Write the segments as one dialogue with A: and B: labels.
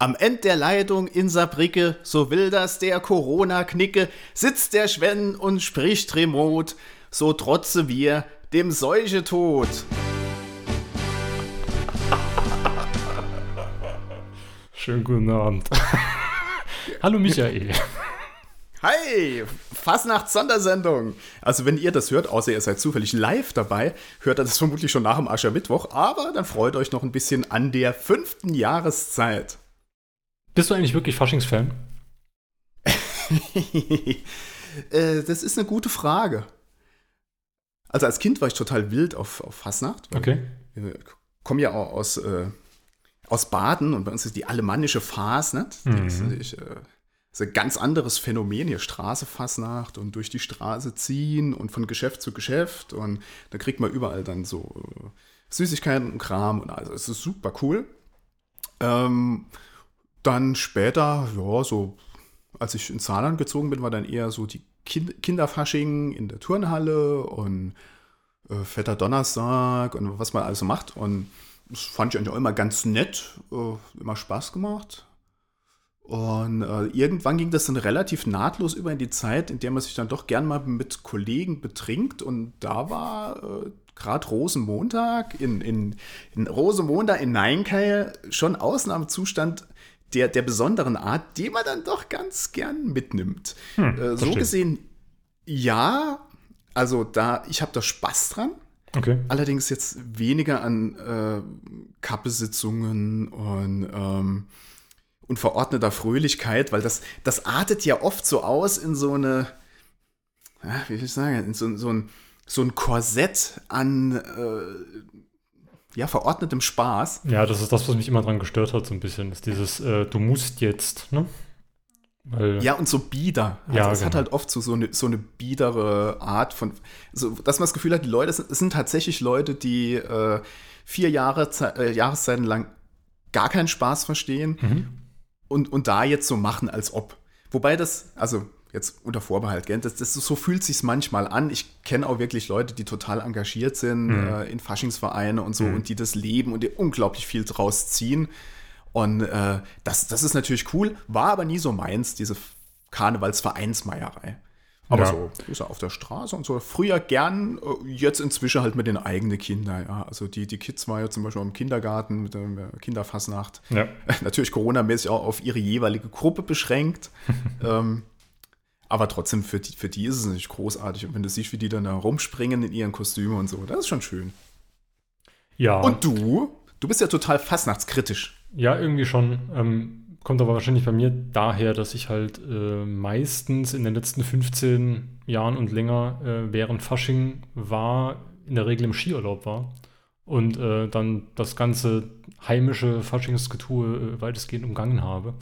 A: Am End der Leitung in Saarbrücke, so will das der Corona-Knicke, sitzt der Schwen und spricht remote, so trotze wir dem Seuchetod.
B: Schönen guten Abend. Hallo Michael.
A: Hi, Fasnachts-Sondersendung. Also wenn ihr das hört, außer ihr seid zufällig live dabei, hört ihr das vermutlich schon nach dem Aschermittwoch, aber dann freut euch noch ein bisschen an der fünften Jahreszeit.
B: Bist du eigentlich wirklich Faschingsfan?
A: äh, das ist eine gute Frage. Also als Kind war ich total wild auf, auf Fasnacht.
B: Okay.
A: Wir kommen ja auch aus, äh, aus Baden und bei uns ist die alemannische Fasnacht.
B: Mhm.
A: Das ist natürlich äh, ist ein ganz anderes Phänomen hier. Straße Fasnacht und durch die Straße ziehen und von Geschäft zu Geschäft und da kriegt man überall dann so äh, Süßigkeiten und Kram und also es ist super cool. Ähm, dann später, ja, so als ich ins Saarland gezogen bin, war dann eher so die kind Kinderfasching in der Turnhalle und äh, Fetter Donnerstag und was man also macht. Und das fand ich eigentlich auch immer ganz nett, äh, immer Spaß gemacht. Und äh, irgendwann ging das dann relativ nahtlos über in die Zeit, in der man sich dann doch gern mal mit Kollegen betrinkt. Und da war äh, gerade Rosenmontag in, in, in Rosenmontag in Neinkeil schon Ausnahmezustand der, der besonderen Art, die man dann doch ganz gern mitnimmt.
B: Hm,
A: äh, so
B: verstehe.
A: gesehen, ja, also da, ich habe da Spaß dran.
B: Okay.
A: Allerdings jetzt weniger an äh, Kappesitzungen und, ähm, und verordneter Fröhlichkeit, weil das, das artet ja oft so aus in so eine, ja, wie will ich sagen, in so, so, ein, so ein Korsett an äh, ja, verordnetem Spaß.
B: Ja, das ist das, was mich immer dran gestört hat, so ein bisschen. Ist dieses, äh, du musst jetzt, ne? Weil,
A: Ja, und so bieder. Also
B: Ja,
A: es hat
B: genau.
A: halt oft so, so, eine, so eine biedere Art von, so, dass man das Gefühl hat, die Leute, sind, sind tatsächlich Leute, die äh, vier Jahre, äh, Jahreszeiten lang gar keinen Spaß verstehen
B: Mhm.
A: und, und da jetzt so machen, als ob. Wobei das, also jetzt unter Vorbehalt, gell, das, das, so fühlt sich manchmal an. Ich kenne auch wirklich Leute, die total engagiert sind
B: Mhm.
A: äh, in Faschingsvereine und so
B: Mhm.
A: und die das leben und die unglaublich viel draus ziehen. Und äh, das, das ist natürlich cool, war aber nie so meins, diese Karnevalsvereinsmeierei. Aber
B: Ja.
A: so ist er auf der Straße und so. Früher gern, äh, jetzt inzwischen halt mit den eigenen Kindern. Ja. Also die, die Kids waren ja zum Beispiel im Kindergarten mit der Kinderfassnacht.
B: ja.
A: Natürlich Corona-mäßig auch auf ihre jeweilige Gruppe beschränkt. ähm, aber trotzdem, für die, für die ist es natürlich großartig. Und wenn du siehst, wie die dann da rumspringen in ihren Kostümen und so, das ist schon schön.
B: Ja,
A: Und du? Du bist ja total fastnachtskritisch.
B: ja, irgendwie schon. Ähm, kommt aber wahrscheinlich bei mir daher, dass ich halt äh, meistens in den letzten 15 Jahren und länger äh, während Fasching war, in der Regel im Skiurlaub war. Und äh, dann das ganze heimische Faschingsgetue äh, weitestgehend umgangen habe.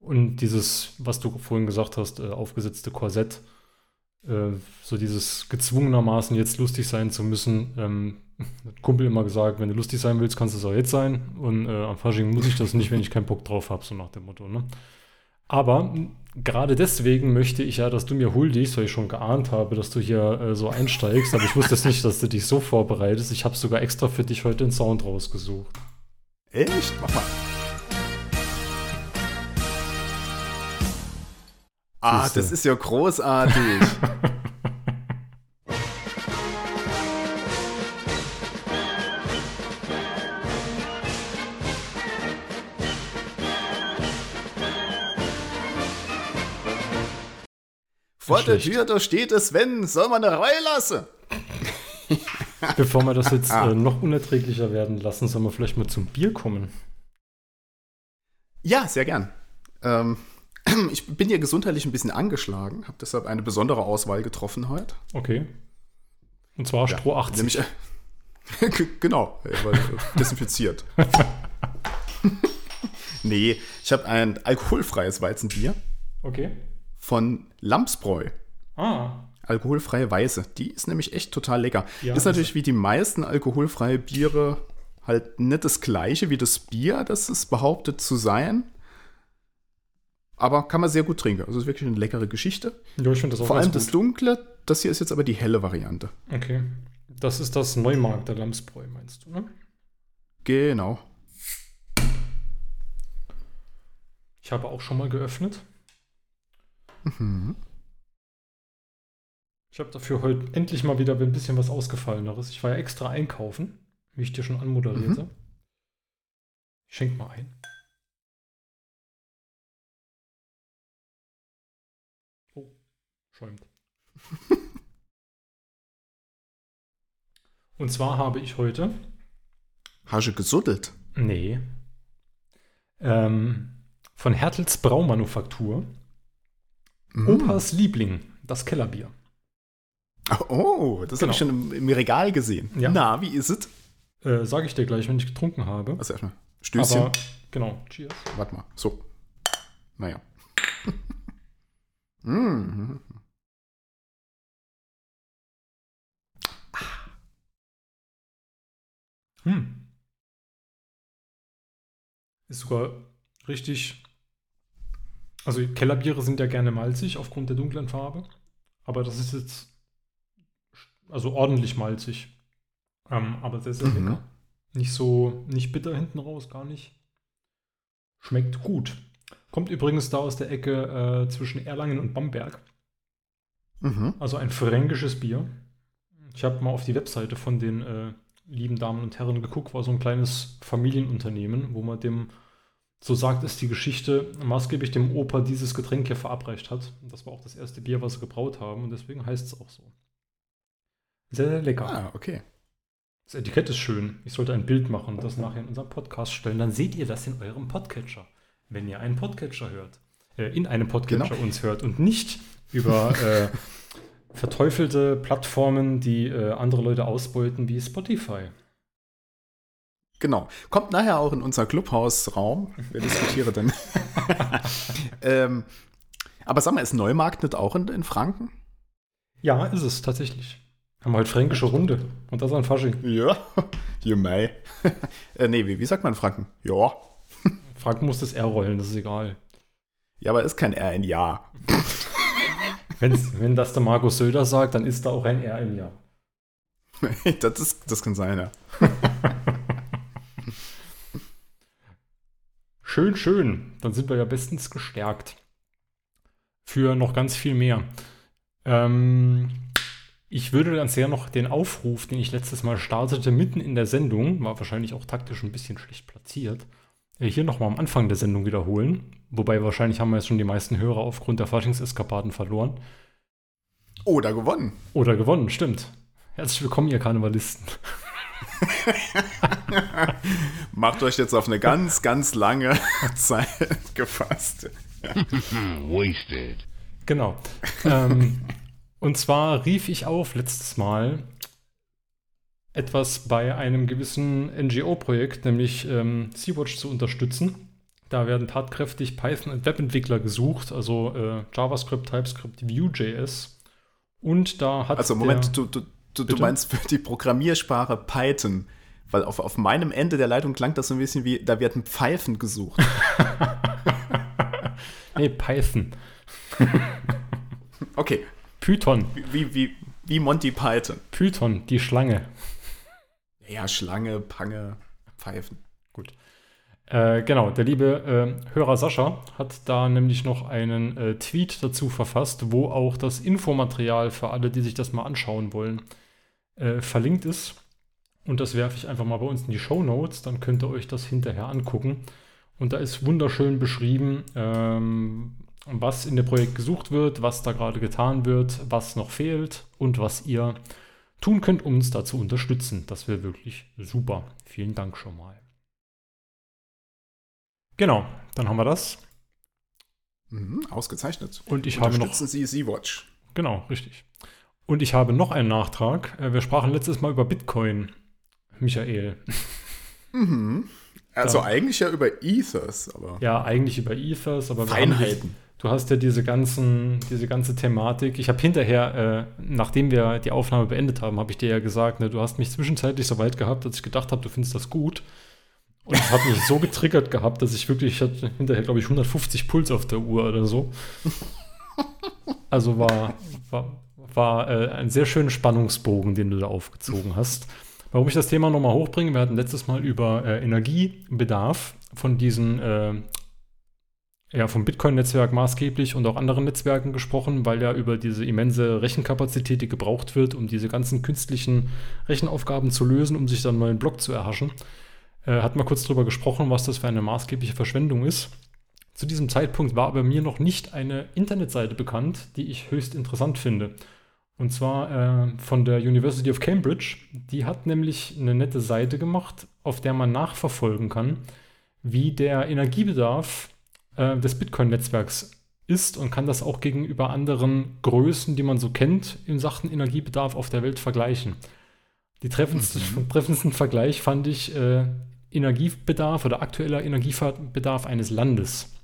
B: Und dieses, was du vorhin gesagt hast, äh, aufgesetzte Korsett, äh, so dieses gezwungenermaßen jetzt lustig sein zu müssen. Ähm, hat Kumpel immer gesagt, wenn du lustig sein willst, kannst du es auch jetzt sein. Und äh, am Fasching muss ich das nicht, wenn ich keinen Bock drauf habe, so nach dem Motto. Ne? Aber gerade deswegen möchte ich ja, dass du mir huldigst, weil ich schon geahnt habe, dass du hier äh, so einsteigst. Aber ich wusste jetzt nicht, dass du dich so vorbereitest. Ich habe sogar extra für dich heute den Sound rausgesucht.
A: Echt? Mach mal. Ah,
B: Siehste.
A: das ist ja großartig. Vor der. Tür, da steht es, wenn, soll man eine Reihe lassen.
B: Bevor wir das jetzt äh, noch unerträglicher werden lassen, sollen wir vielleicht mal zum Bier kommen.
A: Ja, sehr gern. Ähm, ich bin hier gesundheitlich ein bisschen angeschlagen, habe deshalb eine besondere Auswahl getroffen heute.
B: Okay. Und zwar Stroh 80.
A: Nämlich, äh, genau, weil, desinfiziert. nee, ich habe ein alkoholfreies Weizenbier
B: Okay.
A: von Lamsbräu.
B: Ah,
A: Alkoholfreie Weiße. Die ist nämlich echt total lecker.
B: Ja,
A: ist natürlich wie die meisten alkoholfreie Biere halt nicht das gleiche wie das Bier, das es behauptet zu sein. Aber kann man sehr gut trinken. Also ist wirklich eine leckere Geschichte.
B: ja, ich finde das auch
A: Vor allem das
B: ganz
A: Dunkle, das hier ist jetzt aber die helle Variante.
B: gut. Okay. Das ist das Neumarkt der Lamsbräu, meinst du, ne?
A: Genau.
B: Ich habe auch schon mal geöffnet.
A: Mhm.
B: Ich habe dafür heute endlich mal wieder ein bisschen was Ausgefalleneres. Ich war ja extra einkaufen, wie ich dir schon anmoderierte.
A: Mhm.
B: Ich schenk mal ein. Schäumt. Und zwar habe ich heute,
A: Hast du gesuddelt?
B: nee, ähm, von Hertels Braumanufaktur,
A: Mhm.
B: Opas Liebling, das Kellerbier.
A: Oh, das habe
B: Genau.
A: ich schon im, im Regal gesehen.
B: Ja.
A: Na, wie ist es?
B: Äh, Sage ich dir gleich, wenn ich getrunken habe.
A: Also erstmal Stößchen.
B: Aber, genau, cheers.
A: Warte mal. So. Naja. Mhm.
B: Hm. Ist sogar richtig. Also Kellerbiere sind ja gerne malzig aufgrund der dunklen Farbe. Aber das ist jetzt also ordentlich malzig. Ähm, aber sehr, sehr
A: Mhm.
B: lecker. Nicht so, nicht bitter hinten raus, gar nicht. Schmeckt gut. Kommt übrigens da aus der Ecke äh, zwischen Erlangen und Bamberg.
A: Mhm.
B: Also ein fränkisches Bier. Ich habe mal auf die Webseite von den äh, lieben Damen und Herren geguckt, war so ein kleines Familienunternehmen, wo man dem, so sagt es die Geschichte, maßgeblich dem Opa dieses Getränk hier verabreicht hat. Und das war auch das erste Bier, was sie gebraut haben und deswegen heißt es auch so. Sehr, sehr lecker.
A: Ah, okay.
B: Das Etikett ist schön. Ich sollte ein Bild machen und das nachher in unseren Podcast stellen. Dann seht ihr das in eurem Podcatcher. Wenn ihr einen Podcatcher hört. Äh, in einem Podcatcher
A: Genau.
B: uns hört und nicht über äh, verteufelte Plattformen, die äh, andere Leute ausbeuten, wie Spotify.
A: Genau. Kommt nachher auch in unser Clubhausraum. Wir diskutieren dann. ähm, aber sag mal, ist Neumarkt nicht auch in, in Franken?
B: Ja, ist es tatsächlich. Haben wir halt fränkische Runde. Und das an Fasching.
A: Ja. You may. äh, nee, wie, wie sagt man Franken? Ja.
B: Frank muss das R rollen, das ist egal.
A: Ja, aber ist kein R in Ja.
B: Wenn's, wenn das der Markus Söder sagt, dann ist da auch ein R im Jahr.
A: das, ist, das kann sein, ja.
B: Schön, schön. Dann sind wir ja bestens gestärkt. Für noch ganz viel mehr. Ähm, ich würde ganz sehr noch den Aufruf, den ich letztes Mal startete, mitten in der Sendung, war wahrscheinlich auch taktisch ein bisschen schlecht platziert, äh, hier nochmal am Anfang der Sendung wiederholen. Wobei wahrscheinlich haben wir jetzt schon die meisten Hörer aufgrund der Faschingseskapaden verloren.
A: Oder gewonnen.
B: Oder gewonnen, stimmt. Herzlich willkommen, ihr Karnevalisten.
A: Macht euch jetzt auf eine ganz, ganz lange Zeit gefasst.
C: Wasted.
B: Genau. ähm, und zwar rief ich auf letztes Mal etwas bei einem gewissen NGO-Projekt, nämlich ähm, Sea-Watch zu unterstützen. Da werden tatkräftig Python- und Webentwickler gesucht, also äh, JavaScript, TypeScript, Vue.js. Und da hat
A: Also
B: der,
A: Moment, du, du, du, du meinst für die Programmiersprache Python. Weil auf, auf meinem Ende der Leitung klang das so ein bisschen wie, da werden Pfeifen gesucht.
B: nee, Python.
A: Okay,
B: Python.
A: wie, wie, wie Monty Python.
B: Python, die Schlange.
A: Ja, Schlange, Pange, Pfeifen.
B: Äh, genau, der liebe äh, Hörer Sascha hat da nämlich noch einen äh, Tweet dazu verfasst, wo auch das Infomaterial für alle, die sich das mal anschauen wollen, äh, verlinkt ist. Und das werfe ich einfach mal bei uns in die Show Notes, dann könnt ihr euch das hinterher angucken. Und da ist wunderschön beschrieben, ähm, was in dem Projekt gesucht wird, was da gerade getan wird, was noch fehlt und was ihr tun könnt, um uns da zu unterstützen. Das wäre wirklich super. Vielen Dank schon mal. Genau, dann haben wir das.
A: Mhm, ausgezeichnet.
B: Und ich habe noch.
A: Sie Sea-Watch.
B: Genau, richtig. Und ich habe noch einen Nachtrag. Äh, Wir sprachen letztes Mal über Bitcoin, Michael.
A: Mhm. Also
B: Ja.
A: eigentlich ja über Ethers, aber
B: Ja, eigentlich über Ethers, aber
A: Feinheiten.
B: Du hast ja diese ganzen, diese ganze Thematik. Ich habe hinterher, äh, nachdem wir die Aufnahme beendet haben, habe ich dir ja gesagt, ne, du hast mich zwischenzeitlich so weit gehabt, dass ich gedacht habe, du findest das gut. Und es hat mich so getriggert gehabt, dass ich wirklich, ich hatte hinterher, glaube ich, 150 Puls auf der Uhr oder so. Also war, war, war äh, ein sehr schöner Spannungsbogen, den du da aufgezogen hast. Warum ich das Thema nochmal hochbringe, wir hatten letztes Mal über äh, Energiebedarf von diesen äh, ja, vom Bitcoin-Netzwerk maßgeblich und auch anderen Netzwerken gesprochen, weil ja über diese immense Rechenkapazität, die gebraucht wird, um diese ganzen künstlichen Rechenaufgaben zu lösen, um sich dann einen neuen Block zu erhaschen. Äh, hat mal kurz darüber gesprochen, was das für eine maßgebliche Verschwendung ist. Zu diesem Zeitpunkt war aber mir noch nicht eine Internetseite bekannt, die ich höchst interessant finde. Und zwar äh, von der University of Cambridge. Die hat nämlich eine nette Seite gemacht, auf der man nachverfolgen kann, wie der Energiebedarf äh, des Bitcoin-Netzwerks ist und kann das auch gegenüber anderen Größen, die man so kennt, in Sachen Energiebedarf auf der Welt vergleichen. Die treffendste, mhm. treffendsten Vergleich fand ich äh, Energiebedarf oder aktueller Energiebedarf eines Landes.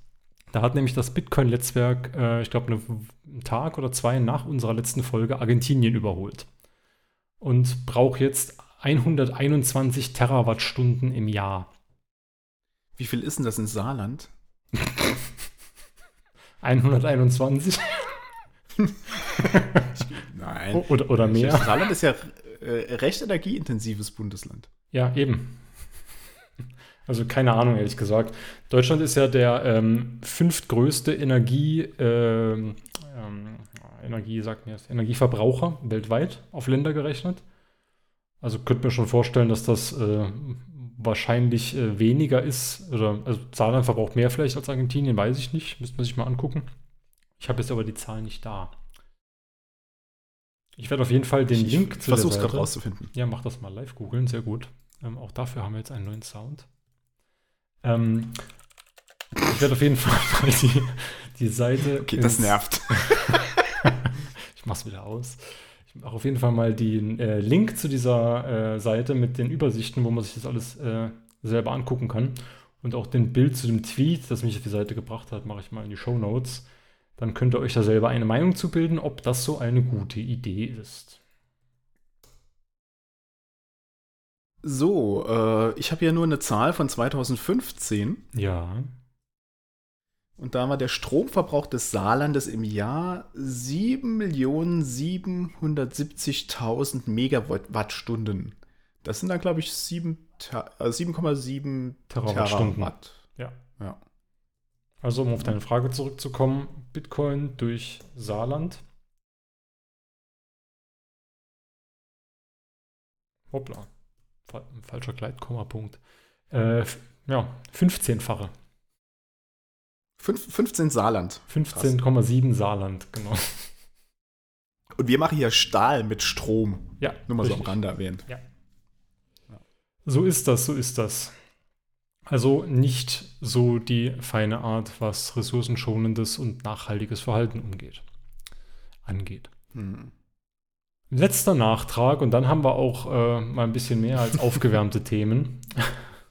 B: Da hat nämlich das Bitcoin-Netzwerk, äh, ich glaube, einen Tag oder zwei nach unserer letzten Folge Argentinien überholt. Und braucht jetzt 121 Terawattstunden im Jahr.
A: Wie viel ist denn das in Saarland?
B: 121?
A: Nein.
B: Oder, oder mehr.
A: Saarland ist ja äh, recht energieintensives Bundesland.
B: Ja, eben. Also keine Ahnung, ehrlich gesagt. Deutschland ist ja der ähm, fünftgrößte Energie, ähm, ähm, Energie, sagt mir jetzt, Energieverbraucher weltweit auf Länder gerechnet. Also könnte mir schon vorstellen, dass das äh, wahrscheinlich äh, weniger ist. Oder also Saarland verbraucht mehr vielleicht als Argentinien, weiß ich nicht. Müsste man sich mal angucken. Ich habe jetzt aber die Zahlen nicht da. Ich werde auf jeden Fall den
A: ich
B: Link
A: zu versuch's gerade rauszufinden.
B: Ja, mach das mal live googeln, sehr gut. Ähm, auch dafür haben wir jetzt einen neuen Sound. Ähm, ich werde auf jeden Fall die, die Seite.
A: Okay, das nervt.
B: ich mach's wieder aus. Ich mache auf jeden Fall mal den äh, Link zu dieser äh, Seite mit den Übersichten, wo man sich das alles äh, selber angucken kann. Und auch den Bild zu dem Tweet, das mich auf die Seite gebracht hat, mache ich mal in die Show Notes. Dann könnt ihr euch da selber eine Meinung zu bilden, ob das so eine gute Idee ist.
A: So, äh, ich habe ja nur eine Zahl von 2015.
B: Ja.
A: Und da war der Stromverbrauch des Saarlandes im Jahr 7.770.000 Megawattstunden. Das sind dann, glaube ich, 7,7 äh, Terawattstunden. Terawatt.
B: Ja.
A: ja.
B: Also, um auf deine Frage zurückzukommen: Bitcoin durch Saarland. Hoppla falscher Gleitkommapunkt. Äh, ja, 15-fache.
A: 15 Saarland.
B: 15,7 Saarland, genau.
A: Und wir machen hier Stahl mit Strom.
B: Ja.
A: Nur mal richtig. so am Rande erwähnt.
B: Ja. ja. So ist das, so ist das. Also nicht so die feine Art, was ressourcenschonendes und nachhaltiges Verhalten umgeht, angeht. Hm. Letzter Nachtrag und dann haben wir auch äh, mal ein bisschen mehr als aufgewärmte Themen.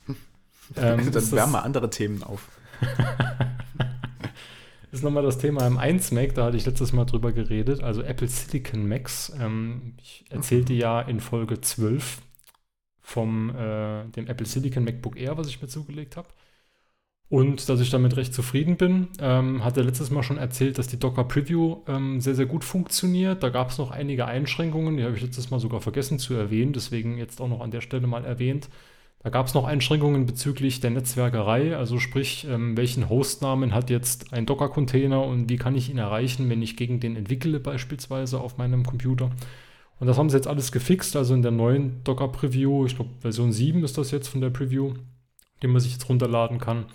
A: ähm, dann wärmen wir andere Themen auf.
B: ist nochmal das Thema M1 Mac, da hatte ich letztes Mal drüber geredet, also Apple Silicon Macs. Ähm, ich erzählte ja in Folge 12 vom äh, dem Apple Silicon MacBook Air, was ich mir zugelegt habe. Und dass ich damit recht zufrieden bin. Ähm, hatte letztes Mal schon erzählt, dass die Docker Preview ähm, sehr, sehr gut funktioniert. Da gab es noch einige Einschränkungen, die habe ich letztes Mal sogar vergessen zu erwähnen, deswegen jetzt auch noch an der Stelle mal erwähnt. Da gab es noch Einschränkungen bezüglich der Netzwerkerei, also sprich, ähm, welchen Hostnamen hat jetzt ein Docker-Container und wie kann ich ihn erreichen, wenn ich gegen den entwickle beispielsweise auf meinem Computer. Und das haben sie jetzt alles gefixt, also in der neuen Docker Preview, ich glaube Version 7 ist das jetzt von der Preview, die man sich jetzt runterladen kann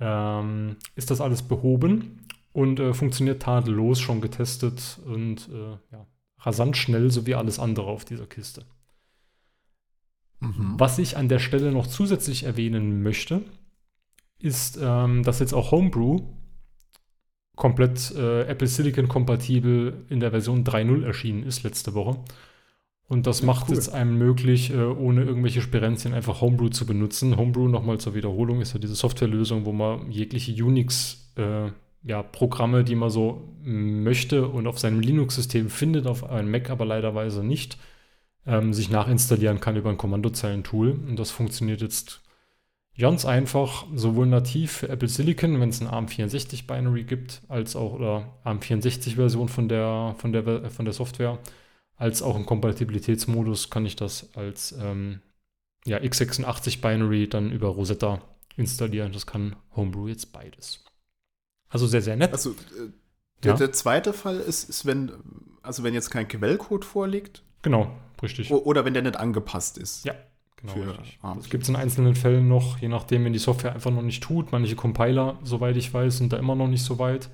B: ähm, ist das alles behoben und äh, funktioniert tadellos, schon getestet und äh, ja, rasant schnell, so wie alles andere auf dieser Kiste. Mhm. Was ich an der Stelle noch zusätzlich erwähnen möchte, ist, ähm, dass jetzt auch Homebrew komplett äh, Apple Silicon kompatibel in der Version 3.0 erschienen ist letzte Woche. Und das macht cool. es einem möglich, äh, ohne irgendwelche Sperenzien einfach Homebrew zu benutzen. Homebrew, nochmal zur Wiederholung, ist ja diese Softwarelösung, wo man jegliche Unix-Programme, äh, ja, die man so möchte und auf seinem Linux-System findet, auf einem Mac aber leiderweise nicht, ähm, sich nachinstallieren kann über ein Kommandozeilen-Tool. Und das funktioniert jetzt ganz einfach, sowohl nativ für Apple Silicon, wenn es ein ARM64-Binary gibt, als auch oder ARM64-Version von der, von, der, von der Software als auch im Kompatibilitätsmodus kann ich das als ähm, ja, x86 Binary dann über Rosetta installieren. Das kann Homebrew jetzt beides. Also sehr, sehr nett.
A: Also äh, der,
B: Ja.
A: der zweite Fall ist, ist, wenn, also wenn jetzt kein Quellcode vorliegt
B: genau, richtig.
A: oder wenn der nicht angepasst ist.
B: Ja, genau.
A: Für
B: richtig.
A: ARM.
B: Das gibt es in einzelnen Fällen noch, je nachdem, wenn die Software einfach noch nicht tut. Manche Compiler, soweit ich weiß, sind da immer noch nicht so weit.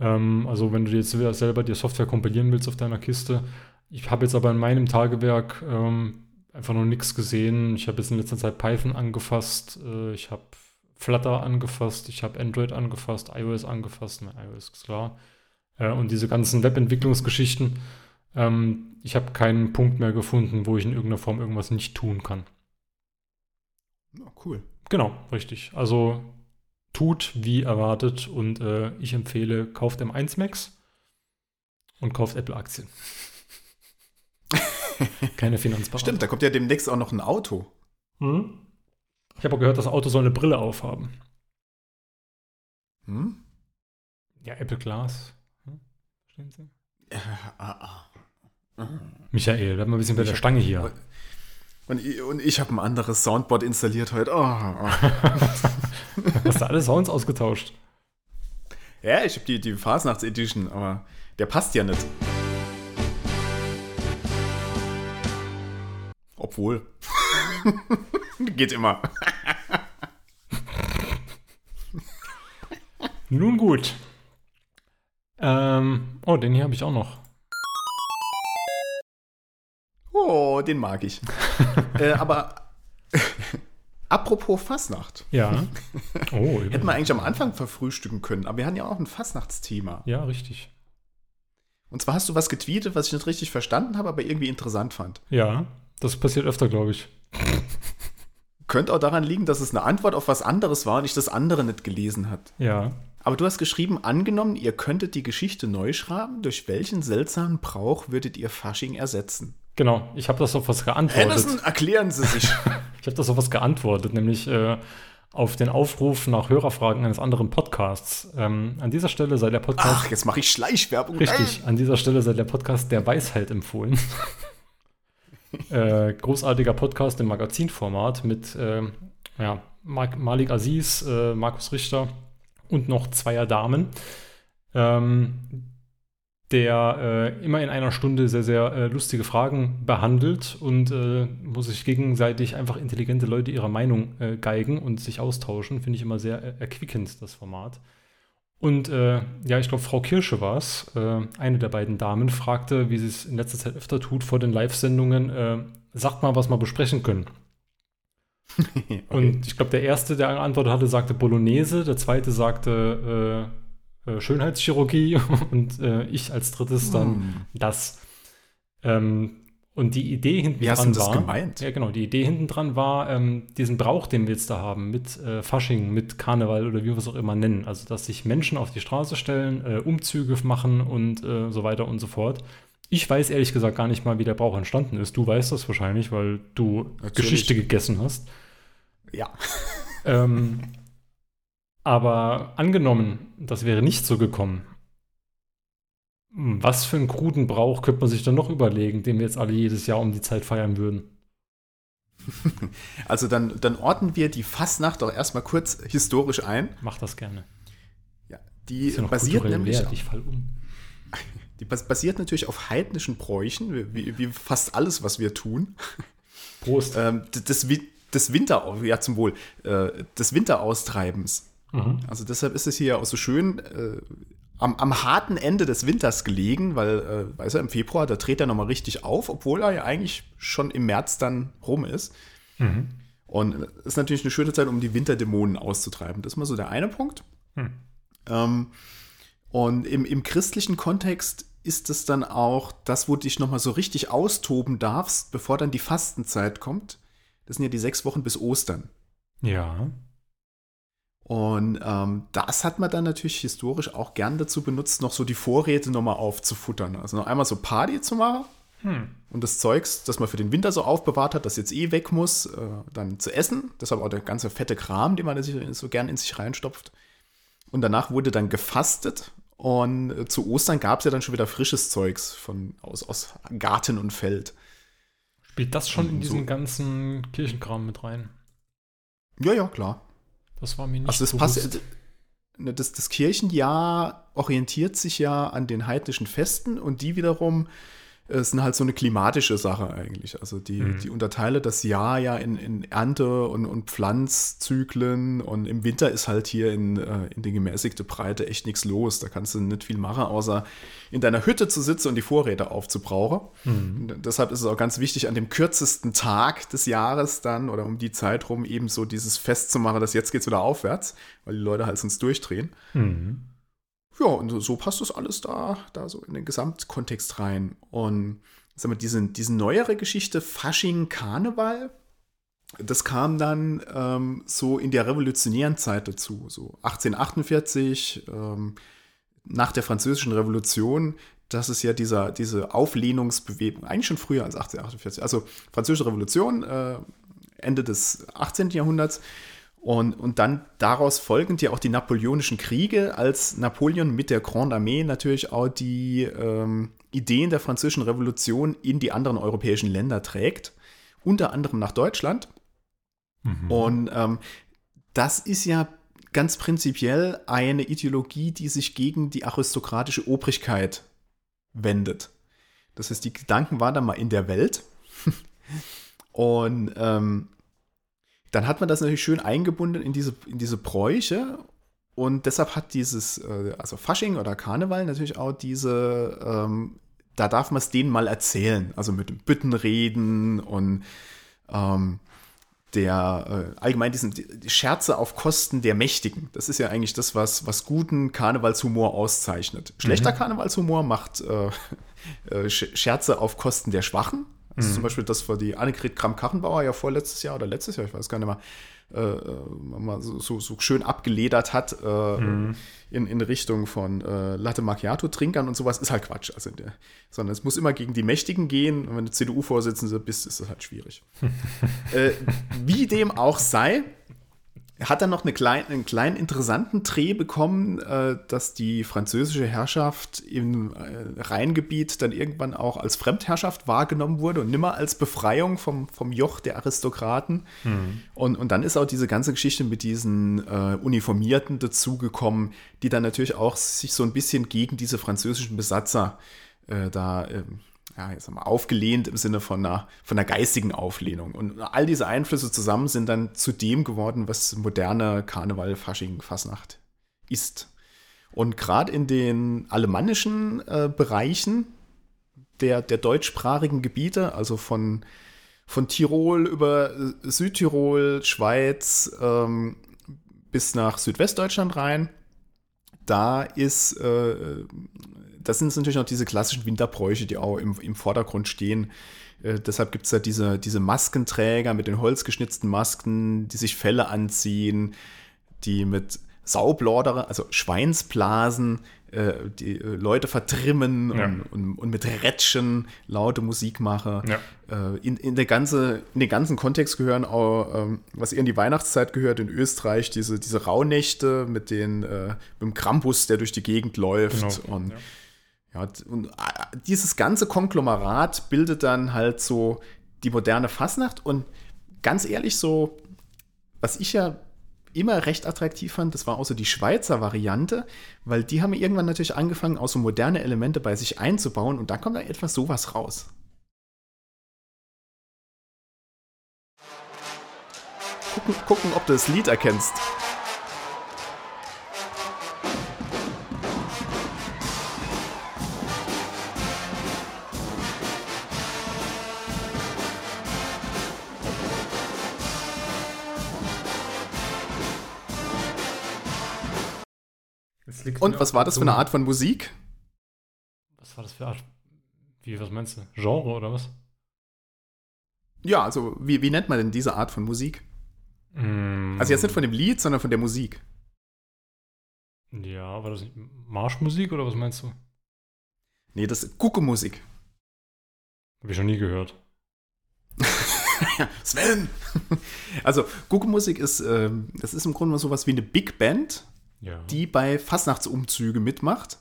B: Ähm, also wenn du jetzt selber die Software kompilieren willst auf deiner Kiste. Ich habe jetzt aber in meinem Tagewerk ähm, einfach noch nichts gesehen. Ich habe jetzt in letzter Zeit Python angefasst, äh, ich habe Flutter angefasst, ich habe Android angefasst, iOS angefasst, ne, iOS ist klar. Äh, und diese ganzen Webentwicklungsgeschichten. Ähm, ich habe keinen Punkt mehr gefunden, wo ich in irgendeiner Form irgendwas nicht tun kann.
A: Ja, cool.
B: Genau, richtig. Also tut wie erwartet und äh, ich empfehle, kauft M1 Max und kauft Apple-Aktien. Keine Finanzberatung.
A: Stimmt, da kommt ja demnächst auch noch ein Auto.
B: Hm? Ich habe auch gehört, das Auto soll eine Brille aufhaben.
A: Hm?
B: Ja, Apple Glass. Hm? Verstehen Sie?
A: Äh, ah, ah.
B: Michael, bleib mal ein bisschen bei der Stange hier.
A: Und, ich- und ich habe ein anderes Soundboard installiert heute. Oh.
B: Hast du alle Sounds ausgetauscht?
A: Ja, ich habe die, die Fasnachts-Edition, aber der passt ja nicht. Obwohl. Geht immer.
B: Nun gut. Ähm, oh, den hier habe ich auch noch.
A: Oh, den mag ich. äh, aber apropos Fasnacht.
B: Ja. Oh,
A: Hätten wir eigentlich am Anfang verfrühstücken können, aber wir hatten ja auch ein Fasnachtsthema.
B: Ja, richtig.
A: Und zwar hast du was getweetet, was ich nicht richtig verstanden habe, aber irgendwie interessant fand.
B: Ja, das passiert öfter, glaube ich.
A: Könnte auch daran liegen, dass es eine Antwort auf was anderes war und ich das andere nicht gelesen hat.
B: Ja.
A: Aber du hast geschrieben, angenommen, ihr könntet die Geschichte neu schreiben, durch welchen seltsamen Brauch würdet ihr Fasching ersetzen?
B: Genau, ich habe das auf was geantwortet.
A: Anderson, erklären Sie sich.
B: Ich habe das auf was geantwortet, nämlich äh, auf den Aufruf nach Hörerfragen eines anderen Podcasts. Ähm, an dieser Stelle sei der Podcast.
A: Ach, jetzt mache ich Schleichwerbung.
B: Richtig, an dieser Stelle sei der Podcast der Weisheit empfohlen. äh, großartiger Podcast im Magazinformat mit äh, ja, Malik Aziz, äh, Markus Richter und noch zweier Damen, ähm, der äh, immer in einer Stunde sehr, sehr äh, lustige Fragen behandelt und äh, wo sich gegenseitig einfach intelligente Leute ihrer Meinung äh, geigen und sich austauschen. Finde ich immer sehr äh, erquickend, das Format. Und äh, ja, ich glaube, Frau Kirsche war es, eine der beiden Damen, fragte, wie sie es in letzter Zeit öfter tut vor den Live-Sendungen, sagt mal, was wir besprechen können.
A: okay.
B: Und ich glaube, der erste, der geantwortet hatte, sagte Bolognese, der zweite sagte Schönheitschirurgie und äh, ich als drittes dann
A: Hm.
B: das. Ähm, und die Idee hinten
A: Wie hast
B: dran
A: du das
B: war,
A: gemeint?
B: Ja, genau. Die Idee hinten dran war, ähm, diesen Brauch, den wir jetzt da haben, mit äh, Fasching, mit Karneval oder wie wir es auch immer nennen. Also, dass sich Menschen auf die Straße stellen, äh, Umzüge machen und äh, so weiter und so fort. Ich weiß ehrlich gesagt gar nicht mal, wie der Brauch entstanden ist. Du weißt das wahrscheinlich, weil du
A: Natürlich.
B: Geschichte gegessen hast.
A: Ja.
B: Ähm, aber angenommen, das wäre nicht so gekommen. Was für einen kruden Brauch könnte man sich dann noch überlegen, den wir jetzt alle jedes Jahr um die Zeit feiern würden?
A: Also dann, dann ordnen wir die Fastnacht doch erstmal kurz historisch ein.
B: Mach das gerne.
A: Ja, die
B: ja
A: basiert nämlich
B: wert, ich fall um.
A: Die bas basiert natürlich auf heidnischen Bräuchen, wie, wie, fast alles, was wir tun.
B: Prost.
A: Ähm, d- des, Wi- des Winter, ja zum Wohl, äh, des Winteraustreibens.
B: Mhm.
A: Also deshalb ist es hier auch so schön äh, am, am harten Ende des Winters gelegen, weil, äh, weißt du, im Februar, da dreht er nochmal richtig auf, obwohl er ja eigentlich schon im März dann rum ist.
B: Mhm.
A: Und es ist natürlich eine schöne Zeit, um die Winterdämonen auszutreiben. Das ist mal so der eine Punkt.
B: Hm.
A: Ähm, und im, im christlichen Kontext ist es dann auch das, wo du dich nochmal so richtig austoben darfst, bevor dann die Fastenzeit kommt. Das sind ja die sechs Wochen bis Ostern.
B: Ja.
A: Und ähm, das hat man dann natürlich historisch auch gern dazu benutzt, noch so die Vorräte nochmal aufzufuttern. Also noch einmal so Party zu machen
B: Hm.
A: und das Zeugs, das man für den Winter so aufbewahrt hat, das jetzt eh weg muss, äh, dann zu essen. Deshalb auch der ganze fette Kram, den man sich so gern in sich reinstopft. Und danach wurde dann gefastet. Und äh, zu Ostern gab es ja dann schon wieder frisches Zeugs von, aus, aus Garten und Feld.
B: Spielt das schon in
A: So.
B: diesen ganzen Kirchenkram mit rein?
A: Ja, ja, klar.
B: Das war mir nicht
A: Also das
B: bewusst.
A: passt. ne, das, das Kirchenjahr orientiert sich ja an den heidnischen Festen und die wiederum es sind halt so eine klimatische Sache eigentlich. Also die, mhm. die unterteile das Jahr ja in, in Ernte- und, und Pflanzzyklen und im Winter ist halt hier in, äh, in die gemäßigte Breite echt nichts los. Da kannst du nicht viel machen, außer in deiner Hütte zu sitzen und die Vorräte aufzubrauchen. Mhm. Deshalb ist es auch ganz wichtig, an dem kürzesten Tag des Jahres dann oder um die Zeit rum eben so dieses Fest zu machen, dass jetzt geht es wieder aufwärts, weil die Leute halt sonst durchdrehen. Mhm ja, und so passt das alles da, da so in den Gesamtkontext rein. Und sagen wir, diese, diese neuere Geschichte, Fasching, Karneval, das kam dann ähm, so in der revolutionären Zeit dazu, so 1848, ähm, nach der Französischen Revolution, das ist ja dieser, diese Auflehnungsbewegung, eigentlich schon früher als 1848, also Französische Revolution, äh, Ende des 18. Jahrhunderts, und, und dann daraus folgend ja auch die Napoleonischen Kriege, als Napoleon mit der Grande Armee natürlich auch die ähm, Ideen der französischen Revolution in die anderen europäischen Länder trägt, unter anderem nach Deutschland. Mhm. Und ähm, das ist ja ganz prinzipiell eine Ideologie, die sich gegen die aristokratische Obrigkeit wendet. Das heißt, die Gedanken waren da mal in der Welt. Und ähm, dann hat man das natürlich schön eingebunden in diese, in diese Bräuche. Und deshalb hat dieses, äh, also Fasching oder Karneval natürlich auch diese, ähm, da darf man es denen mal erzählen. Also mit dem Büttenreden und ähm, der äh, allgemein diesen die Scherze auf Kosten der Mächtigen. Das ist ja eigentlich das, was, was guten Karnevalshumor auszeichnet. Schlechter mhm. Karnevalshumor macht äh, äh, Scherze auf Kosten der Schwachen. Also mhm. zum Beispiel das, was die Annegret Kramp-Karrenbauer ja vorletztes Jahr oder letztes Jahr, ich weiß gar nicht mehr, äh, äh mal so, so, schön abgeledert hat äh, mhm. in, in Richtung von äh, Latte Macchiato-Trinkern und sowas, ist halt Quatsch. Also der, sondern es muss immer gegen die Mächtigen gehen. Und wenn du CDU-Vorsitzende bist, ist das halt schwierig. äh, wie dem auch sei, hat dann noch eine klein, einen kleinen interessanten Dreh bekommen, äh, dass die französische Herrschaft im äh, Rheingebiet dann irgendwann auch als Fremdherrschaft wahrgenommen wurde und nimmer als Befreiung vom, vom Joch der Aristokraten. Mhm. Und, und dann ist auch diese ganze Geschichte mit diesen äh, Uniformierten dazugekommen, die dann natürlich auch sich so ein bisschen gegen diese französischen Besatzer äh, da ähm, ja, jetzt mal, aufgelehnt im Sinne von einer, von einer geistigen Auflehnung. Und all diese Einflüsse zusammen sind dann zu dem geworden, was moderne Karneval, Fasching, Fasnacht ist. Und gerade in den alemannischen äh, Bereichen der, der deutschsprachigen Gebiete, also von, von Tirol über äh, Südtirol, Schweiz ähm, bis nach Südwestdeutschland rein, da ist äh, das sind natürlich auch diese klassischen Winterbräuche, die auch im, im Vordergrund stehen. Äh, deshalb gibt es ja diese, diese Maskenträger mit den holzgeschnitzten Masken, die sich Felle anziehen, die mit Saublordere, also Schweinsblasen, äh, die äh, Leute vertrimmen ja. und, und, und, mit Rätschen laute Musik machen. Ja. Äh, in, in, der ganze, in den ganzen Kontext gehören auch, ähm, was eher in die Weihnachtszeit gehört, in Österreich, diese, diese Rauhnächte mit, den, äh, mit dem Krampus, der durch die Gegend läuft. Genau. Und ja. Ja, und dieses ganze Konglomerat bildet dann halt so die moderne Fasnacht und ganz ehrlich so, was ich ja immer recht attraktiv fand, das war auch so die Schweizer Variante, weil die haben irgendwann natürlich angefangen, auch so moderne Elemente bei sich einzubauen und da kommt dann etwas sowas raus. Gucken, gucken ob du das Lied erkennst. Und was war das für eine Art von Musik?
B: Was war das für eine Art? Wie, was meinst du? Genre oder was?
A: Ja, also wie, wie nennt man denn diese Art von Musik? Mm. Also jetzt nicht von dem Lied, sondern von der Musik.
B: Ja, war das nicht Marschmusik oder was meinst du?
A: Nee, das ist Kuckuckmusik.
B: Hab ich schon nie gehört.
A: Sven! also Kuckuckmusik ist, äh, das ist im Grunde sowas wie eine Big Band, ja. die bei Fastnachtsumzüge mitmacht.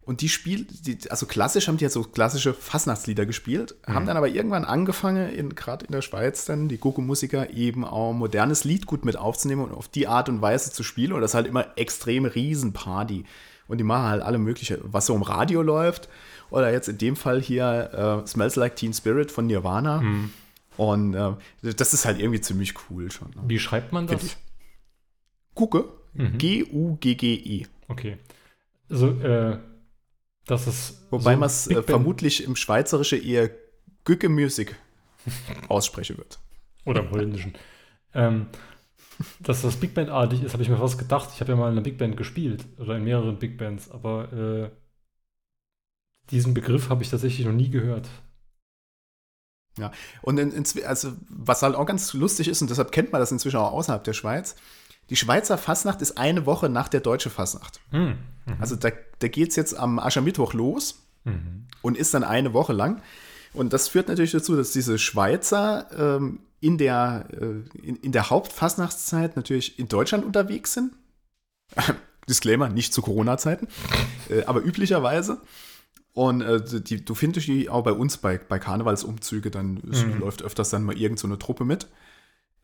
A: Und die spielt, die, also klassisch haben die ja so klassische Fastnachtslieder gespielt,
B: Mhm.
A: haben dann aber irgendwann angefangen, in, gerade in der Schweiz dann, die Gogo-Musiker eben auch modernes Liedgut mit aufzunehmen und auf die Art und Weise zu spielen. Und das ist halt immer extrem Riesenparty. Und die machen halt alle mögliche, was so im Radio läuft. Oder jetzt in dem Fall hier äh, Smells Like Teen Spirit von Nirvana.
B: Mhm.
A: Und äh, das ist halt irgendwie ziemlich cool schon. Ne?
B: Wie schreibt man das?
A: Gucke.
B: Mhm.
A: G-U-G-G-E.
B: Okay. Also, äh, das ist.
A: Wobei
B: so
A: man es äh, vermutlich im Schweizerische eher Gücke Music aussprechen wird.
B: Oder im Holländischen. ähm, dass das Big Band-artig ist, habe ich mir fast gedacht. Ich habe ja mal in einer Big Band gespielt oder in mehreren Big Bands, aber äh, diesen Begriff habe ich tatsächlich noch nie gehört.
A: Und in, in, also, was halt auch ganz lustig ist, und deshalb kennt man das inzwischen auch außerhalb der Schweiz, die Schweizer Fastnacht ist eine Woche nach der deutschen Fastnacht.
B: Hm. Mhm.
A: Also da, da geht es jetzt am Aschermittwoch los
B: Mhm.
A: und ist dann eine Woche lang. Und das führt natürlich dazu, dass diese Schweizer ähm, in, der, äh, in, in der Hauptfastnachtszeit natürlich in Deutschland unterwegs sind. Disclaimer, nicht zu Corona-Zeiten, äh, aber üblicherweise. Und äh, die, du findest die auch bei uns bei, bei Karnevalsumzüge, dann
B: Mhm.
A: läuft öfters dann mal irgend so eine Truppe mit.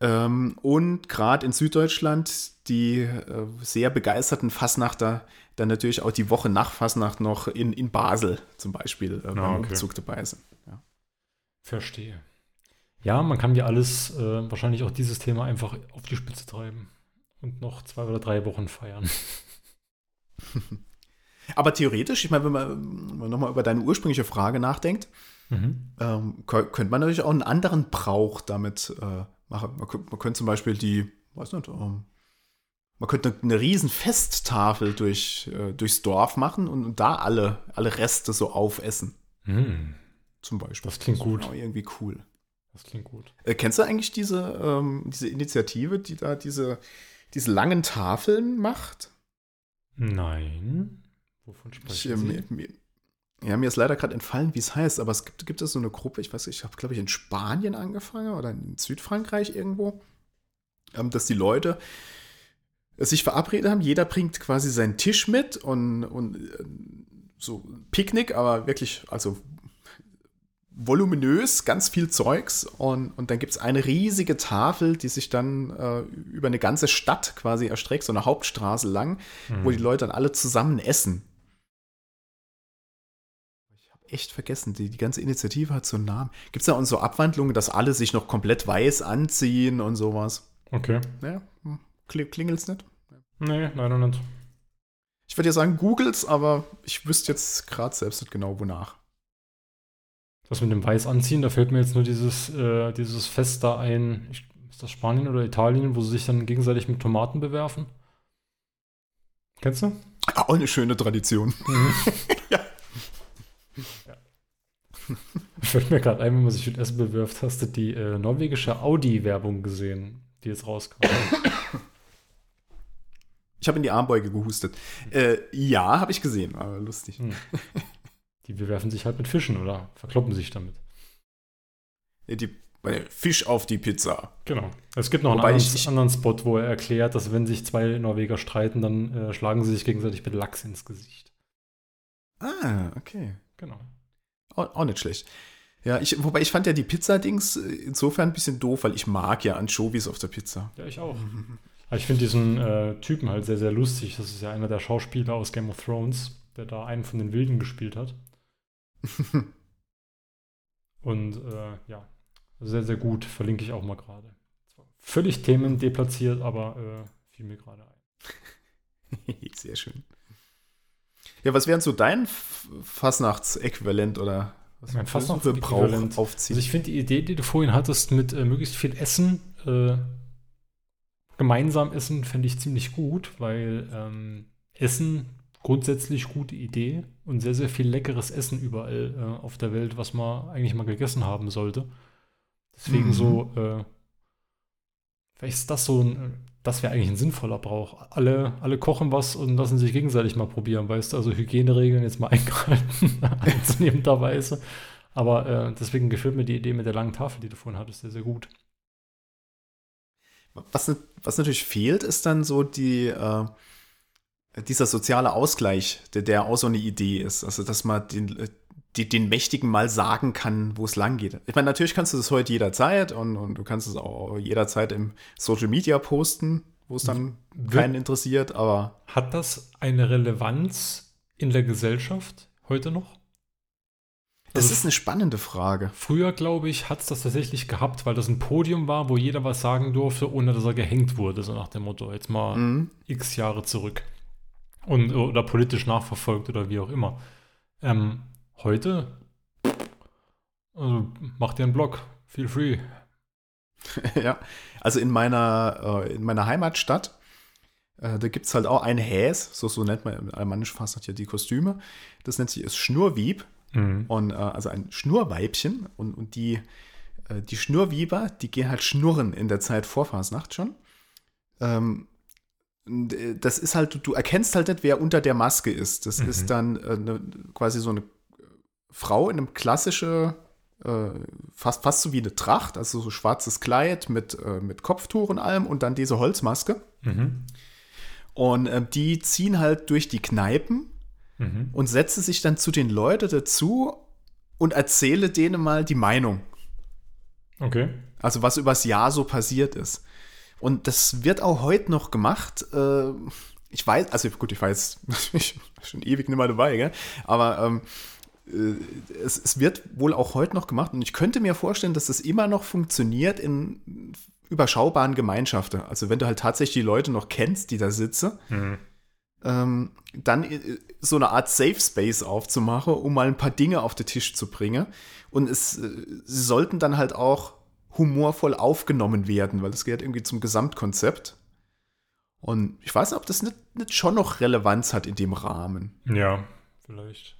A: Ähm, und gerade in Süddeutschland die äh, sehr begeisterten Fasnachter dann natürlich auch die Woche nach Fasnacht noch in, in Basel zum Beispiel äh, beim
B: Ah, okay.
A: Umzug dabei sind. Ja.
B: Verstehe. Ja, man kann ja alles, äh, wahrscheinlich auch dieses Thema einfach auf die Spitze treiben und noch zwei oder drei Wochen feiern.
A: Aber theoretisch, ich meine, wenn man, man nochmal über deine ursprüngliche Frage nachdenkt,
B: Mhm.
A: ähm, kö- könnte man natürlich auch einen anderen Brauch damit äh, machen. Man, könnte- man könnte zum Beispiel die, weiß nicht, ähm, man könnte eine, eine riesen Festtafel durch, äh, durchs Dorf machen und, und da alle, alle Reste so aufessen,
B: Hm,
A: zum Beispiel.
B: Das klingt gut.
A: Auch irgendwie cool.
B: das klingt gut.
A: Äh, kennst du eigentlich diese, ähm, diese Initiative, die da diese, diese langen Tafeln macht?
B: Nein. Wovon
A: Ich,
B: sprechen
A: äh,
B: Sie?
A: mir, mir, ja, mir ist leider gerade entfallen, wie es heißt, aber es gibt, gibt es so eine Gruppe, ich weiß nicht, ich habe, glaube ich, in Spanien angefangen oder in Südfrankreich irgendwo, ähm, dass die Leute sich verabredet haben, jeder bringt quasi seinen Tisch mit und, und äh, so Picknick, aber wirklich, also voluminös, ganz viel Zeugs und, und dann gibt es eine riesige Tafel, die sich dann äh, über eine ganze Stadt quasi erstreckt, so eine Hauptstraße lang, wo die
B: Hm.
A: Leute dann alle zusammen essen. Echt vergessen, die, die ganze Initiative hat so einen Namen. Gibt es da auch so Abwandlungen, dass alle sich noch komplett weiß anziehen und sowas?
B: Okay.
A: Ja, hm, klingelt's nicht?
B: Nee, leider nicht.
A: Ich würde ja sagen, googles, aber ich wüsste jetzt gerade selbst nicht genau, wonach.
B: Das mit dem Weiß anziehen, da fällt mir jetzt nur dieses, äh, dieses Fest da ein. Ich, ist das Spanien oder Italien, wo sie sich dann gegenseitig mit Tomaten bewerfen? Kennst du?
A: Auch eine schöne Tradition.
B: Fällt mir gerade ein, wenn man sich mit Essen bewirft, hast du die äh, norwegische Audi-Werbung gesehen, die jetzt rauskam.
A: Ich habe in die Armbeuge gehustet. Äh, ja, habe ich gesehen, war lustig.
B: Hm. Die bewerfen sich halt mit Fischen oder verkloppen sich damit.
A: Die, Fisch auf die Pizza.
B: Genau. Es gibt noch
A: Wobei
B: einen anderen,
A: ich-
B: anderen Spot, wo er erklärt, dass wenn sich zwei Norweger streiten, dann äh, schlagen sie sich gegenseitig mit Lachs ins Gesicht.
A: Ah, okay.
B: Genau.
A: Auch, nicht schlecht. Ja, ich, wobei ich fand ja die Pizza-Dings äh, insofern ein bisschen doof, weil ich mag ja Anchovies auf der Pizza.
B: Ja, ich auch. Aber ich finde diesen äh, Typen halt sehr, sehr lustig. Das ist ja einer der Schauspieler aus Game of Thrones, der da einen von den Wilden gespielt hat. Und äh, ja, sehr, sehr gut. Verlinke ich auch mal gerade. Völlig themendeplatziert, aber äh, fiel mir gerade ein.
A: Sehr schön. Ja, was wären so dein F- Fastnachtsäquivalent oder was
B: Mein?
A: Brauch aufziehen?
B: Also ich finde die Idee, die du vorhin hattest, mit äh, möglichst viel Essen, äh, gemeinsam essen, fände ich ziemlich gut, weil ähm, Essen grundsätzlich gute Idee und sehr, sehr viel leckeres Essen überall äh, auf der Welt, was man eigentlich mal gegessen haben sollte. Deswegen
A: Mhm.
B: so, äh, vielleicht ist das so ein, äh, das wäre eigentlich ein sinnvoller Brauch. Alle, alle kochen was und lassen sich gegenseitig mal probieren, weißt du, also Hygieneregeln jetzt mal eingehalten, anzunehmenderweise. Aber äh, deswegen gefällt mir die Idee mit der langen Tafel, die du vorhin hattest, sehr, sehr gut.
A: Was, was natürlich fehlt, ist dann so die, äh, dieser soziale Ausgleich, der, der auch so eine Idee ist. Also, dass man den, die, den Mächtigen mal sagen kann, wo es lang geht. Ich meine, natürlich kannst du das heute jederzeit und, und du kannst es auch jederzeit im Social Media posten, wo es dann keinen interessiert, aber.
B: Hat das eine Relevanz in der Gesellschaft heute noch?
A: Das also ist eine spannende Frage.
B: Früher, glaube ich, hat es das tatsächlich gehabt, weil das ein Podium war, wo jeder was sagen durfte, ohne dass er gehängt wurde, so nach dem Motto, jetzt mal mhm. x Jahre zurück. Und, oder politisch nachverfolgt oder wie auch immer. Ähm, heute, also macht ihr einen Blog, feel free.
A: ja, also in meiner, äh, in meiner Heimatstadt, äh, da gibt es halt auch ein Häs, so, so nennt man im Alemannisch fast ja die Kostüme. Das nennt sich das Schnurwieb. Mhm. Und, äh, also ein Schnurweibchen. Und, und die, äh, die Schnurwieber, die gehen halt schnurren in der Zeit vor Fasnacht schon. Ähm, äh, das ist halt, du erkennst halt nicht, wer unter der Maske ist. Das mhm. ist dann äh, ne, quasi so eine Frau in einem klassischen, äh, fast, fast so wie eine Tracht, also so schwarzes Kleid mit, äh, mit Kopftuch und allem und dann diese Holzmaske. Mhm. Und äh, die ziehen halt durch die Kneipen mhm. und setzen sich dann zu den Leuten dazu und erzähle denen mal die Meinung.
B: Okay.
A: Also was übers Jahr so passiert ist. Und das wird auch heute noch gemacht. Äh, ich weiß, also gut, ich weiß, schon ewig nicht mehr dabei, gell? aber ähm, äh, es, es, wird wohl auch heute noch gemacht und ich könnte mir vorstellen, dass das immer noch funktioniert in überschaubaren Gemeinschaften. Also wenn du halt tatsächlich die Leute noch kennst, die da sitzen, mhm. ähm, dann äh, so eine Art Safe Space aufzumachen, um mal ein paar Dinge auf den Tisch zu bringen. Und es, sie sollten dann halt auch humorvoll aufgenommen werden, weil das gehört irgendwie zum Gesamtkonzept. Und ich weiß nicht, ob das nicht, nicht schon noch Relevanz hat in dem Rahmen.
B: Ja, vielleicht.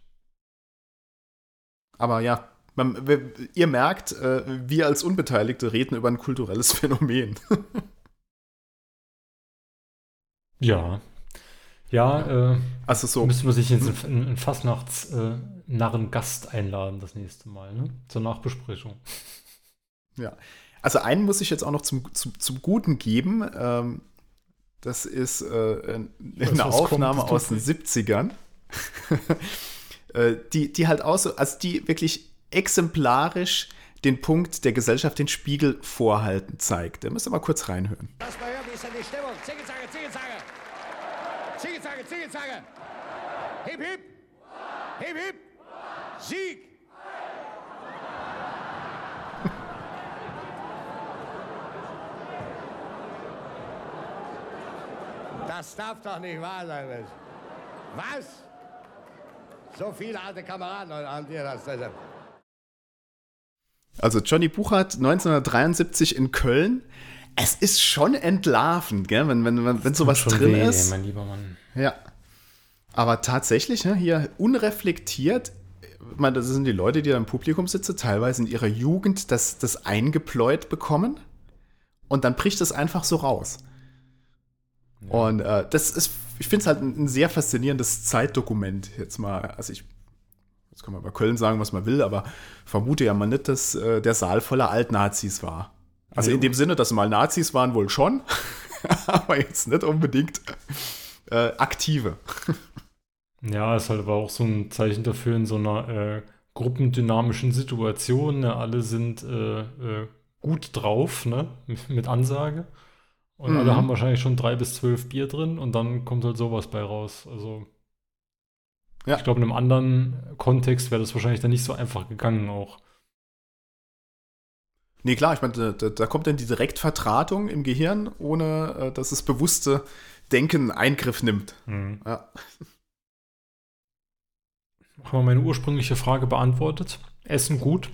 A: Aber ja, man, ihr merkt, äh, wir als Unbeteiligte reden über ein kulturelles Phänomen.
B: ja. Ja, äh,
A: also so.
B: müssen wir sich in einen Fastnachts-Narren-Gast äh, einladen das nächste Mal, ne? Zur Nachbesprechung.
A: Ja. Also einen muss ich jetzt auch noch zum, zum, zum Guten geben. Ähm, das ist äh, eine Aufnahme kommt, aus den 70ern. Äh, die, die halt auch so, also die wirklich exemplarisch den Punkt der Gesellschaft, den Spiegel vorhalten zeigt. Da müsst ihr mal kurz reinhören. Lass mal hören, wie ist denn die Stimmung? Zingelzange, Zingelzange! Zingelzange, Zingelzange! Hip, hip! Hip, hip! Sieg!
D: Das darf doch nicht wahr sein. Was? So viele alte Kameraden haben dir das.
A: Also Johnny Buchert 1973 in Köln. Es ist schon entlarvend, gell? wenn, wenn, wenn, wenn sowas drin weh, ist.
B: Mein lieber Mann.
A: Ja. Aber tatsächlich, ne, hier unreflektiert, ich meine, das sind die Leute, die da im Publikum sitzen, teilweise in ihrer Jugend das, das eingepläut bekommen. Und dann bricht es einfach so raus. Ja. Und äh, das ist, ich finde es halt ein, ein, sehr faszinierendes Zeitdokument. Jetzt mal, also ich, jetzt kann man bei Köln sagen, was man will, aber vermute ja mal nicht, dass äh, der Saal voller Altnazis war. Also ja. in dem Sinne, dass mal Nazis waren, wohl schon, aber jetzt nicht unbedingt äh, aktive.
B: ja, ist halt aber auch so ein Zeichen dafür in so einer äh, gruppendynamischen Situation. Ne? Alle sind äh, äh, gut drauf, ne? mit Ansage. Und mhm. alle haben wahrscheinlich schon drei bis zwölf Bier drin und dann kommt halt sowas bei raus. Also ja. ich glaube, in einem anderen Kontext wäre das wahrscheinlich dann nicht so einfach gegangen auch.
A: Nee, klar, ich meine, da, da, kommt dann die Direktvertratung im Gehirn, ohne äh, dass das bewusste Denken Eingriff nimmt. Mhm. Ja.
B: Haben wir meine ursprüngliche Frage beantwortet? Essen gut?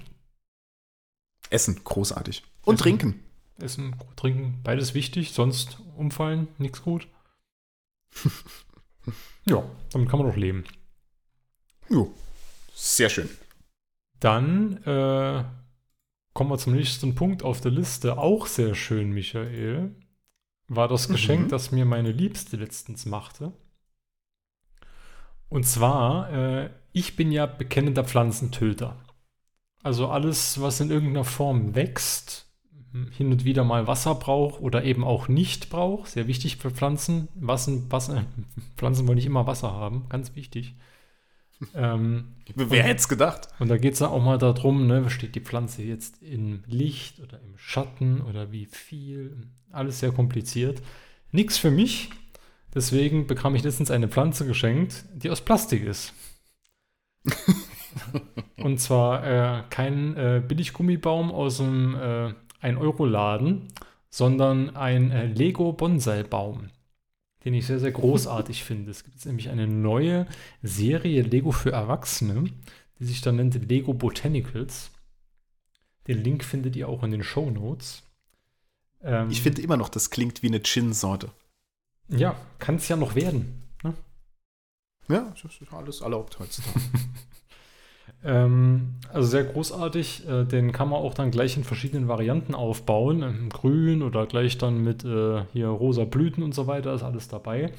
A: Essen, großartig. Und Essen. trinken.
B: Essen, Trinken, beides wichtig, sonst umfallen, nichts gut. ja, damit kann man doch leben.
A: Jo, sehr schön.
B: Dann äh, kommen wir zum nächsten Punkt auf der Liste. Auch sehr schön, Michael. War das mhm. Geschenk, das mir meine Liebste letztens machte. Und zwar, äh, ich bin ja bekennender Pflanzentöter. Also alles, was in irgendeiner Form wächst, hin und wieder mal Wasser braucht oder eben auch nicht braucht. Sehr wichtig für Pflanzen. Wasser, Wasser, Pflanzen wollen nicht immer Wasser haben, ganz wichtig.
A: Ähm, Wer hätte es gedacht?
B: Und da geht es dann auch mal darum, ne, steht die Pflanze jetzt im Licht oder im Schatten oder wie viel. Alles sehr kompliziert. Nichts für mich. Deswegen bekam ich letztens eine Pflanze geschenkt, die aus Plastik ist. Und zwar äh, kein äh, Billiggummibaum aus einem äh, 1-Euro-Laden, sondern ein äh, Lego-Bonsai-Baum, den ich sehr, sehr großartig finde. Es gibt nämlich eine neue Serie Lego für Erwachsene, die sich dann nennt Lego Botanicals. Den Link findet ihr auch in den Show Notes.
A: Ähm, ich finde immer noch, das klingt wie eine Gin-Sorte.
B: Ja, kann es ja noch werden. Ne?
A: Ja, das ist alles erlaubt heutzutage.
B: ähm, also sehr großartig. Äh, den kann man auch dann gleich in verschiedenen Varianten aufbauen. Ähm, grün oder gleich dann mit äh, hier rosa Blüten und so weiter ist alles dabei.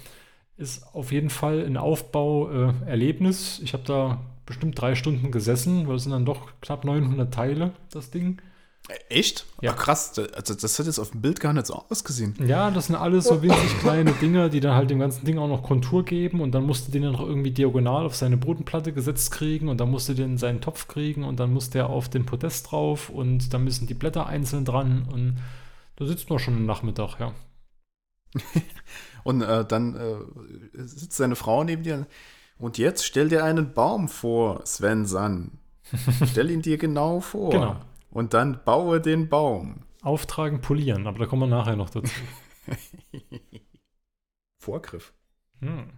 B: Ist auf jeden Fall ein Aufbauerlebnis. Ich habe da bestimmt drei Stunden gesessen, weil es sind dann doch knapp 900 Teile, das Ding.
A: Echt? Ja. Ach, krass. Also, das hat jetzt auf dem Bild gar nicht so ausgesehen.
B: Ja, das sind alles so winzig kleine Dinge, die dann halt dem ganzen Ding auch noch Kontur geben und dann musste den dann noch irgendwie diagonal auf seine Bodenplatte gesetzt kriegen und dann musste den in seinen Topf kriegen und dann musste er auf den Podest drauf und dann müssen die Blätter einzeln dran und da sitzt man schon am Nachmittag, ja.
A: und äh, dann äh, sitzt seine Frau neben dir und jetzt stell dir einen Baum vor, Sven San. stell ihn dir genau vor. Genau. Und dann baue den Baum.
B: Auftragen, polieren, aber da kommen wir nachher noch dazu.
A: Vorgriff.
B: Hm.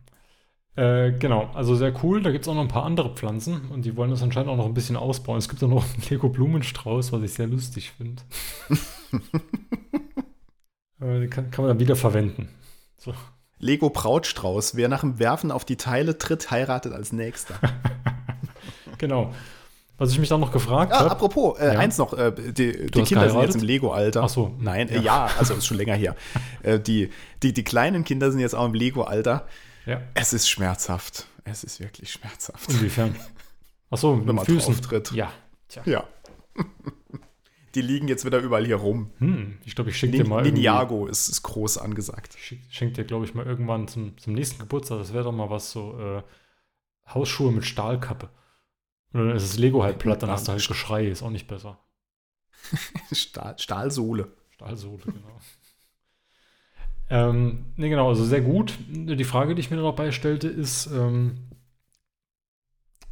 B: Äh, genau, also sehr cool. Da gibt es auch noch ein paar andere Pflanzen und die wollen das anscheinend auch noch ein bisschen ausbauen. Es gibt auch noch einen Lego-Blumenstrauß, was ich sehr lustig finde. äh, kann, kann, man dann wieder verwenden.
A: So. Lego Brautstrauß. Wer nach dem Werfen auf die Teile tritt, heiratet als nächster.
B: genau. Was ich mich dann noch gefragt ah, habe.
A: Apropos, äh, ja. eins noch, äh, die, die Kinder sind jetzt im Lego-Alter.
B: Ach so.
A: Nein, ja. Äh, ja, also ist schon länger her. äh, die, die, die kleinen Kinder sind jetzt auch im Lego-Alter. Ja. Es ist schmerzhaft. Es ist wirklich schmerzhaft.
B: Inwiefern? Ach so,
A: mit Wenn man Füßen. tritt.
B: Ja.
A: Tja. Ja. die liegen jetzt wieder überall hier rum.
B: Hm, ich glaube, ich schenke dir mal.
A: Ninjago ist, ist groß angesagt.
B: Ich schenke dir, glaube ich, mal irgendwann zum, zum nächsten Geburtstag. Das wäre doch mal was so äh, Hausschuhe mit Stahlkappe. Und dann ist das Lego halt platt, dann hast du halt Geschrei, ist auch nicht besser.
A: Stahl, Stahlsohle.
B: Stahlsohle, genau. ähm, ne, genau, also sehr gut. Die Frage, die ich mir dabei stellte, ist, ähm,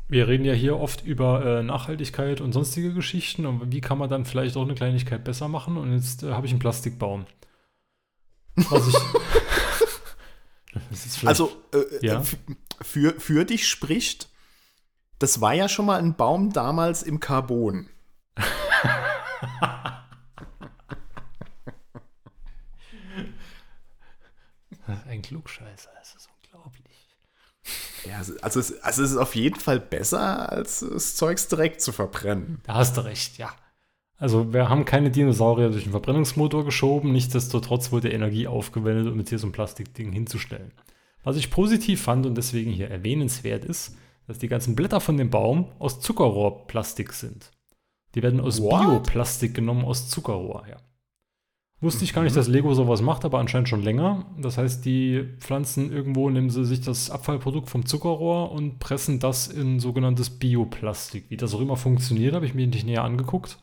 B: wir reden ja hier oft über äh, Nachhaltigkeit und sonstige Geschichten und wie kann man dann vielleicht auch eine Kleinigkeit besser machen und jetzt äh, habe ich einen Plastikbaum. Was ich.
A: also, äh, ja? für, für dich spricht, das war ja schon mal ein Baum damals im Carbon.
B: ein Klugscheißer, das ist unglaublich.
A: Ja, also es, also es ist auf jeden Fall besser, als das Zeugs direkt zu verbrennen.
B: Da hast du recht, ja. Also wir haben keine Dinosaurier durch den Verbrennungsmotor geschoben, nichtsdestotrotz wurde Energie aufgewendet, um jetzt hier so ein Plastikding hinzustellen. Was ich positiv fand und deswegen hier erwähnenswert ist, dass die ganzen Blätter von dem Baum aus Zuckerrohrplastik sind. Die werden aus What? Bioplastik genommen, aus Zuckerrohr, ja. Wusste ich gar nicht, mhm. dass Lego sowas macht, aber anscheinend schon länger. Das heißt, die pflanzen irgendwo, nehmen sie sich das Abfallprodukt vom Zuckerrohr und pressen das in sogenanntes Bioplastik. Wie das auch immer funktioniert, habe ich mir nicht näher angeguckt.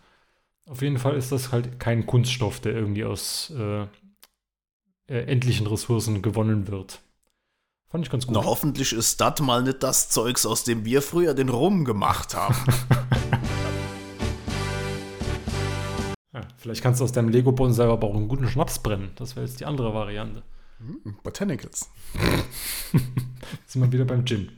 B: Auf jeden Fall ist das halt kein Kunststoff, der irgendwie aus äh, äh, endlichen Ressourcen gewonnen wird. Fand ich ganz gut.
A: Na, hoffentlich ist das mal nicht das Zeugs, aus dem wir früher den Rum gemacht haben.
B: ja, vielleicht kannst du aus deinem Lego-Boden selber aber auch einen guten Schnaps brennen. Das wäre jetzt die andere Variante.
A: Mm, Botanicals.
B: sind wir wieder beim Gin.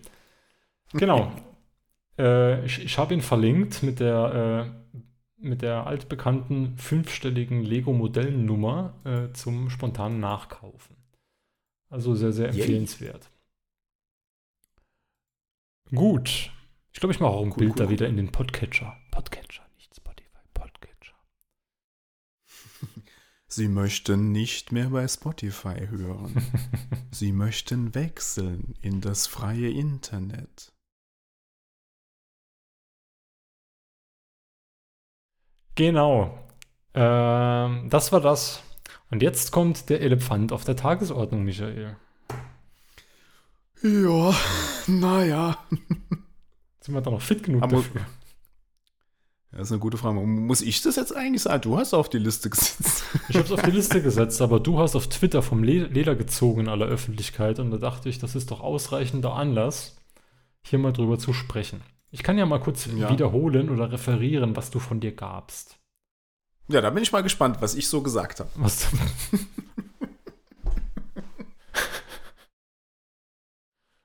B: Genau. äh, ich, ich habe ihn verlinkt mit der, äh, mit der altbekannten fünfstelligen Lego-Modellnummer äh, zum spontanen Nachkaufen. Also sehr, sehr empfehlenswert. Yay. Gut. Ich glaube, ich mache auch ein cool, Bild cool, da cool. wieder in den Podcatcher. Podcatcher, nicht Spotify, Podcatcher.
A: Sie möchten nicht mehr bei Spotify hören. Sie möchten wechseln in das freie Internet.
B: Genau. Ähm, das war das. Und jetzt kommt der Elefant auf der Tagesordnung, Michael.
A: Ja, naja.
B: Sind wir da noch fit genug
A: Aber-
B: dafür?
A: Das ist eine gute Frage. Muss ich das jetzt eigentlich sagen? Du hast auf die Liste gesetzt.
B: Ich habe es auf die Liste gesetzt, aber du hast auf Twitter vom Le Leder gezogen in aller Öffentlichkeit und da dachte ich, das ist doch ausreichender Anlass, hier mal drüber zu sprechen. Ich kann ja mal kurz
A: Ja.
B: wiederholen oder referieren, was du von dir gabst.
A: Ja, da bin ich mal gespannt, was ich so gesagt habe.
B: Was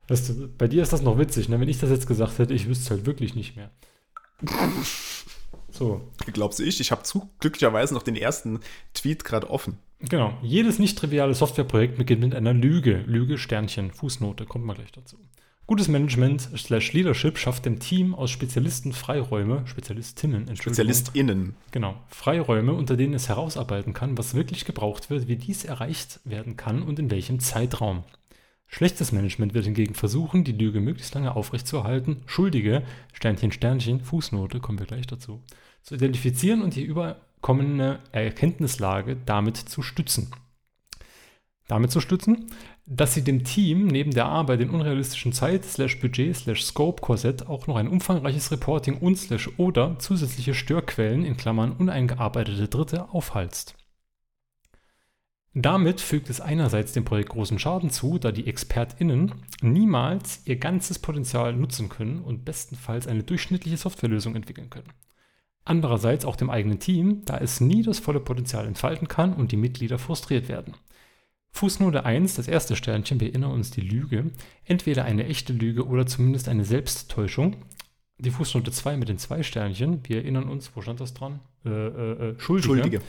B: weißt du, bei dir ist das noch witzig, ne? Wenn ich das jetzt gesagt hätte, ich wüsste es halt wirklich nicht mehr. So,
A: Glaubst du ich? Ich habe zu glücklicherweise noch den ersten Tweet gerade offen.
B: Genau. Jedes nicht triviale Softwareprojekt beginnt mit einer Lüge. Lüge, Sternchen, Fußnote, kommt mal gleich dazu. Gutes Management slash Leadership schafft dem Team aus Spezialisten Freiräume, Spezialistinnen, Entschuldigung,
A: SpezialistInnen.
B: Genau, Freiräume, unter denen es herausarbeiten kann, was wirklich gebraucht wird, wie dies erreicht werden kann und in welchem Zeitraum. Schlechtes Management wird hingegen versuchen, die Lüge möglichst lange aufrechtzuerhalten, Schuldige, Sternchen, Sternchen, Fußnote, kommen wir gleich dazu, zu identifizieren und die überkommene Erkenntnislage damit zu stützen. Damit zu stützen, dass sie dem Team neben der Arbeit in unrealistischen Zeit, slash Budget, slash Scope, Korsett auch noch ein umfangreiches Reporting und oder zusätzliche Störquellen in Klammern uneingearbeitete Dritte aufhalst. Damit fügt es einerseits dem Projekt großen Schaden zu, da die ExpertInnen niemals ihr ganzes Potenzial nutzen können und bestenfalls eine durchschnittliche Softwarelösung entwickeln können. Andererseits auch dem eigenen Team, da es nie das volle Potenzial entfalten kann und die Mitglieder frustriert werden. Fußnote 1, das erste Sternchen, wir erinnern uns die Lüge, entweder eine echte Lüge oder zumindest eine Selbsttäuschung. Die Fußnote 2 mit den zwei Sternchen, wir erinnern uns, wo stand das dran? Äh, äh, äh, Schuldige.
A: Schuldige.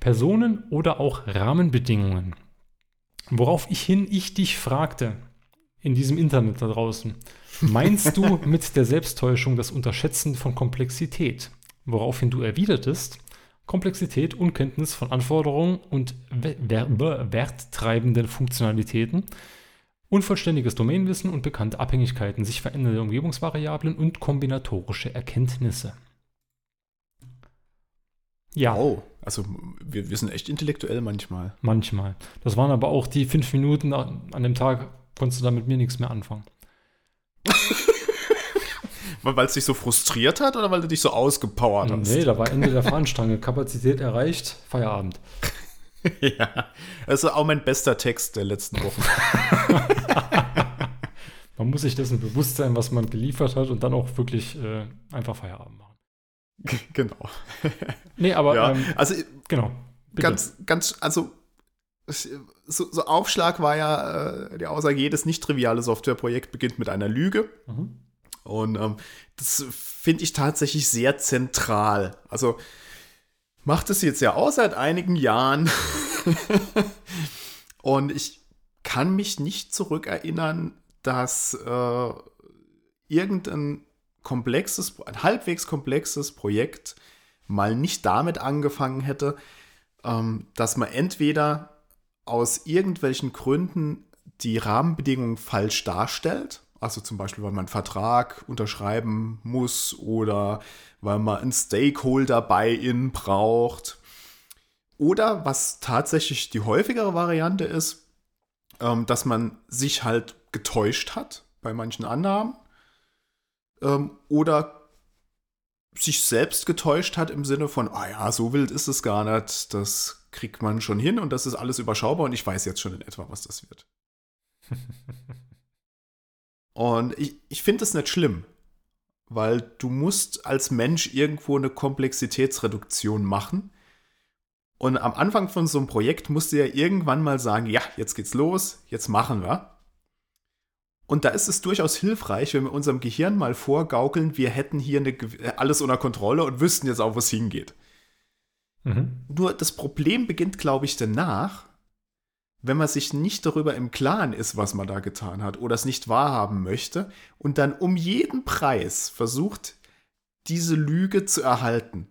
B: Personen oder auch Rahmenbedingungen. Worauf ich hin ich dich fragte, in diesem Internet da draußen, meinst du mit der Selbsttäuschung das Unterschätzen von Komplexität? Woraufhin du erwidertest, Komplexität, Unkenntnis von Anforderungen und we- wer- werttreibenden Funktionalitäten, unvollständiges Domainwissen und bekannte Abhängigkeiten, sich verändernde Umgebungsvariablen und kombinatorische Erkenntnisse. Ja.
A: Oh, also wir, wir sind echt intellektuell manchmal.
B: Manchmal. Das waren aber auch die fünf Minuten an an dem Tag, konntest du da mit mir nichts mehr anfangen.
A: Weil es dich so frustriert hat oder weil du dich so ausgepowert hast?
B: Nee, da war Ende der Fahnenstange. Kapazität erreicht, Feierabend.
A: Ja, das ist auch mein bester Text der letzten Wochen.
B: Man muss sich dessen bewusst sein, was man geliefert hat und dann auch wirklich äh, einfach Feierabend machen.
A: genau.
B: Nee, aber
A: Ja,
B: ähm,
A: also
B: genau. Bitte.
A: ganz, ganz, also es- so, so Aufschlag war ja äh, die Aussage, jedes nicht triviale Softwareprojekt beginnt mit einer Lüge.
B: Mhm.
A: Und ähm, das finde ich tatsächlich sehr zentral. Also macht es jetzt ja auch seit einigen Jahren. Und ich kann mich nicht zurückerinnern, dass äh, irgendein komplexes, ein halbwegs komplexes Projekt mal nicht damit angefangen hätte, ähm, dass man entweder aus irgendwelchen Gründen die Rahmenbedingungen falsch darstellt, also zum Beispiel, weil man einen Vertrag unterschreiben muss oder weil man einen Stakeholder-Buy-in braucht. Oder was tatsächlich die häufigere Variante ist, ähm, dass man sich halt getäuscht hat bei manchen Annahmen ähm, oder sich selbst getäuscht hat im Sinne von, ah ja, so wild ist es gar nicht, das kriegt man schon hin und das ist alles überschaubar und ich weiß jetzt schon in etwa, was das wird. Und ich, ich finde es nicht schlimm, weil du musst als Mensch irgendwo eine Komplexitätsreduktion machen. Und am Anfang von so einem Projekt musst du ja irgendwann mal sagen, ja, jetzt geht's los, jetzt machen wir. Und da ist es durchaus hilfreich, wenn wir unserem Gehirn mal vorgaukeln, wir hätten hier eine, gew- alles unter Kontrolle und wüssten jetzt auch, wo es hingeht.
B: Mhm.
A: Nur das Problem beginnt, glaube ich, danach, wenn man sich nicht darüber im Klaren ist, was man da getan hat oder es nicht wahrhaben möchte und dann um jeden Preis versucht, diese Lüge zu erhalten.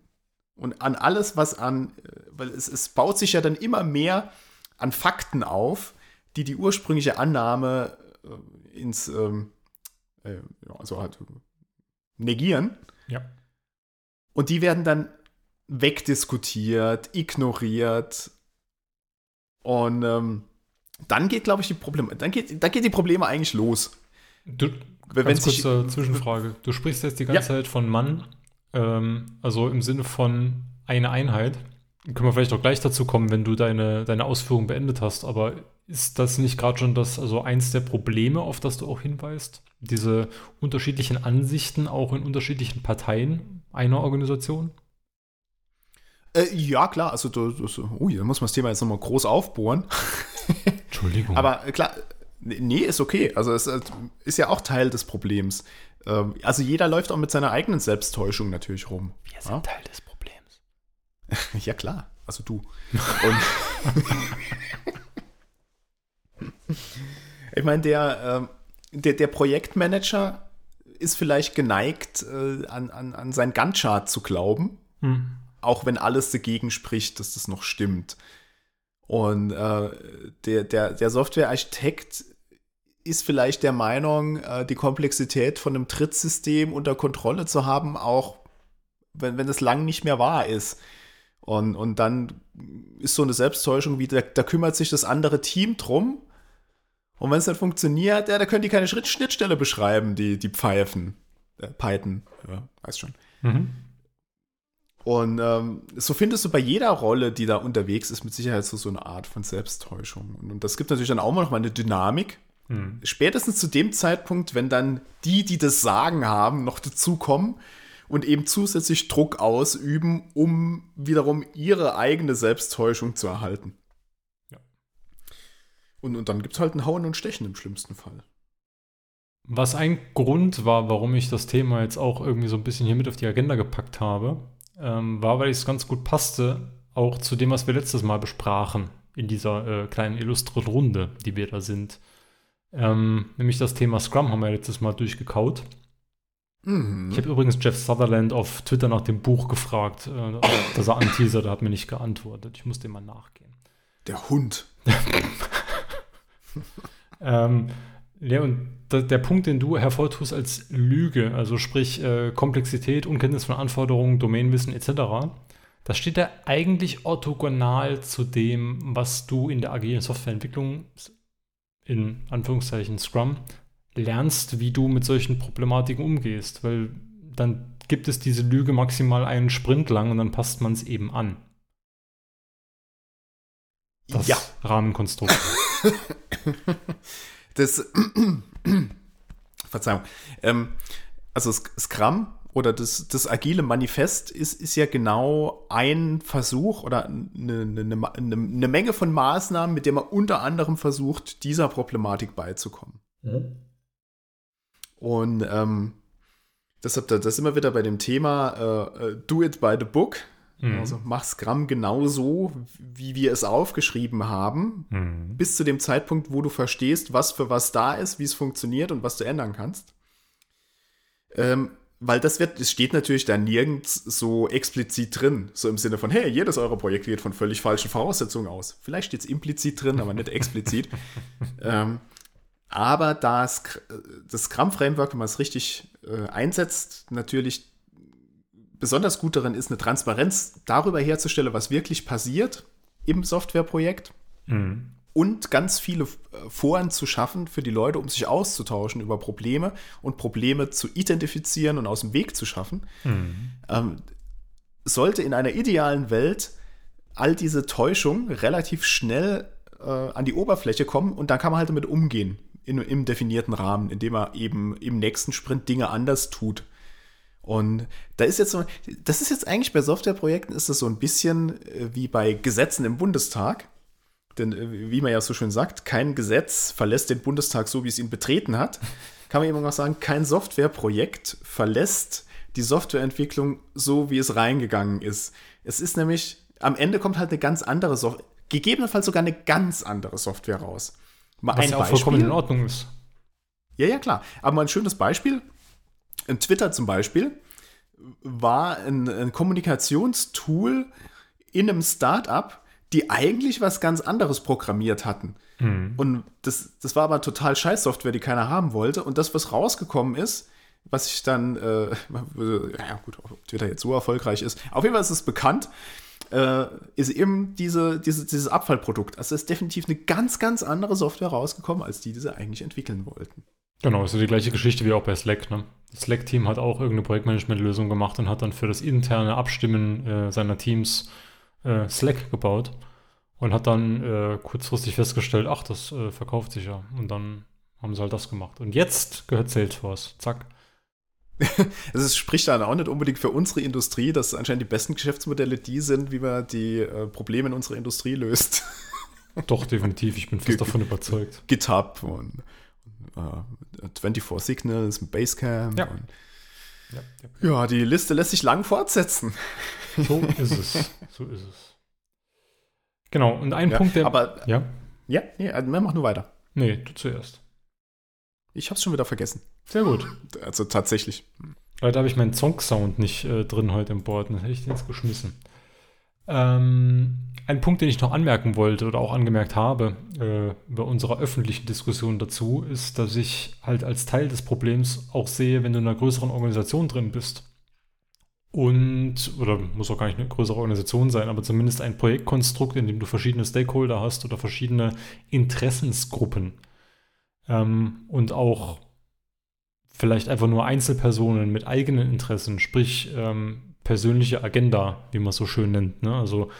A: Und an alles, was an, äh, weil es, es baut sich ja dann immer mehr an Fakten auf, die die ursprüngliche Annahme äh, ins, ähm, äh, also halt negieren.
B: Ja.
A: Und die werden dann wegdiskutiert, ignoriert. Und ähm, dann geht, glaube ich, die Probleme, dann geht, dann geht die Probleme eigentlich los.
B: Du,
A: Wenn
B: ganz
A: sich-
B: kurze Zwischenfrage. Du sprichst jetzt die ganze
A: Ja.
B: Zeit von Mann, ähm, also im Sinne von eine Einheit. Können wir vielleicht auch gleich dazu kommen, wenn du deine, deine Ausführung beendet hast. Aber ist das nicht gerade schon das, also eins der Probleme, auf das du auch hinweist? Diese unterschiedlichen Ansichten auch in unterschiedlichen Parteien einer Organisation?
A: Äh, ja, klar, also du, du, so- ui, da muss man das Thema jetzt nochmal groß aufbohren.
B: Entschuldigung.
A: Aber äh, klar, nee, ist okay. Also es äh, ist ja auch Teil des Problems. Ähm, Also jeder läuft auch mit seiner eigenen Selbsttäuschung natürlich rum.
B: wir
A: ja?
B: Teil des Problems.
A: Ja, klar. Also du. Ich meine, der, ähm, der, der Projektmanager ist vielleicht geneigt, äh, an, an, an sein Gantt-Chart zu glauben,
B: Hm.
A: Auch wenn alles dagegen spricht, dass das noch stimmt. Und äh, der, der, der Softwarearchitekt ist vielleicht der Meinung, äh, die Komplexität von einem Trittsystem unter Kontrolle zu haben, auch wenn, wenn es lang nicht mehr wahr ist. Und, und dann ist so eine Selbsttäuschung wie, da, da kümmert sich das andere Team drum. Und wenn es nicht funktioniert, ja, da können die keine Schnittstelle beschreiben, die, die Pfeifen. Äh, Python, ja, weiß schon.
B: Mhm.
A: Und ähm, so findest du bei jeder Rolle, die da unterwegs ist, mit Sicherheit so, so eine Art von Selbsttäuschung. Und, und das gibt natürlich dann auch noch mal eine Dynamik.
B: Hm.
A: Spätestens zu dem Zeitpunkt, wenn dann die, die das Sagen haben, noch dazukommen und eben zusätzlich Druck ausüben, um wiederum ihre eigene Selbsttäuschung zu erhalten.
B: Ja.
A: Und, und dann gibt es halt ein Hauen und Stechen im schlimmsten Fall.
B: Was ein Grund war, warum ich das Thema jetzt auch irgendwie so ein bisschen hier mit auf die Agenda gepackt habe, ähm, war, weil es ganz gut passte, auch zu dem, was wir letztes Mal besprachen, in dieser äh, kleinen illustren Runde, die wir da sind. Ähm, nämlich das Thema Scrum haben wir letztes Mal durchgekaut.
A: Mhm.
B: Ich habe übrigens Jeff Sutherland auf Twitter nach dem Buch gefragt, äh, dass er anteasert, er hat mir nicht geantwortet. Ich muss dem mal nachgehen.
A: Der Hund.
B: Ähm, ja, und der Punkt, den du hervortust als Lüge, also sprich äh, Komplexität, Unkenntnis von Anforderungen, Domainwissen etc., das steht ja eigentlich orthogonal zu dem, was du in der agilen Softwareentwicklung, in Anführungszeichen Scrum, lernst, wie du mit solchen Problematiken umgehst, weil dann gibt es diese Lüge maximal einen Sprint lang und dann passt man es eben an. Das
A: Ja.
B: Rahmenkonstrukt.
A: Das, Verzeihung. Ähm, also Scrum oder das, das agile Manifest ist, ist ja genau ein Versuch oder eine, eine, eine, eine Menge von Maßnahmen, mit der man unter anderem versucht, dieser Problematik beizukommen. Und ähm, deshalb, da, da sind wir wieder bei dem Thema äh, äh, Do it by the book.
B: Mhm.
A: Also mach Scrum genau so, wie wir es aufgeschrieben haben,
B: Mhm.
A: bis zu dem Zeitpunkt, wo du verstehst, was für was da ist, wie es funktioniert und was du ändern kannst. Ähm, weil das wird, es steht natürlich da nirgends so explizit drin, so im Sinne von, hey, jedes eurer Projekte geht von völlig falschen Voraussetzungen aus. Vielleicht steht es implizit drin, aber nicht explizit. ähm, aber da das Scrum-Framework, wenn man es richtig äh, einsetzt, natürlich besonders gut darin ist, eine Transparenz darüber herzustellen, was wirklich passiert im Softwareprojekt
B: Mhm.
A: und ganz viele äh, Foren zu schaffen für die Leute, um sich auszutauschen über Probleme und Probleme zu identifizieren und aus dem Weg zu schaffen.
B: Mhm.
A: Ähm, sollte in einer idealen Welt all diese Täuschung relativ schnell äh, an die Oberfläche kommen und dann kann man halt damit umgehen in, im definierten Rahmen, indem man eben im nächsten Sprint Dinge anders tut. Und da ist jetzt so, das ist jetzt eigentlich bei Softwareprojekten ist das so ein bisschen äh, wie bei Gesetzen im Bundestag. Denn äh, wie man ja so schön sagt, kein Gesetz verlässt den Bundestag so, wie es ihn betreten hat. Kann man eben auch sagen, kein Softwareprojekt verlässt die Softwareentwicklung so, wie es reingegangen ist. Es ist nämlich, am Ende kommt halt eine ganz andere Software, gegebenenfalls sogar eine ganz andere Software raus. Mal
B: Was ja auch vollkommen in Ordnung ist.
A: ja, ja, klar. Aber mal ein schönes Beispiel. In Twitter zum Beispiel war ein, ein Kommunikationstool in einem Startup, die eigentlich was ganz anderes programmiert hatten.
B: Mhm.
A: Und das, das war aber total scheiß Software, die keiner haben wollte. Und das, was rausgekommen ist, was ich dann, äh, ja gut, ob Twitter jetzt so erfolgreich ist. Auf jeden Fall ist es bekannt, äh, ist eben diese, diese, dieses Abfallprodukt. Also ist definitiv eine ganz, ganz andere Software rausgekommen, als die, die sie eigentlich entwickeln wollten.
B: Genau, ist ja die gleiche Geschichte wie auch bei Slack. Ne? Das Slack-Team hat auch irgendeine Projektmanagement-Lösung gemacht und hat dann für das interne Abstimmen äh, seiner Teams äh, Slack gebaut und hat dann äh, kurzfristig festgestellt, ach, das äh, verkauft sich ja. Und dann haben sie halt das gemacht. Und jetzt gehört Salesforce. Zack.
A: Es spricht dann auch nicht unbedingt für unsere Industrie, dass anscheinend die besten Geschäftsmodelle die sind, wie man die äh, Probleme in unserer Industrie löst.
B: Doch, definitiv. Ich bin fest davon überzeugt.
A: GitHub und äh, 24 Signals, Basecamp.
B: Ja. Ja, ja.
A: ja, die Liste lässt sich lang fortsetzen.
B: So ist es. So ist es. Genau, und ein Punkt, der.
A: aber
B: ja?
A: ja, nee, also, mach nur weiter.
B: Nee, du zuerst.
A: Ich hab's schon wieder vergessen.
B: Sehr gut.
A: Also tatsächlich.
B: Leider habe ich meinen Song-Sound nicht äh, drin heute im Board, dann hätte ich den jetzt geschmissen. Ähm, ein Punkt, den ich noch anmerken wollte oder auch angemerkt habe äh, bei unserer öffentlichen Diskussion dazu, ist, dass ich halt als Teil des Problems auch sehe, wenn du in einer größeren Organisation drin bist. Und, oder muss auch gar nicht eine größere Organisation sein, aber zumindest ein Projektkonstrukt, in dem du verschiedene Stakeholder hast oder verschiedene Interessensgruppen. Ähm, und auch vielleicht einfach nur Einzelpersonen mit eigenen Interessen, sprich ähm, persönliche Agenda, wie man es so schön nennt. Ne? Also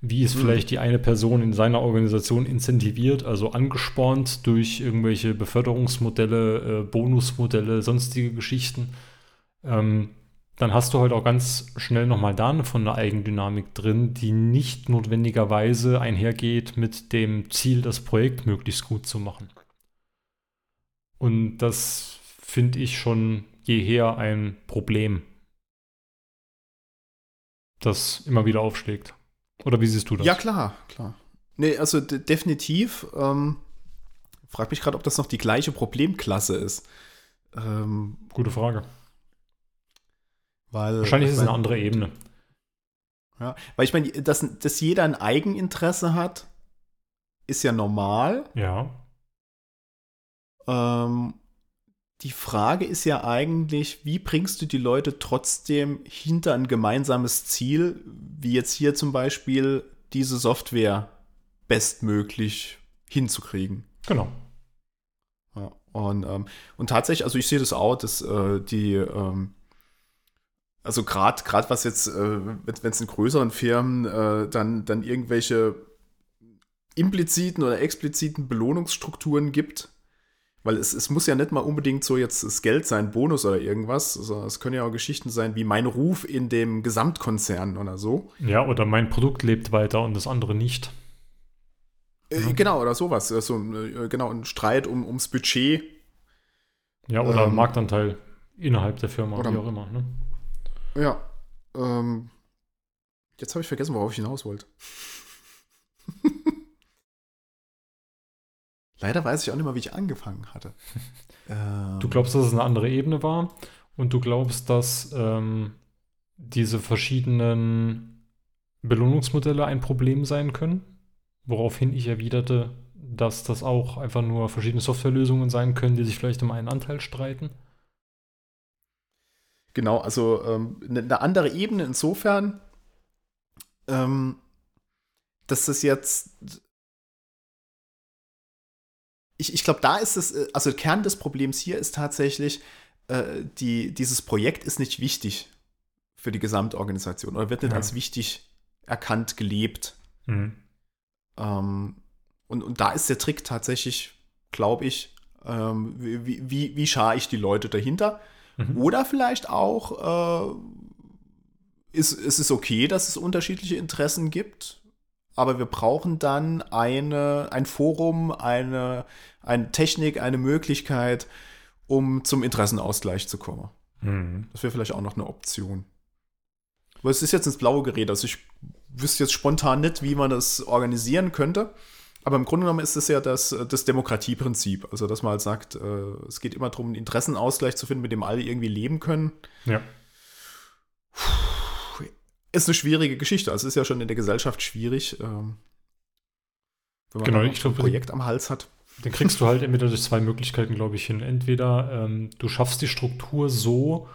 B: wie ist
A: Mhm.
B: vielleicht die eine Person in seiner Organisation incentiviert, also angespornt durch irgendwelche Beförderungsmodelle, äh, Bonusmodelle, sonstige Geschichten. Ähm, dann hast du halt auch ganz schnell nochmal da eine von der Eigendynamik drin, die nicht notwendigerweise einhergeht mit dem Ziel, das Projekt möglichst gut zu machen. Und das finde ich schon jeher ein Problem, das immer wieder aufschlägt. Oder wie siehst du das?
A: Ja, klar, klar. Nee, also de- definitiv. Ähm, frag mich gerade, ob das noch die gleiche Problemklasse ist. Ähm,
B: Gute Frage.
A: weil,
B: Wahrscheinlich ist es eine andere Ebene.
A: Ja, weil ich meine, dass, dass jeder ein Eigeninteresse hat, ist ja normal.
B: Ja.
A: Ähm, die Frage ist ja eigentlich, wie bringst du die Leute trotzdem hinter ein gemeinsames Ziel, wie jetzt hier zum Beispiel diese Software bestmöglich hinzukriegen?
B: Genau.
A: Ja, und, ähm, und tatsächlich, also ich sehe das auch, dass äh, die, ähm, also gerade gerade was jetzt, äh, wenn es in größeren Firmen äh, dann, dann irgendwelche impliziten oder expliziten Belohnungsstrukturen gibt, weil es, es muss ja nicht mal unbedingt so jetzt das Geld sein, Bonus oder irgendwas, also es können ja auch Geschichten sein wie mein Ruf in dem Gesamtkonzern oder so.
B: Ja, oder mein Produkt lebt weiter und das andere nicht.
A: Äh, Genau, oder sowas. Also, äh, genau, ein Streit um, ums Budget.
B: Ja, oder
A: Ähm,
B: Marktanteil innerhalb der Firma,
A: oder-
B: wie auch immer. Ne?
A: Ja. Ähm, jetzt habe ich vergessen, worauf ich hinaus wollte. Leider weiß ich auch nicht mehr, wie ich angefangen hatte. Ähm,
B: Du glaubst, dass es eine andere Ebene war und du glaubst, dass ähm, diese verschiedenen Belohnungsmodelle ein Problem sein können? Woraufhin ich erwiderte, dass das auch einfach nur verschiedene Softwarelösungen sein können, die sich vielleicht um einen Anteil streiten.
A: Genau, also ähm, eine, eine andere Ebene insofern, ähm, dass das jetzt. Ich, ich glaube, da ist es, äh, also Kern des Problems hier ist tatsächlich, äh, die, dieses Projekt ist nicht wichtig für die Gesamtorganisation oder wird nicht
B: Ja.
A: als wichtig erkannt, gelebt.
B: Mhm.
A: Ähm, und, und da ist der Trick tatsächlich, glaube ich, ähm, wie, wie, wie schare ich die Leute dahinter?
B: Mhm.
A: Oder vielleicht auch, äh, ist, ist es okay, dass es unterschiedliche Interessen gibt, aber wir brauchen dann eine, ein Forum, eine, eine Technik, eine Möglichkeit, um zum Interessenausgleich zu kommen.
B: Mhm.
A: Das wäre vielleicht auch noch eine Option. Aber es ist jetzt ins Blaue geredet, also ich wüsste jetzt spontan nicht, wie man das organisieren könnte. Aber im Grunde genommen ist es ja das, das Demokratieprinzip. Also, dass man halt sagt, äh, es geht immer darum, einen Interessenausgleich zu finden, mit dem alle irgendwie leben können.
B: Ja.
A: Ist eine schwierige Geschichte. Also, es ist ja schon in der Gesellschaft schwierig, ähm, wenn man
B: Genau,
A: dann ein
B: glaub,
A: Projekt am Hals hat.
B: Den kriegst du halt entweder durch zwei Möglichkeiten, glaube ich, hin. Entweder ähm, du schaffst die Struktur so,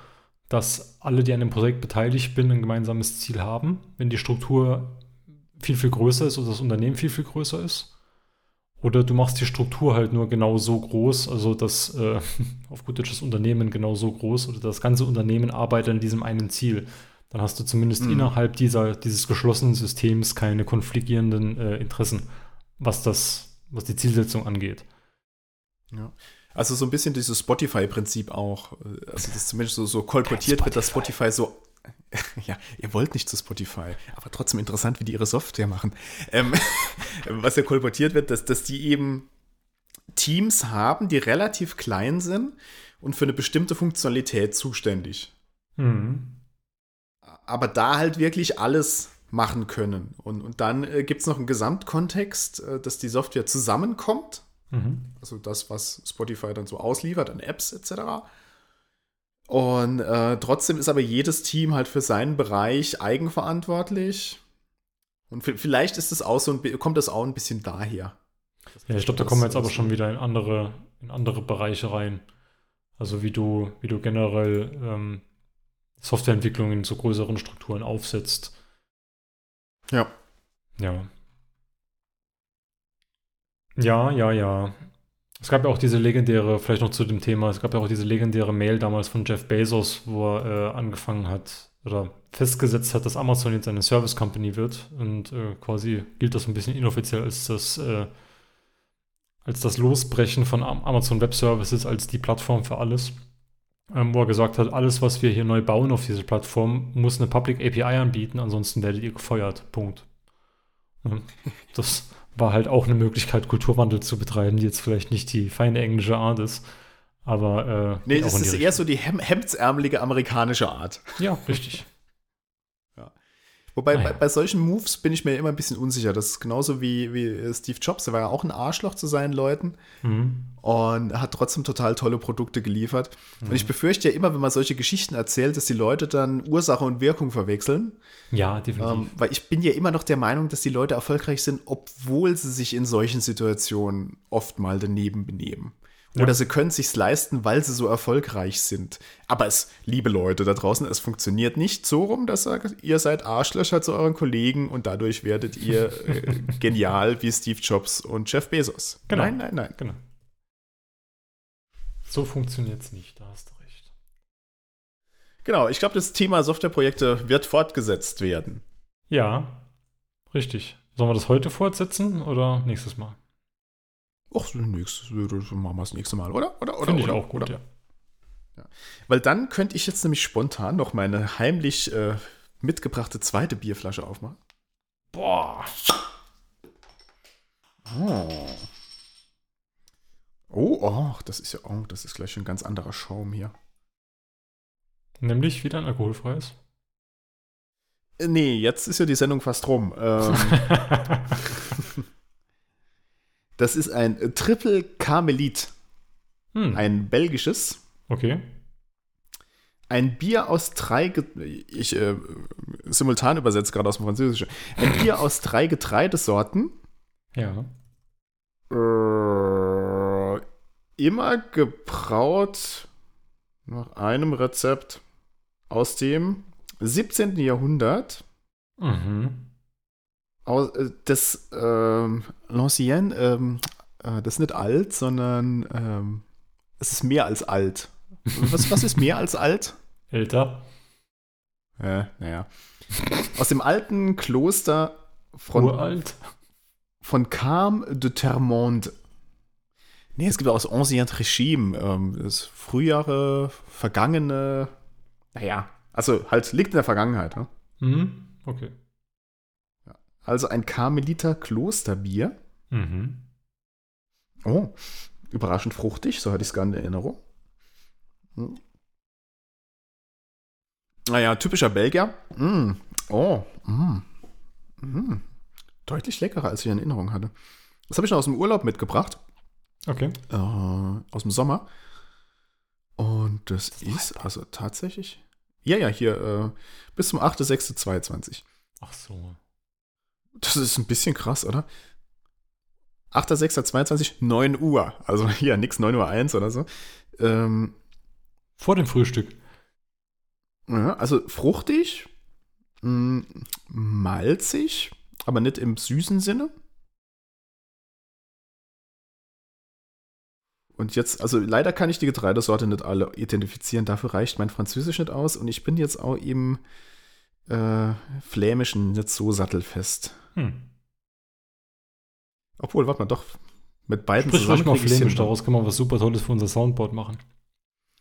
B: dass alle, die an dem Projekt beteiligt sind, ein gemeinsames Ziel haben. Wenn die Struktur viel, viel größer ist oder das Unternehmen viel, viel größer ist. Oder du machst die Struktur halt nur genau so groß, also das äh, auf gut Deutsch das Unternehmen genau so groß oder das ganze Unternehmen arbeitet an diesem einen Ziel. Dann hast du zumindest
A: Mhm.
B: innerhalb dieser, dieses geschlossenen Systems keine konfligierenden äh, Interessen, was das, was die Zielsetzung angeht.
A: Ja. Also so ein bisschen dieses Spotify-Prinzip auch. äh, Also das zumindest so, so kolportiert wird, dass Spotify so. Ja, ihr wollt nicht zu Spotify, aber trotzdem interessant, wie die ihre Software machen. Ähm, was ja kolportiert wird, dass, dass die eben Teams haben, die relativ klein sind und für eine bestimmte Funktionalität zuständig.
B: Mhm.
A: Aber da halt wirklich alles machen können. Und, und dann äh, gibt es noch einen Gesamtkontext, äh, dass die Software zusammenkommt.
B: Mhm.
A: Also das, was Spotify dann so ausliefert an Apps etc. Und äh, trotzdem ist aber jedes Team halt für seinen Bereich eigenverantwortlich. Und vi- vielleicht ist es auch so ein, kommt das auch ein bisschen daher.
B: Ja, ich glaube, da kommen wir jetzt aber schon wieder in andere, in andere Bereiche rein. Also wie du, wie du generell ähm, Softwareentwicklung in so größeren Strukturen aufsetzt.
A: Ja.
B: Ja. Ja, ja, ja. Es gab ja auch diese legendäre, vielleicht noch zu dem Thema, es gab ja auch diese legendäre Mail damals von Jeff Bezos, wo er äh, angefangen hat oder festgesetzt hat, dass Amazon jetzt eine Service Company wird und äh, quasi gilt das ein bisschen inoffiziell als das, äh, als das Losbrechen von Am Amazon Web Services als die Plattform für alles. Ähm, wo er gesagt hat, alles, was wir hier neu bauen auf dieser Plattform, muss eine Public API anbieten, ansonsten werdet ihr gefeuert. Punkt. Ja, Das war halt auch eine Möglichkeit, Kulturwandel zu betreiben, die jetzt vielleicht nicht die feine englische Art ist, aber äh,
A: Nee, das ist eher so die hem hemdsärmelige amerikanische Art.
B: Ja, richtig.
A: Wobei
B: Ah, ja.
A: bei, bei solchen Moves bin ich mir immer ein bisschen unsicher. Das ist genauso wie, wie äh, Steve Jobs. Der war ja auch ein Arschloch zu seinen Leuten
B: Mhm.
A: und hat trotzdem total tolle Produkte geliefert. Und
B: Mhm.
A: ich befürchte ja immer, wenn man solche Geschichten erzählt, dass die Leute dann Ursache und Wirkung verwechseln.
B: Ja, definitiv.
A: Ähm, weil ich bin ja immer noch der Meinung, dass die Leute erfolgreich sind, obwohl sie sich in solchen Situationen oft mal daneben benehmen. Oder
B: Ja.
A: sie können sich's leisten, weil sie so erfolgreich sind. Aber es, liebe Leute da draußen, es funktioniert nicht so rum, dass ihr, ihr seid Arschlöcher zu euren Kollegen und dadurch werdet ihr äh, genial wie Steve Jobs und Jeff Bezos.
B: Genau.
A: Nein, nein, nein.
B: genau. So funktioniert es nicht, da hast du recht.
A: Genau, ich glaube, das Thema Softwareprojekte wird fortgesetzt werden.
B: Ja, richtig. Sollen wir das heute fortsetzen oder nächstes Mal?
A: Och, nächstes, machen wir das nächste Mal, oder? Oder? oder
B: Finde ich
A: oder,
B: auch gut,
A: oder?
B: ja.
A: Weil dann könnte ich jetzt nämlich spontan noch meine heimlich äh, mitgebrachte zweite Bierflasche aufmachen.
B: Boah.
A: Oh. Oh, oh, das ist ja, oh, das ist gleich ein ganz anderer Schaum hier.
B: Nämlich wieder ein alkoholfreies.
A: Äh, nee, jetzt ist ja die Sendung fast rum. Ähm, das ist ein Triple Karmelit,
B: hm.
A: ein belgisches.
B: Okay.
A: Ein Bier aus drei, Ge ich äh, simultan übersetze gerade aus dem Französischen. Ein Bier aus drei Getreidesorten.
B: Ja.
A: Äh, immer gebraut nach einem Rezept aus dem 17. Jahrhundert.
B: Mhm.
A: Äh, das ähm, L'Ancien, ähm, äh, das ist nicht alt, sondern ähm, es ist mehr als alt. Was, was ist mehr als alt?
B: Älter.
A: Äh, naja. Aus dem alten Kloster von,
B: Uralt.
A: von Carme de Termonde. Nee, es gibt auch das Ancien Regime, ähm, das frühere, vergangene, naja, also halt liegt in der Vergangenheit. Ne?
B: Mhm. Okay.
A: Also ein Karmeliter Klosterbier.
B: Mhm.
A: Oh, überraschend fruchtig, so hatte ich es gar nicht in Erinnerung. Hm. Naja, typischer Belgier. Mm. Oh, mm. Mm. deutlich leckerer, als ich in Erinnerung hatte. Das habe ich noch aus dem Urlaub mitgebracht.
B: Okay.
A: äh, aus dem Sommer. Und das ist also tatsächlich. Ja, ja, hier äh, bis zum 8.6.22.
B: Ach so.
A: Das ist ein bisschen krass, oder? 8.6.22, 9 Uhr. Also hier, nix 9 Uhr 1 oder so. Ähm,
B: Vor dem Frühstück.
A: ja, also fruchtig, mh, malzig, aber nicht im süßen Sinne. Und jetzt, also leider kann ich die Getreidesorte nicht alle identifizieren, dafür reicht mein Französisch nicht aus und ich bin jetzt auch im äh, Flämischen nicht so sattelfest.
B: Hm.
A: Obwohl, warte mal, doch, mit beiden
B: Sprich ruhig mal Flämisch, daraus können wir was super Tolles für unser Soundboard machen.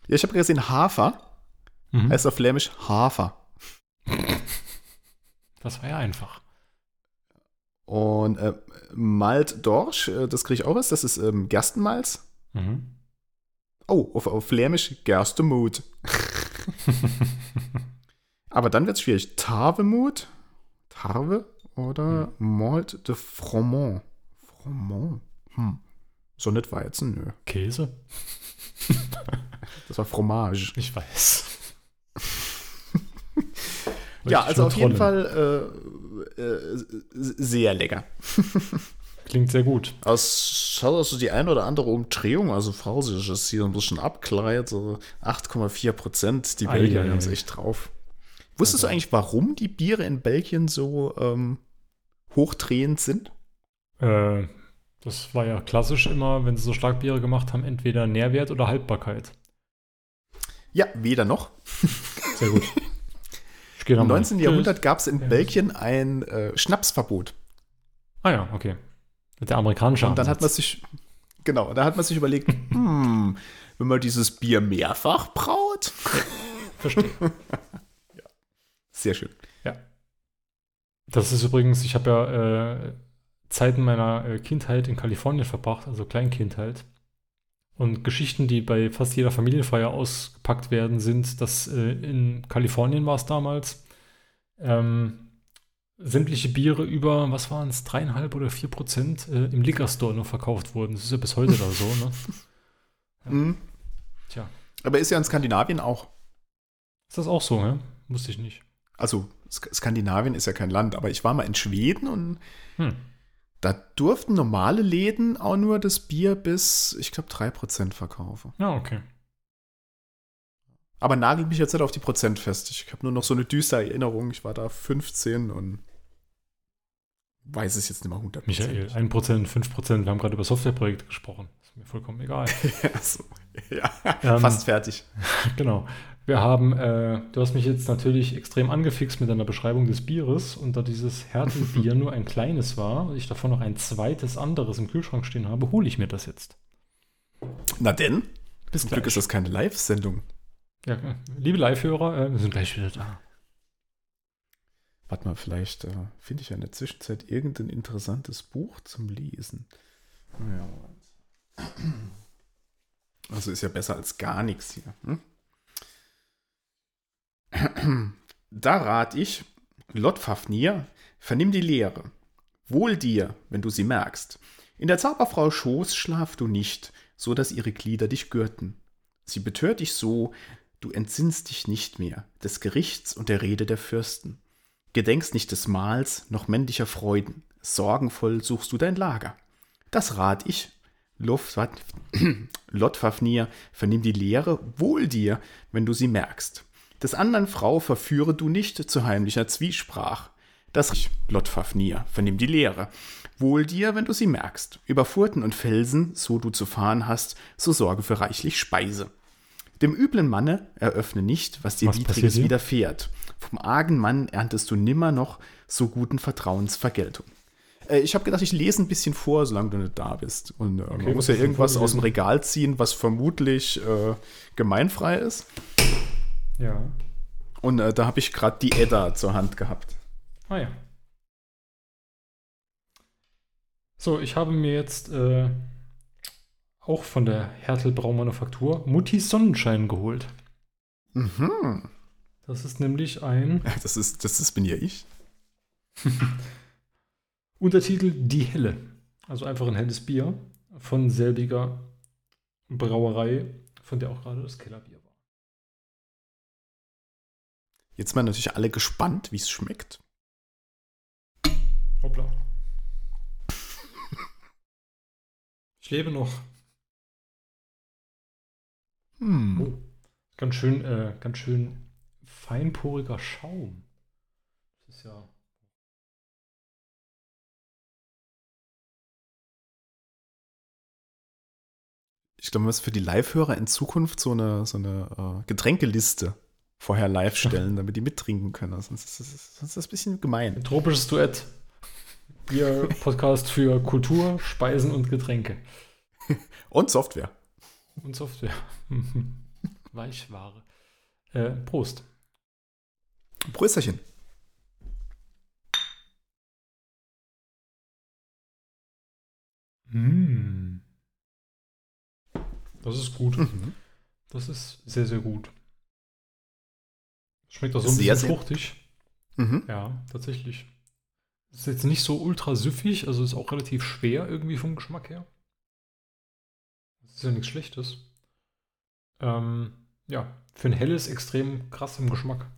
A: Ja, ich habe gesehen, Hafer
B: Mhm.
A: heißt auf Flämisch Hafer.
B: Das war ja einfach.
A: Und äh, Malt Dorsch, äh, das kriege ich auch was, das ist ähm, Gerstenmalz.
B: Mhm.
A: Oh, auf, auf Flämisch Gerstemut. Aber dann wird es schwierig. Tarvemut, Tarve oder Malt de Froment. Froment. Hm. So nicht Weizen, nö.
B: Käse?
A: Das war Fromage.
B: Ich weiß.
A: Ja, also auf jeden. Fall äh, äh, sehr lecker.
B: Klingt sehr gut.
A: Es hat also die eine oder andere Umdrehung, also falls ich es hier ein bisschen abkleidet, so 8,4 Prozent, die Belgier haben es echt drauf. Wusstest
B: Also-
A: du eigentlich, warum die Biere in Belgien so ähm, hochdrehend sind?
B: Äh, das war ja klassisch immer, wenn sie so Starkbiere gemacht haben, entweder Nährwert oder Haltbarkeit.
A: Ja, weder noch.
B: Sehr gut.
A: Im
B: nochmal.
A: 19. Jahrhundert gab es in
B: Ja.
A: Belgien ein äh, Schnapsverbot.
B: Ah ja, okay. Der amerikanische
A: Und dann hat man
B: Ansatz.
A: sich, genau, da hat man sich überlegt, hm, wenn man dieses Bier mehrfach braut.
B: Verstehe.
A: Sehr schön.
B: Das ist übrigens, ich habe ja äh, Zeiten meiner äh, Kindheit in Kalifornien verbracht, also Kleinkindheit. Und Geschichten, die bei fast jeder Familienfeier ausgepackt werden, sind, dass äh, in Kalifornien war es damals, ähm, sämtliche Biere über, was waren es, dreieinhalb oder vier Prozent äh, im Liquor Store nur verkauft wurden. Das ist ja bis heute da so, ne? Ja.
A: Mhm.
B: Tja.
A: Aber ist ja in Skandinavien auch.
B: Ist das auch so, ne? Wusste ich nicht.
A: Also Sk Skandinavien ist ja kein Land, aber ich war mal in Schweden und
B: Hm.
A: da durften normale Läden auch nur das Bier bis, ich glaube, 3% verkaufen.
B: Ja, okay.
A: Aber nagelt mich jetzt nicht auf die Prozent fest. Ich habe nur noch so eine düstere Erinnerung. Ich war da 15 und weiß es jetzt nicht mehr 100%.
B: Michael, 1%, 5%, wir haben gerade über Softwareprojekte gesprochen. Ist mir vollkommen egal.
A: ja, so. ja
B: Ähm,
A: fast fertig.
B: genau. Wir haben, äh, du hast mich jetzt natürlich extrem angefixt mit deiner Beschreibung des Bieres und da dieses Härtelbier nur ein kleines war und ich davon noch ein zweites anderes im Kühlschrank stehen habe, hole ich mir das jetzt.
A: Na denn,
B: Bis
A: zum Glück
B: gleich.
A: ist das keine Live-Sendung.
B: Ja, äh, liebe Live-Hörer, äh, wir sind gleich wieder da.
A: Warte mal, vielleicht äh, finde ich ja in der Zwischenzeit irgendein interessantes Buch zum Lesen. Ja. Also ist ja besser als gar nichts hier. Hm? Da rat ich, Lot Fafnir, vernimm die Lehre. Wohl dir, wenn du sie merkst. In der Zauberfrau Schoß schlaf du nicht, so dass ihre Glieder dich gürten. Sie betört dich so, du entsinnst dich nicht mehr des Gerichts und der Rede der Fürsten. Gedenkst nicht des Mahls noch männlicher Freuden. Sorgenvoll suchst du dein Lager. Das rat ich. Luft, wat, Lot Fafnir, vernimm die Lehre, wohl dir, wenn du sie merkst. Des andern Frau verführe du nicht zu heimlicher Zwiesprach. Das ich, Lot Fafnir, vernimm die Lehre. Wohl dir, wenn du sie merkst. Über Furten und Felsen, so du zu fahren hast, so sorge für reichlich Speise. Dem üblen Manne eröffne nicht, was dir
B: Was
A: Widriges widerfährt. Vom argen Mann erntest du nimmer noch so guten Vertrauensvergeltung. Äh, ich habe gedacht, ich lese ein bisschen vor, solange du nicht da bist. Und äh, man
B: was
A: muss ja irgendwas aus dem? Regal ziehen, was vermutlich äh, gemeinfrei ist.
B: Ja.
A: Und äh, da habe ich gerade die Edda zur Hand gehabt.
B: Ah ja. So, ich habe mir jetzt äh, auch von der Hertel Braumanufaktur Mutti Sonnenschein geholt.
A: Mhm.
B: Das ist nämlich ein
A: Das ist, das ist, bin ja ich.
B: Untertitel Die Helle. Also einfach ein helles Bier von selbiger Brauerei, von der auch gerade das Kellerbier
A: Jetzt sind wir natürlich alle gespannt, wie es schmeckt.
B: Hoppla. Ich lebe noch.
A: Hm.
B: Oh. Ganz schön, äh, ganz schön feinporiger Schaum. Das ist ja.
A: Ich glaube, man muss für die Live-Hörer in Zukunft so eine, so eine äh, Getränkeliste vorher live stellen, damit die mittrinken können. Sonst ist das, sonst ist das ein bisschen gemein.
B: Ein tropisches Duett. Ihr Podcast für Kultur, Speisen und Getränke.
A: Und Software.
B: Und Software. Weichware. Äh, Prost.
A: Prösterchen.
B: Mm. Das ist gut.
A: Mhm.
B: Das ist sehr, sehr gut. Schmeckt auch so ein
A: Sehr,
B: bisschen fruchtig.
A: Mhm.
B: Ja, tatsächlich. Ist jetzt nicht so ultra süffig, also ist auch relativ schwer irgendwie vom Geschmack her. Das ist ja nichts Schlechtes. Ähm, ja, für ein helles extrem krass im Geschmack.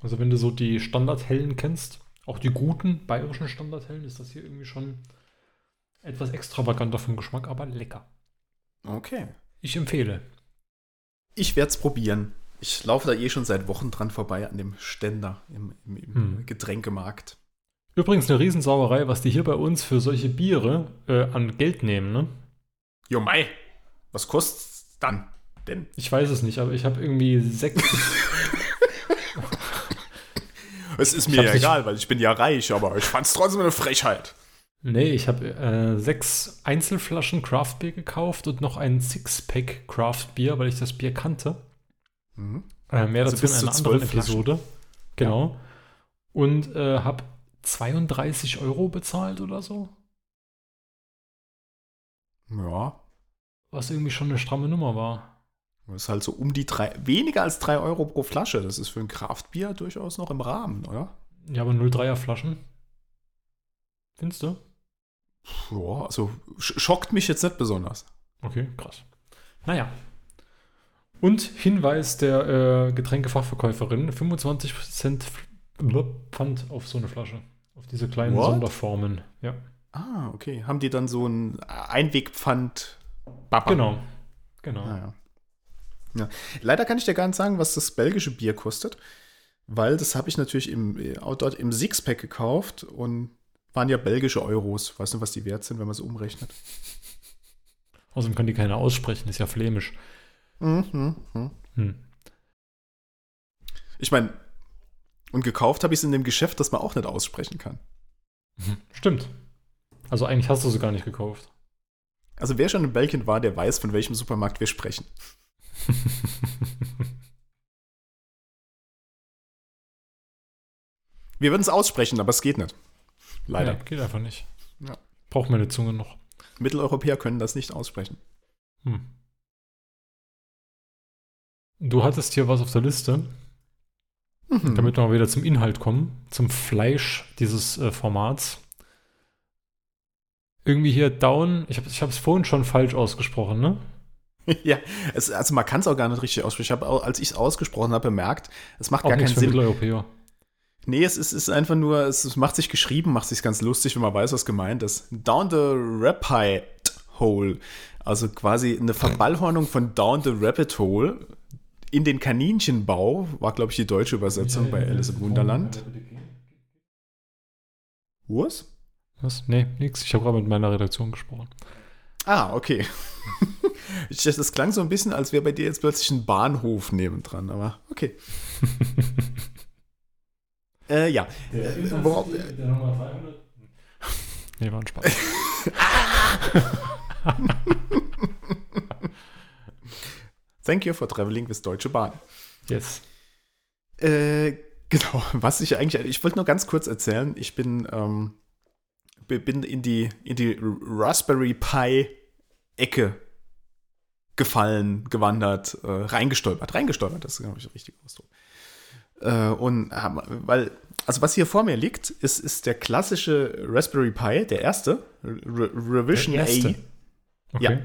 B: Also wenn du so die Standardhellen kennst, auch die guten bayerischen Standardhellen, ist das hier irgendwie schon etwas extravaganter vom Geschmack, aber lecker.
A: Okay.
B: Ich empfehle.
A: Ich werde es probieren. Ich laufe da eh schon seit Wochen dran vorbei an dem Ständer im, im, im
B: Hm.
A: Getränkemarkt.
B: Übrigens eine Riesensauerei, was die hier bei uns für solche Biere äh, an Geld nehmen, ne?
A: Jo, Mai, was kostet's dann denn?
B: Ich weiß es nicht, aber ich habe irgendwie sechs.
A: Es ist mir ja egal, weil ich bin ja reich, aber ich fand's trotzdem eine Frechheit.
B: nee, ich habe äh, sechs Einzelflaschen Craft Beer gekauft und noch ein Sixpack Craft Beer, weil ich das Bier kannte.
A: Mhm.
B: Äh, mehr
A: Also
B: dazu
A: bis
B: in einer anderen
A: zwölf Flaschen.
B: Episode. Genau. Und äh, habe 32 Euro bezahlt oder so.
A: Ja,
B: Was irgendwie schon eine stramme Nummer war.
A: das ist halt so um die drei, weniger als drei Euro pro Flasche. Das ist für ein Kraftbier durchaus noch im Rahmen, oder?
B: Ja, aber 0,3er Flaschen. Findest du?
A: Ja, also sch schockt mich jetzt nicht besonders.
B: Okay, krass. Naja. Und Hinweis der äh, Getränkefachverkäuferin: 25% Pfand auf so eine Flasche. Auf diese kleinen
A: What?
B: Sonderformen. Ja,
A: Ah, okay. Haben die dann so ein Einwegpfand? Baba.
B: genau. Genau.
A: Ah, ja. Ja. Leider kann ich dir gar nicht sagen, was das belgische Bier kostet, weil das habe ich natürlich im, äh, auch dort im Sixpack gekauft und waren ja belgische Euros. Weißt du, was die wert sind, wenn man es umrechnet?
B: Außerdem kann die keiner aussprechen, ist ja flämisch.
A: Mhm, mhm.
B: Hm.
A: Ich meine, und gekauft habe ich es in dem Geschäft, das man auch nicht aussprechen kann.
B: Stimmt. Also eigentlich hast du sie gar nicht gekauft.
A: Also wer schon in Belgien war, der weiß, von welchem Supermarkt wir sprechen. Wir würden es aussprechen, aber es geht nicht. Leider.
B: Ja, geht einfach nicht.
A: Ja.
B: Braucht meine Zunge noch.
A: Mitteleuropäer können das nicht aussprechen.
B: Hm. Du hattest hier was auf der Liste,
A: Mhm.
B: damit wir mal wieder zum Inhalt kommen, zum Fleisch dieses äh, Formats. Irgendwie hier down, ich habe es vorhin schon falsch ausgesprochen, ne?
A: ja, es, also man kann es auch gar nicht richtig aussprechen. Ich habe, auch- als ich es ausgesprochen habe, bemerkt, es macht
B: Auch
A: gar keinen Sinn.
B: Mitteleuropäer.
A: Nee, es ist, ist einfach nur, es, es macht sich geschrieben, macht sich ganz lustig, wenn man weiß, was gemeint ist. Down the Rapid Hole. Also quasi eine Verballhornung von Down the Rabbit Hole in den Kaninchenbau, war, glaube ich, die deutsche Übersetzung bei Alice im Wunderland. Was?
B: Was? Nee, nix. Ich habe gerade mit meiner Redaktion gesprochen.
A: Ah, okay. Das, das klang so ein bisschen, als wäre bei dir jetzt plötzlich ein Bahnhof nebendran, aber okay. äh, ja. Äh, worauf,
B: Nee, war ein Spaß.
A: thank you for traveling with Deutsche Bahn.
B: Yes.
A: Äh, genau, was ich eigentlich, ich wollte nur ganz kurz erzählen, ich bin, ähm, bi- bin in die, in die Raspberry Pi Ecke gefallen, gewandert, äh, reingestolpert, reingestolpert, das ist, glaube ich, der richtige Ausdruck. Äh, und, hab- weil, also was hier vor mir liegt, ist, ist der klassische Raspberry Pi, der erste, Re Revision
B: Der erste.
A: A.
B: Okay.
A: Ja.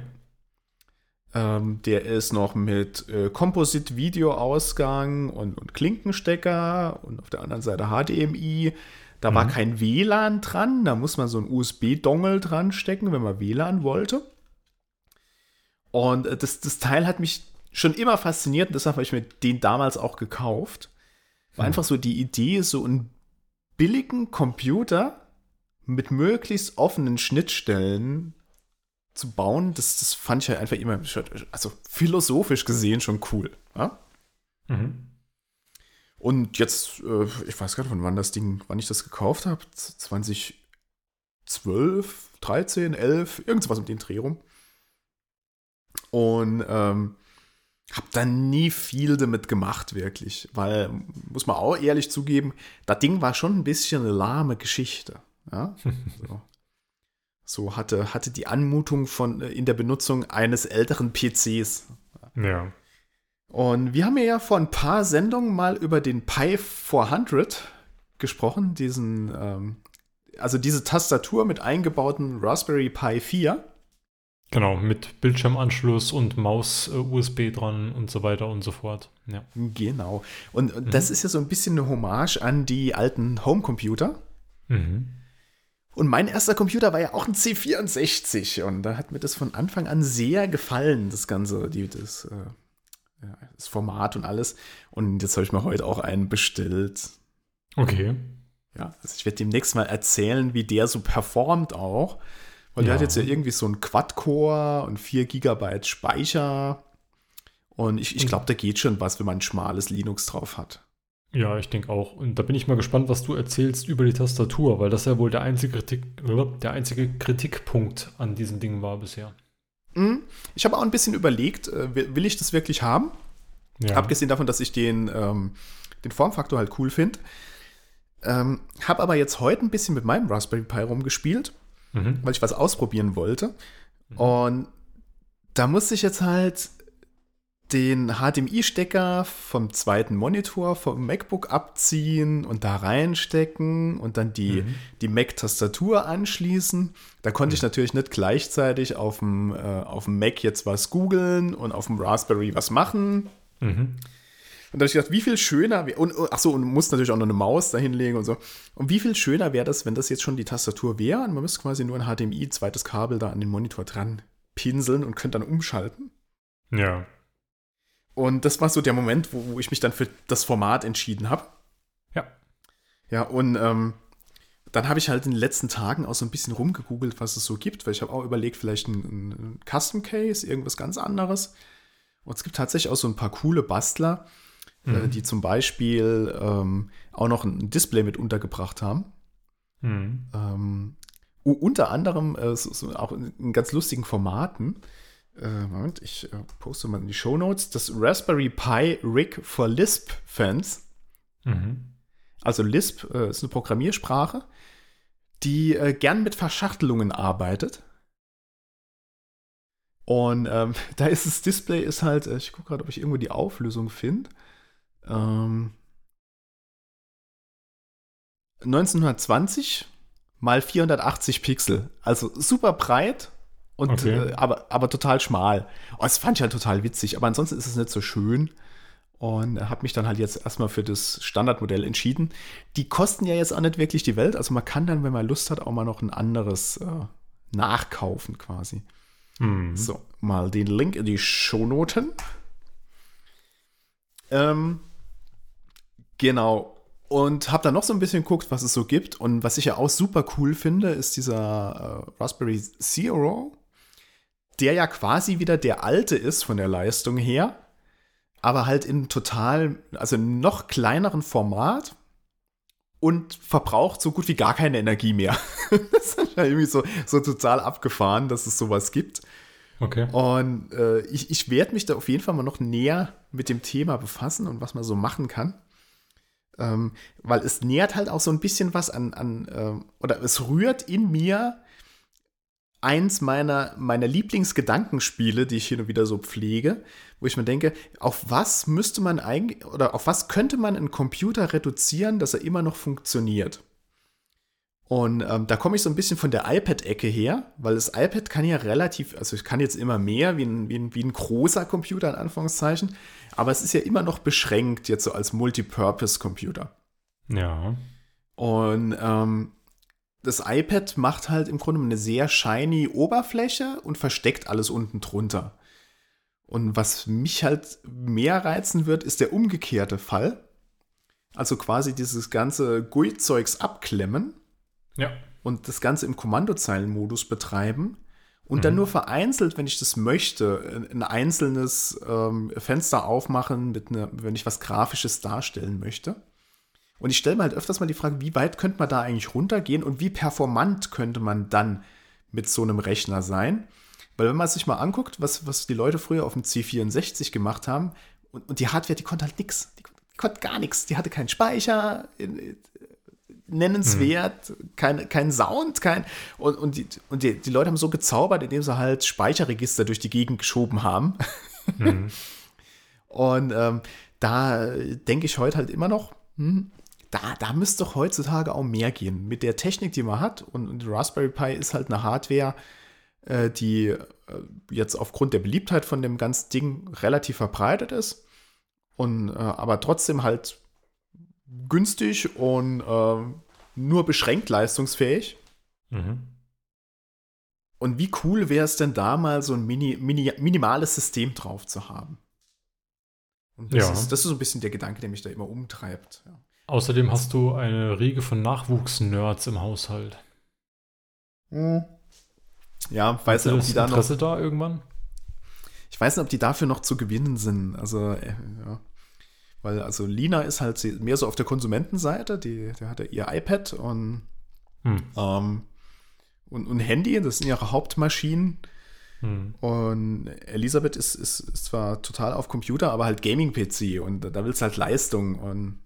A: Ähm, der ist noch mit äh, Composite-Video-Ausgang und, und Klinkenstecker und auf der anderen Seite HDMI. Da war
B: Mhm.
A: kein WLAN dran, da muss man so ein USB-Dongle dran stecken, wenn man WLAN wollte. Und äh, das, das Teil hat mich schon immer fasziniert und deshalb habe ich mir den damals auch gekauft. War
B: Hm.
A: einfach so die Idee, so einen billigen Computer mit möglichst offenen Schnittstellen zu bauen. Das, das fand ich halt einfach immer, also philosophisch gesehen schon cool. Ja?
B: Mhm.
A: Und jetzt, äh, ich weiß gar nicht, von wann das Ding, wann ich das gekauft habe. 2012, 13, 11, irgendwas um den Dreh rum. Und ähm, habe dann nie viel damit gemacht, wirklich. Weil, muss man auch ehrlich zugeben, das Ding war schon ein bisschen eine lahme Geschichte. Ja? So, so hatte, hatte die Anmutung von äh, in der Benutzung eines älteren PCs.
B: Ja.
A: Und wir haben ja vor ein paar Sendungen mal über den Pi 400 gesprochen, diesen, ähm, also diese Tastatur mit eingebauten Raspberry Pi 4.
B: Genau, mit Bildschirmanschluss und Maus-USB dran und so weiter und so fort. Ja.
A: Genau. Und, und das ist ja so ein bisschen eine Hommage an die alten Homecomputer.
B: Mhm.
A: Und mein erster Computer war ja auch ein C64 und da hat mir das von Anfang an sehr gefallen, das Ganze, die, das, äh, ja, das Format und alles. Und jetzt habe ich mir heute auch einen bestellt.
B: Okay.
A: Ja, also ich werde demnächst mal erzählen, wie der so performt auch. Weil der
B: Ja.
A: hat jetzt ja irgendwie so einen Quad-Core und 4 GB Speicher. Und ich, ich glaube, da geht schon was, wenn man ein schmales Linux drauf hat.
B: Ja, ich denke auch. Und da bin ich mal gespannt, was du erzählst über die Tastatur, weil das ja wohl der einzige, Kritik, der einzige Kritikpunkt an diesem Ding war bisher.
A: Mhm. Ich habe auch ein bisschen überlegt, äh, will ich das wirklich haben?
B: Ja.
A: Abgesehen davon, dass ich den, ähm, den Formfaktor halt cool finde. Ähm, habe aber jetzt heute ein bisschen mit meinem Raspberry Pi rumgespielt.
B: Mhm.
A: weil ich was ausprobieren wollte. Und da musste ich jetzt halt den HDMI-Stecker vom zweiten Monitor vom MacBook abziehen und da reinstecken und dann die,
B: Mhm.
A: die Mac-Tastatur anschließen. Da konnte ich natürlich nicht gleichzeitig auf dem, äh, auf dem Mac jetzt was googeln und auf dem Raspberry was machen.
B: Mhm.
A: Und da habe ich gedacht, wie viel schöner, wär- und ach so, und du musst natürlich auch noch eine Maus da hinlegen und so. Und wie viel schöner wäre das, wenn das jetzt schon die Tastatur wäre und man müsste quasi nur ein HDMI, zweites Kabel da an den Monitor dran pinseln und könnte dann umschalten.
B: Ja.
A: Und das war so der Moment, wo, wo ich mich dann für das Format entschieden habe.
B: Ja.
A: Ja, und ähm, dann habe ich halt in den letzten Tagen auch so ein bisschen rumgegoogelt, was es so gibt, weil ich habe auch überlegt, vielleicht ein, ein Custom Case, irgendwas ganz anderes. Und es gibt tatsächlich auch so ein paar coole Bastler, äh, die zum Beispiel ähm, auch noch ein Display mit untergebracht haben.
B: Mhm.
A: Ähm, unter anderem äh, so, so auch in, in ganz lustigen Formaten. Äh, Moment, ich äh, poste mal in die Show Notes. Das Raspberry Pi Rig for Lisp-Fans.
B: Mhm.
A: Also Lisp äh, ist eine Programmiersprache, die äh, gern mit Verschachtelungen arbeitet. Und ähm, da ist das Display ist halt, äh, ich gucke gerade, ob ich irgendwo die Auflösung finde. Ähm, 1920 mal 480 Pixel. Also super breit und
B: Okay.
A: äh, aber, aber total schmal. Oh, das fand ich halt total witzig, aber ansonsten ist es nicht so schön. Und habe mich dann halt jetzt erstmal für das Standardmodell entschieden. Die kosten ja jetzt auch nicht wirklich die Welt. Also man kann dann, wenn man Lust hat, auch mal noch ein anderes äh, nachkaufen quasi.
B: Mhm.
A: So, mal den Link in die Shownoten. Ähm, genau. Und habe dann noch so ein bisschen geguckt, was es so gibt. Und was ich ja auch super cool finde, ist dieser äh, Raspberry Zero, der ja quasi wieder der alte ist von der Leistung her, aber halt in total, also noch kleineren Format und verbraucht so gut wie gar keine Energie mehr. das ist ja irgendwie so, so total abgefahren, dass es sowas gibt.
B: Okay.
A: Und äh, ich, ich werde mich da auf jeden Fall mal noch näher mit dem Thema befassen und was man so machen kann. Ähm, weil es nähert halt auch so ein bisschen was an, an ähm, oder es rührt in mir eins meiner, meiner Lieblingsgedankenspiele, die ich hier und wieder so pflege, wo ich mir denke, auf was müsste man eigentlich, oder auf was könnte man einen Computer reduzieren, dass er immer noch funktioniert? Und ähm, da komme ich so ein bisschen von der iPad-Ecke her, weil das iPad kann ja relativ, also ich kann jetzt immer mehr wie ein, wie ein, wie ein großer Computer in Anführungszeichen, aber es ist ja immer noch beschränkt jetzt so als Multipurpose-Computer.
B: Ja.
A: Und ähm, das iPad macht halt im Grunde eine sehr shiny Oberfläche und versteckt alles unten drunter. Und was mich halt mehr reizen wird, ist der umgekehrte Fall. Also quasi dieses ganze GUI-Zeugs abklemmen
B: Ja.
A: und das Ganze im Kommandozeilenmodus betreiben und dann nur vereinzelt, wenn ich das möchte, ein einzelnes ähm, Fenster aufmachen, mit einer, wenn ich was Grafisches darstellen möchte. Und ich stelle mir halt öfters mal die Frage, wie weit könnte man da eigentlich runtergehen und wie performant könnte man dann mit so einem Rechner sein? Weil wenn man sich mal anguckt, was, was die Leute früher auf dem C64 gemacht haben, und, und die Hardware, die konnte halt nichts. Die, die konnte gar nichts. Die hatte keinen Speicher, in, in, nennenswert, kein, kein Sound, kein. Und, und, die, und die, die Leute haben so gezaubert, indem sie halt Speicherregister durch die Gegend geschoben haben. Und ähm, da denke ich heute halt immer noch, hm, da, da müsste doch heutzutage auch mehr gehen. Mit der Technik, die man hat, und, und Raspberry Pi ist halt eine Hardware, äh, die äh, jetzt aufgrund der Beliebtheit von dem ganzen Ding relativ verbreitet ist. Und äh, aber trotzdem halt günstig und äh, nur beschränkt leistungsfähig.
B: Mhm.
A: Und wie cool wäre es denn da mal so ein mini, mini, minimales System drauf zu haben? Und das,
B: Ja.
A: ist, das ist so ein bisschen der Gedanke, der mich da immer umtreibt. Ja.
B: Außerdem hast du eine Riege von Nachwuchsnerds im Haushalt.
A: Ja, weiß nicht, ob die da noch,
B: Interesse da irgendwann?
A: ich weiß nicht, ob die dafür noch zu gewinnen sind. Also, äh, ja. Weil, also Lina ist halt mehr so auf der Konsumentenseite, die, die hat ja ihr iPad und,
B: Hm.
A: ähm, und, und Handy, das sind ihre Hauptmaschinen.
B: Hm.
A: Und Elisabeth ist, ist, ist zwar total auf Computer, aber halt Gaming-PC und da willst du halt Leistung und,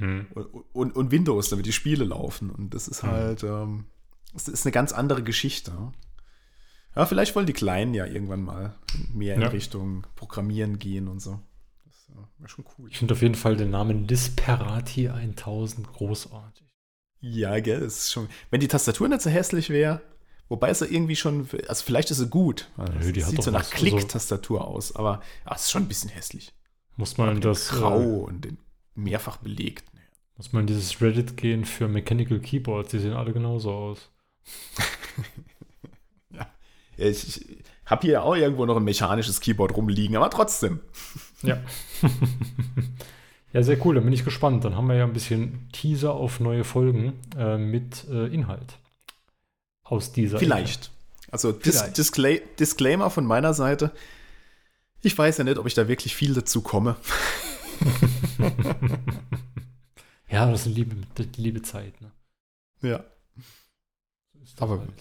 B: Hm.
A: und, und, und Windows, damit die Spiele laufen. Und das ist halt, ähm, das ist eine ganz andere Geschichte. Ja, vielleicht wollen die Kleinen ja irgendwann mal mehr in
B: Ja.
A: Richtung Programmieren gehen und so. Das äh, wäre schon cool.
B: Ich finde auf jeden Fall den Namen Disperati 1000 großartig.
A: Ja, gell, das ist schon. Wenn die Tastatur nicht so hässlich wäre, wobei es ja irgendwie schon, also vielleicht ist sie gut. Also
B: Nö, die
A: sieht so nach
B: also-
A: Klick-Tastatur aus, aber ah, es ist schon ein bisschen hässlich.
B: Muss man das
A: Grau
B: äh,
A: und den mehrfach belegt.
B: Muss man in dieses Reddit gehen für Mechanical Keyboards, die sehen alle genauso aus.
A: Ja, ich, ich habe hier auch irgendwo noch ein mechanisches Keyboard rumliegen, aber trotzdem.
B: Ja. ja, sehr cool, dann bin ich gespannt. Dann haben wir ja ein bisschen Teaser auf neue Folgen äh, mit äh, Inhalt. Aus dieser.
A: Vielleicht. Also Dis. Discla Disclaimer von meiner Seite. Ich weiß ja nicht, ob ich da wirklich viel dazu komme.
B: Ja, das ist eine liebe, liebe Zeit. Ne?
A: Ja. Aber
B: halt.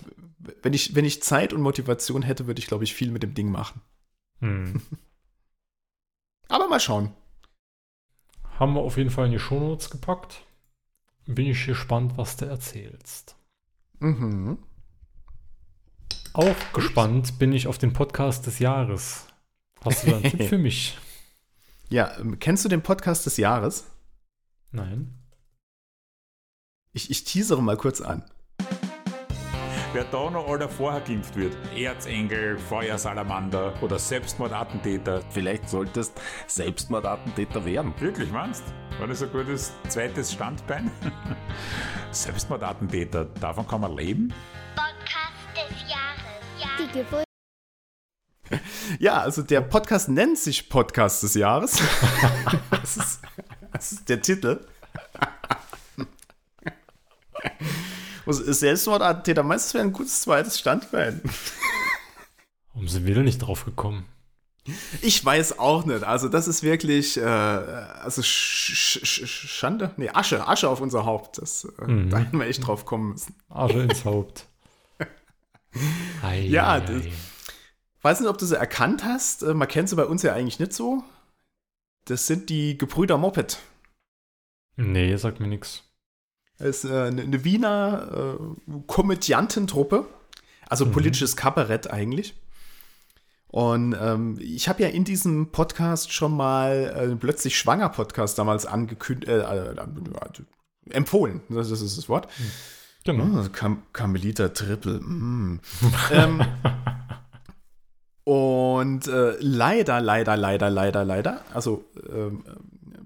A: wenn ich, wenn ich Zeit und Motivation hätte, würde ich, glaube ich, viel mit dem Ding machen.
B: Hm.
A: Aber mal schauen.
B: Haben wir auf jeden Fall in die Shownotes gepackt. Bin ich gespannt, was du erzählst.
A: Mhm.
B: Auch gespannt bin ich auf den Podcast des Jahres. Hast du da einen Tipp für mich?
A: Ja, ähm, kennst du den Podcast des Jahres?
B: Nein.
A: Ich, ich teasere mal kurz an.
E: Wer da noch alle vorher geimpft wird, Erzengel, Feuersalamander oder Selbstmordattentäter.
F: Vielleicht solltest Selbstmordattentäter werden.
E: Wirklich, meinst? War das ein gutes zweites Standbein? Selbstmordattentäter, davon kann man leben?
G: Podcast des Jahres. Ja.
H: Die Geburt
A: Ja, also der Podcast nennt sich Podcast des Jahres. das, ist, das ist der Titel. Selbstmordattentäter? Meinst du, das wäre ein gutes zweites Standbein?
B: Warum sind wir da nicht drauf gekommen?
A: Ich weiß auch nicht. Also, das ist wirklich, äh, also Sch Sch Sch Schande? Nee, Asche, Asche auf unser Haupt. Das, äh,
B: Mhm.
A: Da hätten wir echt drauf kommen müssen.
B: Asche ins Haupt. Ei,
A: Ja,
B: ei,
A: das-
B: ei.
A: Weiß nicht, ob du sie erkannt hast. Äh, Man kennt sie bei uns ja eigentlich nicht so. Das sind die Gebrüder Moped.
B: Nee, sagt mir nichts.
A: Ist äh, eine, eine Wiener äh, Komödiantentruppe. Also
B: Mhm.
A: politisches Kabarett eigentlich. Und ähm, ich habe ja in diesem Podcast schon mal äh, plötzlich schwanger Podcast damals angekündigt, äh, äh, empfohlen. Das ist das Wort.
B: Genau.
A: Oh, Cam Carmelita Triple. Mm. ähm, und äh, leider, leider, leider, leider, leider, also ähm,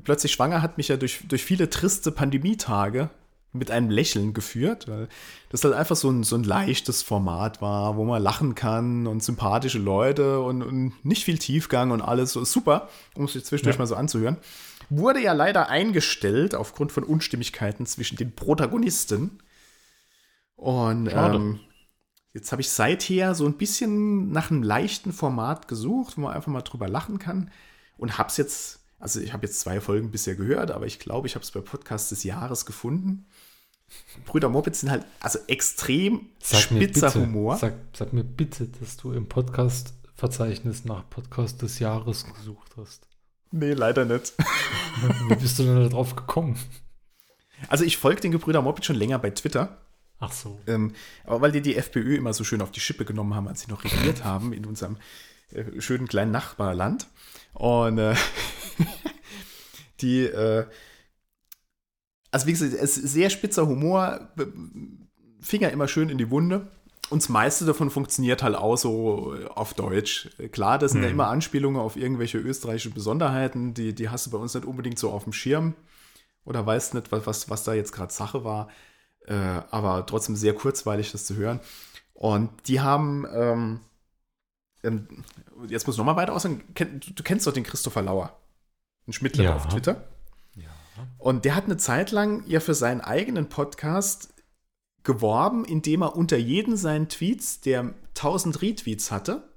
A: plötzlich schwanger hat mich ja durch, durch viele triste Pandemietage mit einem Lächeln geführt, weil das halt einfach so ein, so ein leichtes Format war, wo man lachen kann und sympathische Leute und, und nicht viel Tiefgang und alles so super, um sich zwischendurch
B: Ja.
A: mal so anzuhören. Wurde ja leider eingestellt aufgrund von Unstimmigkeiten zwischen den Protagonisten. Und ähm, jetzt habe ich seither so ein bisschen nach einem leichten Format gesucht, wo man einfach mal drüber lachen kann und hab's jetzt, also ich habe jetzt zwei Folgen bisher gehört, aber ich glaube, ich habe es bei Podcast des Jahres gefunden. Brüder Moped sind halt also extrem spitzer
B: bitte,
A: Humor.
B: Sag, sag mir bitte, dass du im Podcast-Verzeichnis nach Podcast des Jahres gesucht hast.
A: Nee, leider nicht.
B: Wie bist du denn da drauf gekommen?
A: Also ich folge den Gebrüder Moped schon länger bei Twitter.
B: Ach so.
A: Ähm, aber weil die die FPÖ immer so schön auf die Schippe genommen haben, als sie noch regiert haben in unserem äh, schönen kleinen Nachbarland. Und äh, die, äh, also wie gesagt, es ist sehr spitzer Humor, Finger immer schön in die Wunde. Und das meiste davon funktioniert halt auch so äh, auf Deutsch. Klar, das sind ja immer Anspielungen auf irgendwelche österreichischen Besonderheiten, die, die hast du bei uns nicht unbedingt so auf dem Schirm oder weißt nicht, was, was, was da jetzt gerade Sache war. Äh, aber trotzdem sehr kurzweilig, das zu hören. Und die haben, ähm, ähm, jetzt muss ich nochmal weiter aussagen, kenn, du, kennst doch den Christopher Lauer, ein Schmidtler
B: Ja.
A: auf Twitter. Und der hat eine Zeit lang ja für seinen eigenen Podcast geworben, indem er unter jeden seinen Tweets, der 1000 Retweets hatte,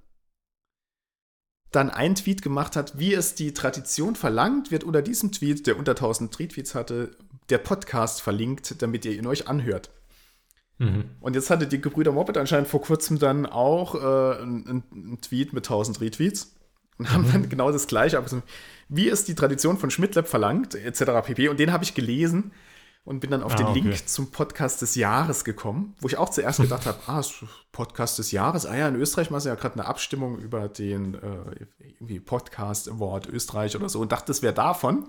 A: dann einen Tweet gemacht hat, wie es die Tradition verlangt, wird unter diesem Tweet, der unter 1000 Retweets hatte, der Podcast verlinkt, damit ihr ihn euch anhört.
B: Mhm.
A: Und jetzt hatte die Gebrüder Moped anscheinend vor kurzem dann auch äh, einen, einen Tweet mit 1000 Retweets und haben dann genau das gleiche, aber wie es die Tradition von Schmidtlab verlangt, etc. pp. Und den habe ich gelesen und bin dann auf
B: Ah,
A: den
B: okay.
A: Link zum Podcast des Jahres gekommen, wo ich auch zuerst gedacht habe, ah, Podcast des Jahres, ah ja, in Österreich machen sie ja gerade eine Abstimmung über den äh, irgendwie Podcast Award Österreich oder so und dachte, das wäre davon.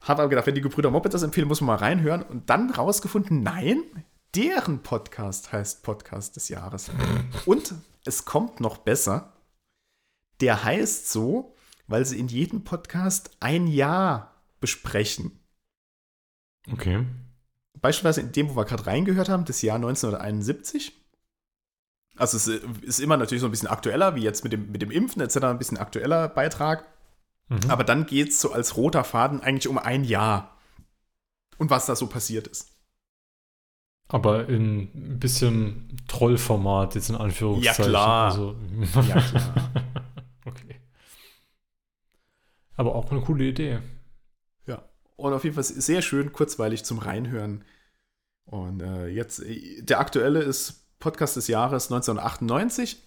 A: Habe aber gedacht, wenn die Gebrüder Moped das empfehlen, muss man mal reinhören und dann rausgefunden, nein, deren Podcast heißt Podcast des Jahres. Und es kommt noch besser. Der heißt so, weil sie in jedem Podcast ein Jahr besprechen.
B: Okay.
A: Beispielsweise in dem, wo wir gerade reingehört haben, das Jahr 1971. Also es ist immer natürlich so ein bisschen aktueller, wie jetzt mit dem, mit dem Impfen etc. ein bisschen aktueller Beitrag.
B: Mhm.
A: Aber dann geht es so als roter Faden eigentlich um ein Jahr. Und was da so passiert ist.
B: Aber in ein bisschen Trollformat, jetzt in Anführungszeichen.
A: Ja, klar.
B: Also,
A: Ja, klar.
B: Aber auch eine coole Idee.
A: Ja. Und auf jeden Fall sehr schön, kurzweilig zum Reinhören. Und äh, jetzt, äh, der aktuelle ist Podcast des Jahres 1998.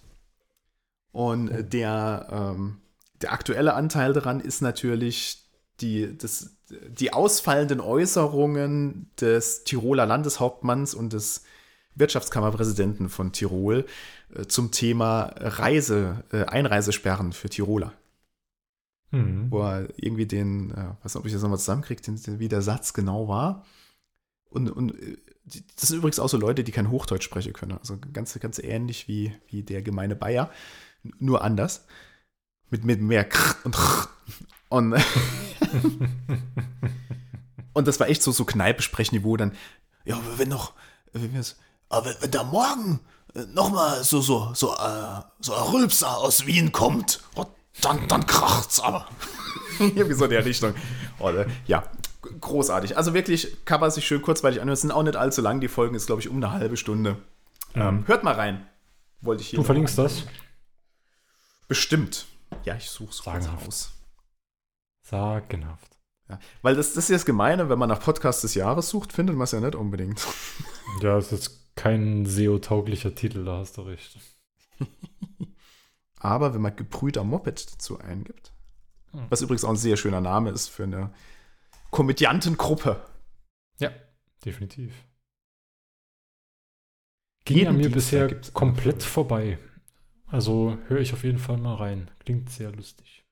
A: Und äh, der, ähm, der aktuelle Anteil daran ist natürlich die, das, die ausfallenden Äußerungen des Tiroler Landeshauptmanns und des Wirtschaftskammerpräsidenten von Tirol äh, zum Thema Reise, äh, Einreisesperren für Tiroler
B: Mhm.
A: wo er irgendwie den, äh, weiß nicht, ob ich das nochmal zusammenkriege, den, den, wie der Satz genau war. Und, und äh, das sind übrigens auch so Leute, die kein Hochdeutsch sprechen können. Also ganz, ganz ähnlich wie, wie der gemeine Bayer, nur anders. Mit, mit mehr Krr und Rr. Und, und das war echt so, so Kneipesprechniveau dann. Ja, wenn noch, wenn wir es, aber wenn, da morgen nochmal so, so, so, äh, so ein Rülpser aus Wien kommt, dann, dann kracht's aber. Irgendwie so in der Richtung. Oder, ja, g- großartig. Also wirklich kann man sich schön kurzweilig anhören. Es sind auch nicht allzu lang. Die Folgen ist, glaube ich, um eine halbe Stunde. Ähm, hört mal rein. Wollte ich hier.
B: Du verlinkst das?
A: Bestimmt. Ja, ich suche es kurz raus.
B: Sagenhaft.
A: Ja, weil das, das ist ja das Gemeine, wenn man nach Podcast des Jahres sucht, findet man es ja nicht unbedingt.
B: Ja, das ist kein SEO-tauglicher Titel, da hast du recht.
A: Aber wenn man gebrüder Moped dazu eingibt,
B: Hm.
A: was übrigens auch ein sehr schöner Name ist für eine Komödiantengruppe.
B: Ja, definitiv. Ging
A: Jeden
B: an mir
A: Dienstag
B: bisher komplett vorbei. Also höre ich auf jeden Fall mal rein. Klingt sehr lustig.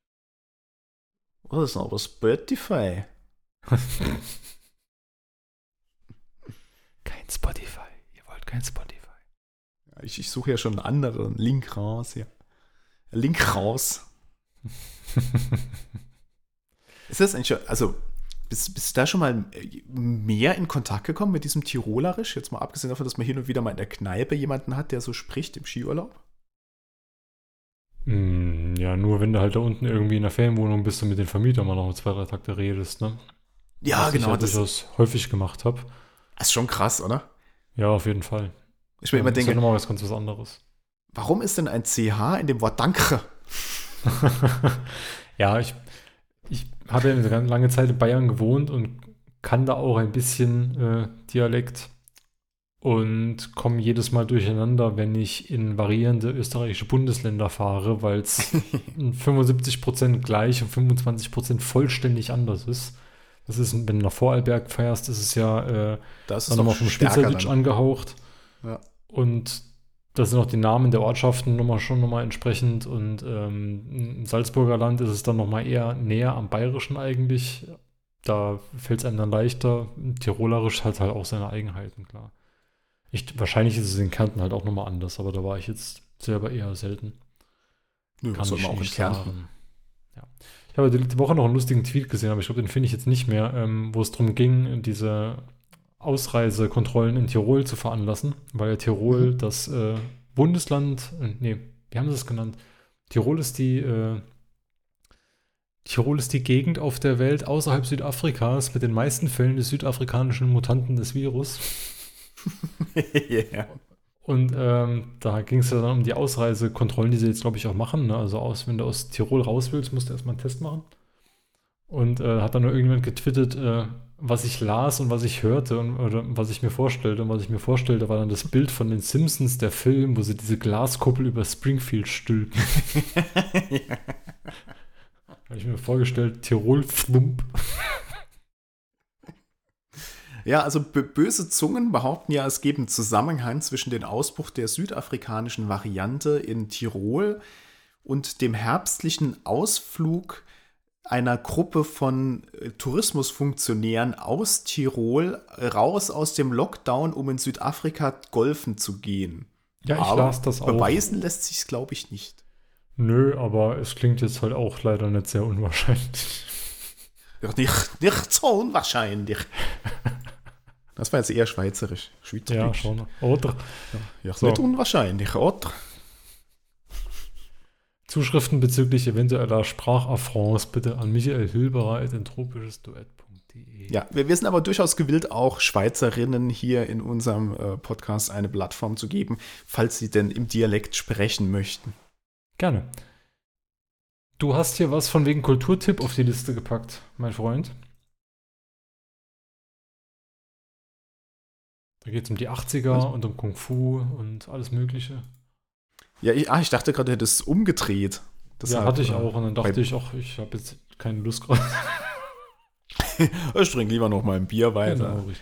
A: Das ist aber Spotify.
B: Kein Spotify. Ihr wollt kein Spotify.
A: Ja, Ich, ich suche ja schon einen anderen Link raus hier. Link raus. Ist das eigentlich, schon- also bist, bist du da schon mal äh, mehr in Kontakt gekommen mit diesem Tirolerisch? Jetzt mal abgesehen davon, dass man hin und wieder mal in der Kneipe jemanden hat, der so spricht im Skiurlaub?
B: Hm, ja, nur wenn du halt da unten irgendwie in der Ferienwohnung bist und mit den Vermietern mal noch zwei, drei Takte redest, ne?
A: Ja,
B: Was
A: genau.
B: Ich ja
A: Das
B: durchaus häufig gemacht habe.
A: ist schon krass, oder?
B: Ja, auf jeden Fall.
A: Ich mir immer
B: ist ja nochmal was ganz was anderes.
A: Warum ist denn ein CH in dem Wort Danke?
B: ja, ich, ich habe ja eine ganz lange Zeit in Bayern gewohnt und kann da auch ein bisschen äh, Dialekt und komme jedes Mal durcheinander, wenn ich in variierende österreichische Bundesländer fahre, weil es 75% gleich und 25% vollständig anders ist. Das ist, wenn du nach Vorarlberg feierst, ist es ja äh,
A: Das
B: dann nochmal vom Schweizerdeutsch angehaucht.
A: Ja.
B: Und das sind auch die Namen der Ortschaften nochmal schon nochmal entsprechend. Und ähm, im Salzburger Land ist es dann nochmal eher näher am Bayerischen eigentlich. Da fällt es einem dann leichter. Tirolerisch hat halt auch seine Eigenheiten, klar. Ich, wahrscheinlich ist es in Kärnten halt auch nochmal anders, aber da war ich jetzt selber eher selten.
A: Nö, soll man auch in
B: nicht
A: Kärnten.
B: sagen. Ja. Ich habe die Woche noch einen lustigen Tweet gesehen, aber ich glaube, den finde ich jetzt nicht mehr, ähm, wo es darum ging, diese Ausreisekontrollen in Tirol zu veranlassen, weil ja Tirol
A: Mhm.
B: das äh, Bundesland, äh, nee, wie haben sie es genannt? Tirol ist die, äh, Tirol ist die Gegend auf der Welt außerhalb Südafrikas mit den meisten Fällen des südafrikanischen Mutanten des Virus.
A: ja.
B: Und ähm, da ging es ja dann um die Ausreisekontrollen, die sie jetzt, glaube ich, auch machen. Ne? Also aus, wenn du aus Tirol raus willst, musst du erstmal einen Test machen. Und äh, hat dann nur irgendjemand getwittert, äh, was ich las und was ich hörte und oder was ich mir vorstellte. Und was ich mir vorstellte, war dann das Bild von den Simpsons, der Film, wo sie diese Glaskuppel über Springfield stülpen. Habe ich mir vorgestellt, Tirol flump.
A: Ja, also böse Zungen behaupten ja, es gebe einen Zusammenhang zwischen dem Ausbruch der südafrikanischen Variante in Tirol und dem herbstlichen Ausflug einer Gruppe von äh, Tourismusfunktionären aus Tirol raus aus dem Lockdown, um in Südafrika golfen zu gehen.
B: Ja, ich
A: Aber
B: las das auch.
A: Beweisen lässt sich glaube ich, nicht.
B: Nö, aber es klingt jetzt halt auch leider nicht sehr unwahrscheinlich.
A: Ja, Nicht, nicht so unwahrscheinlich. Das war jetzt eher schweizerisch.
B: Ja,
A: Schweizerdeutsch.
B: schon. Oder?
A: Ja,
B: So.
A: nicht unwahrscheinlich, oder?
B: Zuschriften bezüglich eventueller Sprachaffronts bitte an Michael Hilberer in tropisches-duett.de.
A: Ja, wir, wir sind aber durchaus gewillt, auch Schweizerinnen hier in unserem äh, Podcast eine Plattform zu geben, falls sie denn im Dialekt sprechen möchten.
B: Gerne. Du hast hier was von wegen Kulturtipp auf die Liste gepackt, mein Freund. Da geht es um die 80er
A: Also-
B: und um Kung Fu und alles Mögliche.
A: Ja, ich, ah, ich dachte gerade, du hättest es umgedreht.
B: ja,
A: Deshalb,
B: hatte ich
A: äh,
B: auch. Und dann dachte ich, ach, ich habe jetzt keine Lust gerade.
A: Ich trinke lieber noch mal ein Bier weiter.
B: Genau, richtig.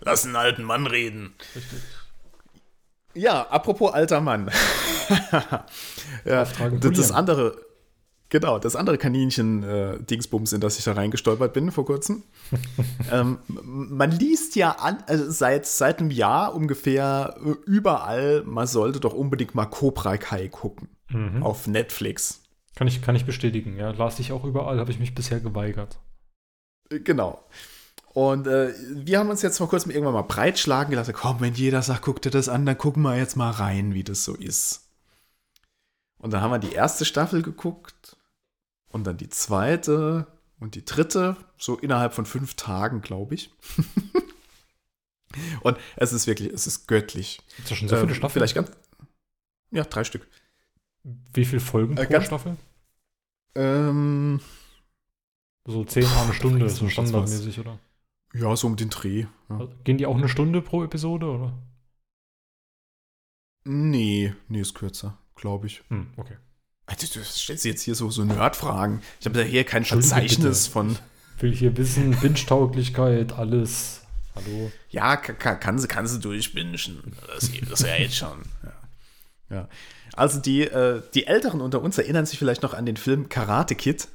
A: Lass einen alten Mann reden.
B: richtig.
A: Ja, apropos alter Mann. ja, das, das andere, genau, das andere Kaninchen-Dingsbums, in das ich da reingestolpert bin vor kurzem. ähm, man liest ja an, also seit, seit einem Jahr ungefähr äh, überall, man sollte doch unbedingt mal Cobra Kai gucken.
B: Mhm.
A: Auf Netflix.
B: Kann, ich, kann ich bestätigen. Ja, las ich auch überall, habe ich mich bisher geweigert.
A: Äh, Genau. Und äh, wir haben uns jetzt vor kurzem irgendwann mal breitschlagen gelassen. Komm, wenn jeder sagt, guck dir das an, dann gucken wir jetzt mal rein, wie das so ist. Und dann haben wir die erste Staffel geguckt und dann die zweite und die dritte, so innerhalb von fünf Tagen, glaube ich. und es ist wirklich, es ist göttlich.
B: Gibt es schon so viele
A: Ähm,
B: Staffeln?
A: Vielleicht ganz. Ja, drei Stück.
B: Wie viele Folgen
A: Äh,
B: pro
A: ganz-
B: Staffel?
A: Ähm,
B: So 10 Mal eine Stunde, so standardmäßig, oder?
A: ja, so um den Dreh. Ja.
B: Also, Gehen die auch eine Stunde pro Episode, oder?
A: Nee, nee, ist kürzer, glaube ich.
B: Hm, okay.
A: Also, du stellst jetzt hier so, so Nerd-Fragen. Ich habe da hier kein Verzeichnis von.
B: Will hier wissen, Binge-Tauglichkeit, alles. Hallo.
A: Ja, kann, sie, kann sie durchbingen. Das, das ja jetzt schon. Ja. ja. Also, die, äh, die Älteren unter uns erinnern sich vielleicht noch an den Film Karate Kid.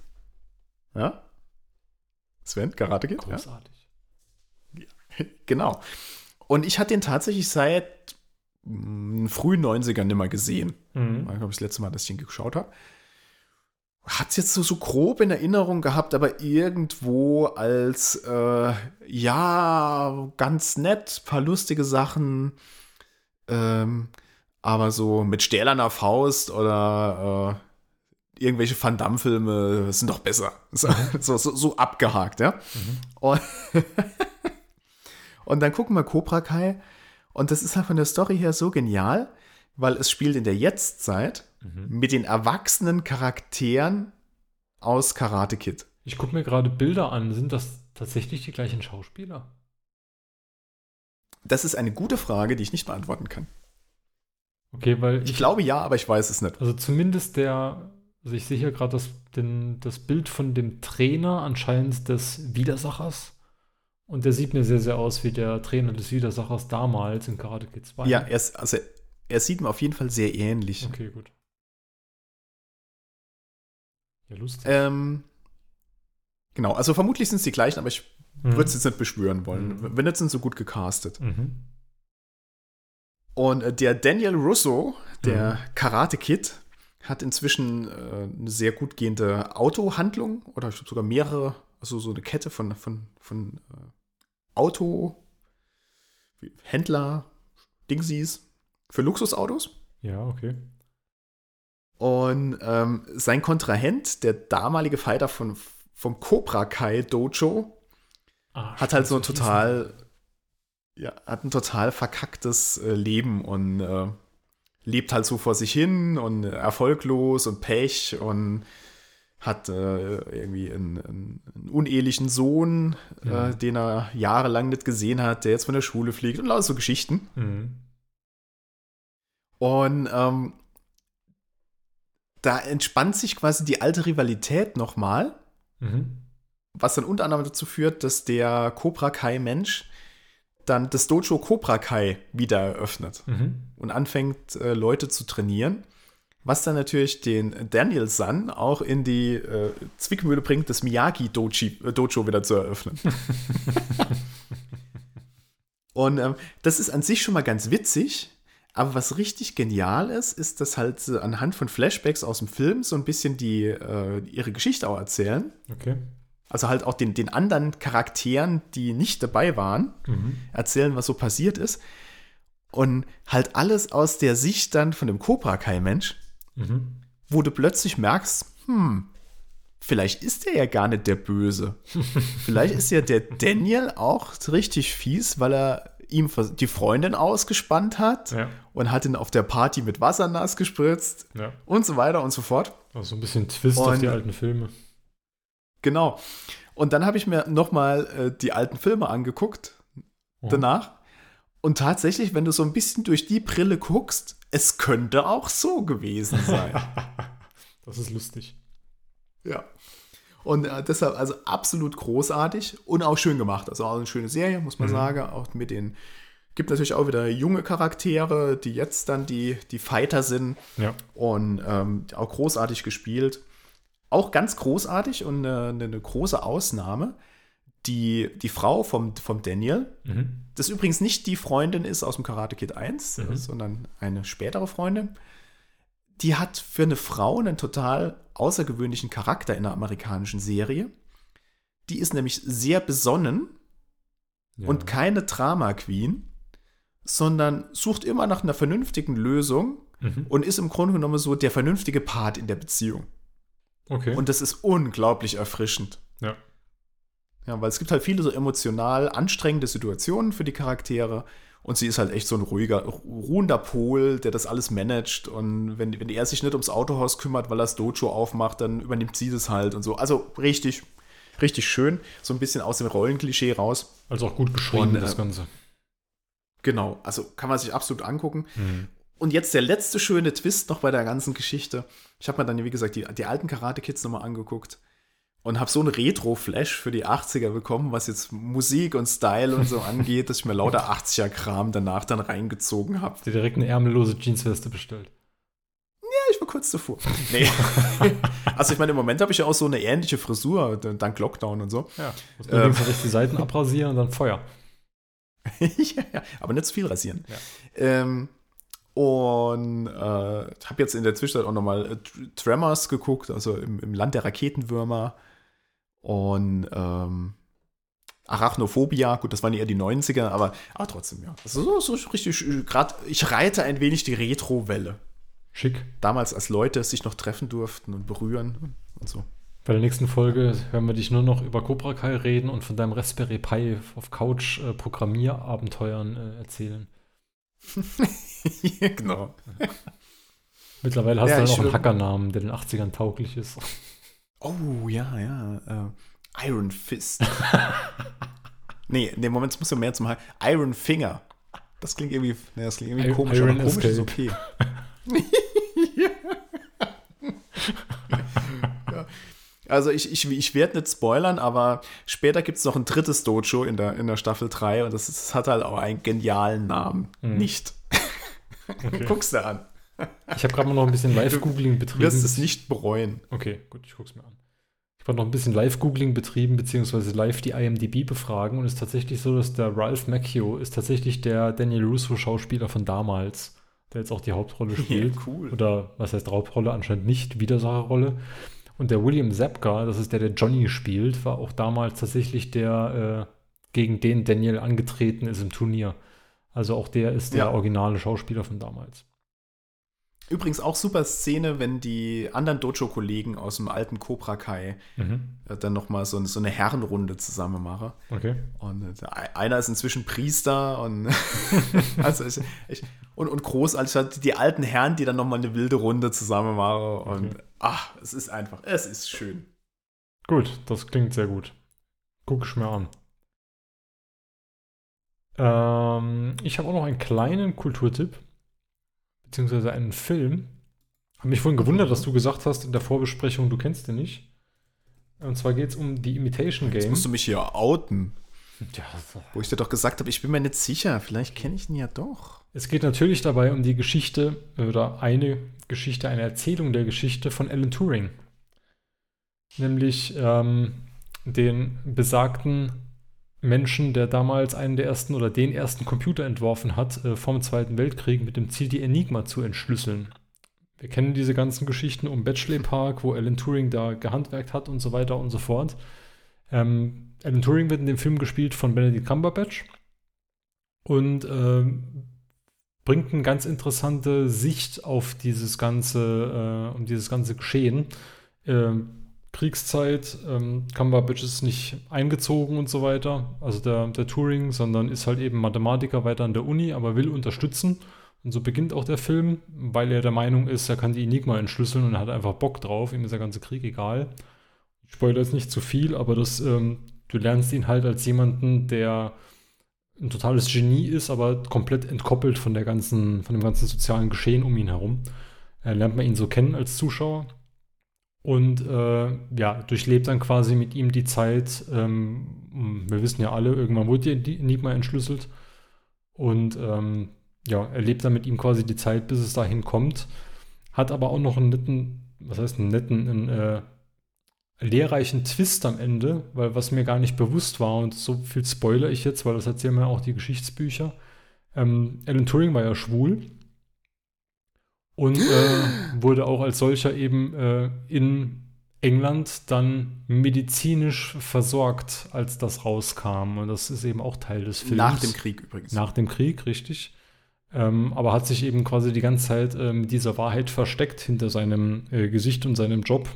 A: Ja? Sven, Karate Kid? Ja?
B: Großartig.
A: Genau. Und ich hatte den tatsächlich seit frühen 90ern nicht mehr gesehen.
B: Mhm.
A: War, glaube ich, das letzte Mal, dass ich ihn geschaut habe. hat es jetzt so, so grob in Erinnerung gehabt, aber irgendwo als, äh, ja, ganz nett, paar lustige Sachen, ähm, aber so mit stählerner Faust oder äh, irgendwelche Van Damme-Filme sind doch besser. So, so, so, abgehakt, ja. Und, und dann gucken wir Cobra Kai und das ist halt von der Story her so genial, weil es spielt in der Jetztzeit mit den erwachsenen Charakteren aus Karate Kid.
B: Ich gucke mir gerade Bilder an. Sind das tatsächlich die gleichen Schauspieler?
A: Das ist eine gute Frage, die ich nicht beantworten kann.
B: Okay, weil
A: Ich glaube ja, aber ich weiß es nicht.
B: Also zumindest der, also ich sehe hier gerade das, den- das Bild von dem Trainer anscheinend des Widersachers. Und der sieht mir sehr, sehr aus wie der Trainer des Widersachers damals in Karate Kid 2.
A: Ja, er, ist, also, er sieht mir auf jeden Fall sehr ähnlich.
B: Okay, gut. Ja, lustig.
A: Ähm, genau, also vermutlich sind es die gleichen, aber ich
B: Mhm.
A: würde es jetzt nicht beschwören wollen.
B: Mhm.
A: Wenn nicht, sind sie gut gecastet.
B: Mhm.
A: Und äh, der Daniel Russo, der
B: Mhm.
A: Karate Kid, hat inzwischen äh, eine sehr gut gehende Autohandlung oder ich glaube sogar mehrere, also so eine Kette von, von, von äh, Auto, Händler, Dingsies für Luxusautos.
B: Ja, okay.
A: Und ähm, sein Kontrahent, der damalige Fighter von, vom Cobra Kai Dojo,
B: Ah,
A: hat halt so ein total, ja, hat ein total verkacktes äh, Leben und äh, lebt halt so vor sich hin und erfolglos und Pech und hat äh, irgendwie einen, einen, unehelichen Sohn, äh,
B: Mhm.
A: den er jahrelang nicht gesehen hat, der jetzt von der Schule fliegt und lauter so Geschichten.
B: Mhm.
A: Und ähm, da entspannt sich quasi die alte Rivalität nochmal,
B: Mhm.
A: was dann unter anderem dazu führt, dass der Cobra Kai Mensch dann das Dojo Cobra Kai wieder eröffnet
B: Mhm.
A: und anfängt, äh, Leute zu trainieren. Was dann natürlich den Daniel Sun auch in die äh, Zwickmühle bringt, das Miyagi Doji, äh, Dojo wieder zu eröffnen. und ähm, das ist an sich schon mal ganz witzig. Aber was richtig genial ist, ist, dass halt äh, anhand von Flashbacks aus dem Film so ein bisschen die äh, ihre Geschichte auch erzählen.
B: Okay.
A: Also halt auch den, den anderen Charakteren, die nicht dabei waren,
B: Mhm.
A: erzählen, was so passiert ist. Und halt alles aus der Sicht dann von dem Cobra Kai-Mensch,
B: Mhm.
A: wo du plötzlich merkst, hm, vielleicht ist der ja gar nicht der Böse. vielleicht ist ja der Daniel auch richtig fies, weil er ihm die Freundin ausgespannt hat
B: Ja.
A: und hat ihn auf der Party mit Wasser nass gespritzt
B: Ja.
A: und so weiter und so fort.
B: Also so ein bisschen Twist auf
A: Und-
B: die alten Filme.
A: Genau. Und dann habe ich mir nochmal äh, die alten Filme angeguckt
B: Oh.
A: danach. Und tatsächlich, wenn du so ein bisschen durch die Brille guckst, es könnte auch so gewesen sein.
B: Das ist lustig.
A: ja. Und äh, deshalb also absolut großartig und auch schön gemacht. Also auch eine schöne Serie, muss man
B: Mhm.
A: sagen. Auch mit den, gibt natürlich auch wieder junge Charaktere, die jetzt dann die, die Fighter sind.
B: Ja.
A: Und ähm, auch großartig gespielt. Auch ganz großartig und eine, eine große Ausnahme. Die, die Frau vom, vom Daniel,
B: Mhm.
A: das übrigens nicht die Freundin ist aus dem Karate Kid 1,
B: Mhm.
A: sondern eine spätere Freundin. Die hat für eine Frau einen total außergewöhnlichen Charakter in der amerikanischen Serie. Die ist nämlich sehr besonnen
B: Ja.
A: und keine Drama Queen, sondern sucht immer nach einer vernünftigen Lösung
B: Mhm.
A: und ist im Grunde genommen so der vernünftige Part in der Beziehung.
B: Okay.
A: Und das ist unglaublich erfrischend.
B: ja.
A: Ja, weil es gibt halt viele so emotional anstrengende Situationen für die Charaktere und sie ist halt echt so ein ruhiger, ruhender Pol, der das alles managt und wenn, wenn er sich nicht ums Autohaus kümmert, weil er das Dojo aufmacht, dann übernimmt sie das halt und so. Also richtig, richtig schön, so ein bisschen aus dem Rollenklischee raus.
B: Also auch gut beschrieben,
A: Und,
B: das
A: äh,
B: Ganze.
A: Genau, also kann man sich absolut angucken.
B: Mhm.
A: Und jetzt der letzte schöne Twist noch bei der ganzen Geschichte. Ich habe mir dann, wie gesagt, die, die alten Karate-Kids nochmal angeguckt und habe so einen Retro-Flash für die 80er bekommen, was jetzt Musik und Style und so angeht, dass ich mir lauter 80er-Kram danach dann reingezogen habe.
B: Dir direkt eine ärmellose Jeansweste bestellt.
A: Ja, ich war kurz davor. Nee. also ich meine, im Moment habe ich ja auch so eine ähnliche Frisur, dank Lockdown und so.
B: Ja. Muss man und rechts die Seiten abrasieren und dann Feuer.
A: ja, ja, aber nicht zu viel rasieren.
B: Ja.
A: Ähm, Und äh, habe jetzt in der Zwischenzeit auch nochmal äh, Tr- Tremors geguckt, also im, im Land der Raketenwürmer. Und ähm, Arachnophobia, gut, das waren eher die 90er, aber, aber trotzdem, ja. Also so, so richtig, gerade, ich reite ein wenig die Retro-Welle.
B: Schick.
A: Damals, als Leute sich noch treffen durften und berühren und so.
B: Bei der nächsten Folge hören wir dich nur noch über Cobra Kai reden und von deinem Raspberry Pi auf Couch äh, Programmierabenteuern äh, erzählen.
A: genau.
B: Mittlerweile hast
A: Ja,
B: du dann
A: ich
B: auch einen Hackernamen, der den 80ern tauglich ist.
A: Oh, ja, ja. Äh, Iron Fist. nee, nee, Moment, es muss ja mehr zum Hi- Iron Finger. Das klingt irgendwie, nee, das klingt irgendwie
B: I-
A: komisch,
B: Iron
A: aber komisch ist okay. ja. Also ich, ich, ich werde nicht spoilern, aber später gibt es noch ein drittes Dojo in der, in der Staffel 3 und das, ist, das hat halt auch einen genialen Namen.
B: Mhm.
A: Nicht. Guck's dir an.
B: Ich habe gerade mal noch ein bisschen Live-Googling
A: Du
B: betrieben.
A: wirst es nicht bereuen.
B: Okay, gut, ich guck's mir an. Ich habe noch ein bisschen Live-Googling betrieben, beziehungsweise live die IMDb befragen und es ist tatsächlich so, dass der Ralph Macchio ist tatsächlich der Daniel Russo-Schauspieler von damals, der jetzt auch die Hauptrolle spielt.
A: cool.
B: Oder was heißt Hauptrolle? Anscheinend nicht, Widersacherrolle. Und der William Zabka, das ist der, der Johnny spielt, war auch damals tatsächlich der, äh, gegen den Daniel angetreten ist im Turnier. Also auch der ist der
A: Ja.
B: originale Schauspieler von damals.
A: Übrigens auch super Szene, wenn die anderen Dojo-Kollegen aus dem alten Cobra Kai
B: Mhm.
A: äh, dann nochmal so, so eine Herrenrunde zusammen machen.
B: Okay.
A: Und äh, der- einer ist inzwischen Priester und also ich, ich, und, und großartig halt die alten Herren, die dann nochmal eine wilde Runde zusammen machen. Und
B: Okay.
A: ach, es ist einfach, es ist schön.
B: Gut, das klingt sehr gut. Guck ich mir an. Ähm, ich habe auch noch einen kleinen Kulturtipp, beziehungsweise einen Film. Habe mich vorhin gewundert, dass du gesagt hast in der Vorbesprechung, du kennst den nicht. Und zwar geht es um die Imitation
A: Jetzt
B: Game.
A: musst du mich hier outen,
B: Ja,
A: wo ich dir doch gesagt habe, ich bin mir nicht sicher. Vielleicht kenne ich ihn ja doch.
B: Es geht natürlich dabei um die Geschichte oder eine Geschichte, eine Erzählung der Geschichte von Alan Turing. Nämlich ähm, den besagten Menschen, der damals einen der ersten oder den ersten Computer entworfen hat äh, vom Zweiten Weltkrieg mit dem Ziel, die Enigma zu entschlüsseln. Wir kennen diese ganzen Geschichten um Bletchley Park, wo Alan Turing da gehandwerkt hat und so weiter und so fort. Ähm, Alan Turing wird in dem Film gespielt von Benedict Cumberbatch und ähm, bringt eine ganz interessante Sicht auf dieses ganze, äh, um dieses ganze Geschehen. Ähm, Kriegszeit, ähm, Cumberbatch ist nicht eingezogen und so weiter, also der, der Turing, sondern ist halt eben Mathematiker weiter an der Uni, aber will unterstützen. Und so beginnt auch der Film, weil er der Meinung ist, er kann die Enigma entschlüsseln und er hat einfach Bock drauf, ihm ist der ganze Krieg egal. Ich spoilere jetzt nicht zu viel, aber das, ähm, du lernst ihn halt als jemanden, der ein totales Genie ist, aber komplett entkoppelt von der ganzen, von dem ganzen sozialen Geschehen um ihn herum. Äh, lernt man ihn so kennen als Zuschauer und äh, ja, durchlebt dann quasi mit ihm die Zeit. Ähm, wir wissen ja alle, irgendwann wurde die Enigma entschlüsselt und ähm, ja, erlebt dann mit ihm quasi die Zeit, bis es dahin kommt. Hat aber auch noch einen netten, was heißt einen netten, einen äh, lehrreichen Twist am Ende, weil was mir gar nicht bewusst war und so viel spoiler ich jetzt, weil das erzählen mir auch die Geschichtsbücher. Ähm, Alan Turing war ja schwul und äh, wurde auch als solcher eben äh, in England dann medizinisch versorgt, als das rauskam. Und das ist eben auch Teil des Films.
A: Nach dem Krieg übrigens.
B: Nach dem Krieg, richtig. Ähm, aber hat sich eben quasi die ganze Zeit äh, mit dieser Wahrheit versteckt hinter seinem äh, Gesicht und seinem Job.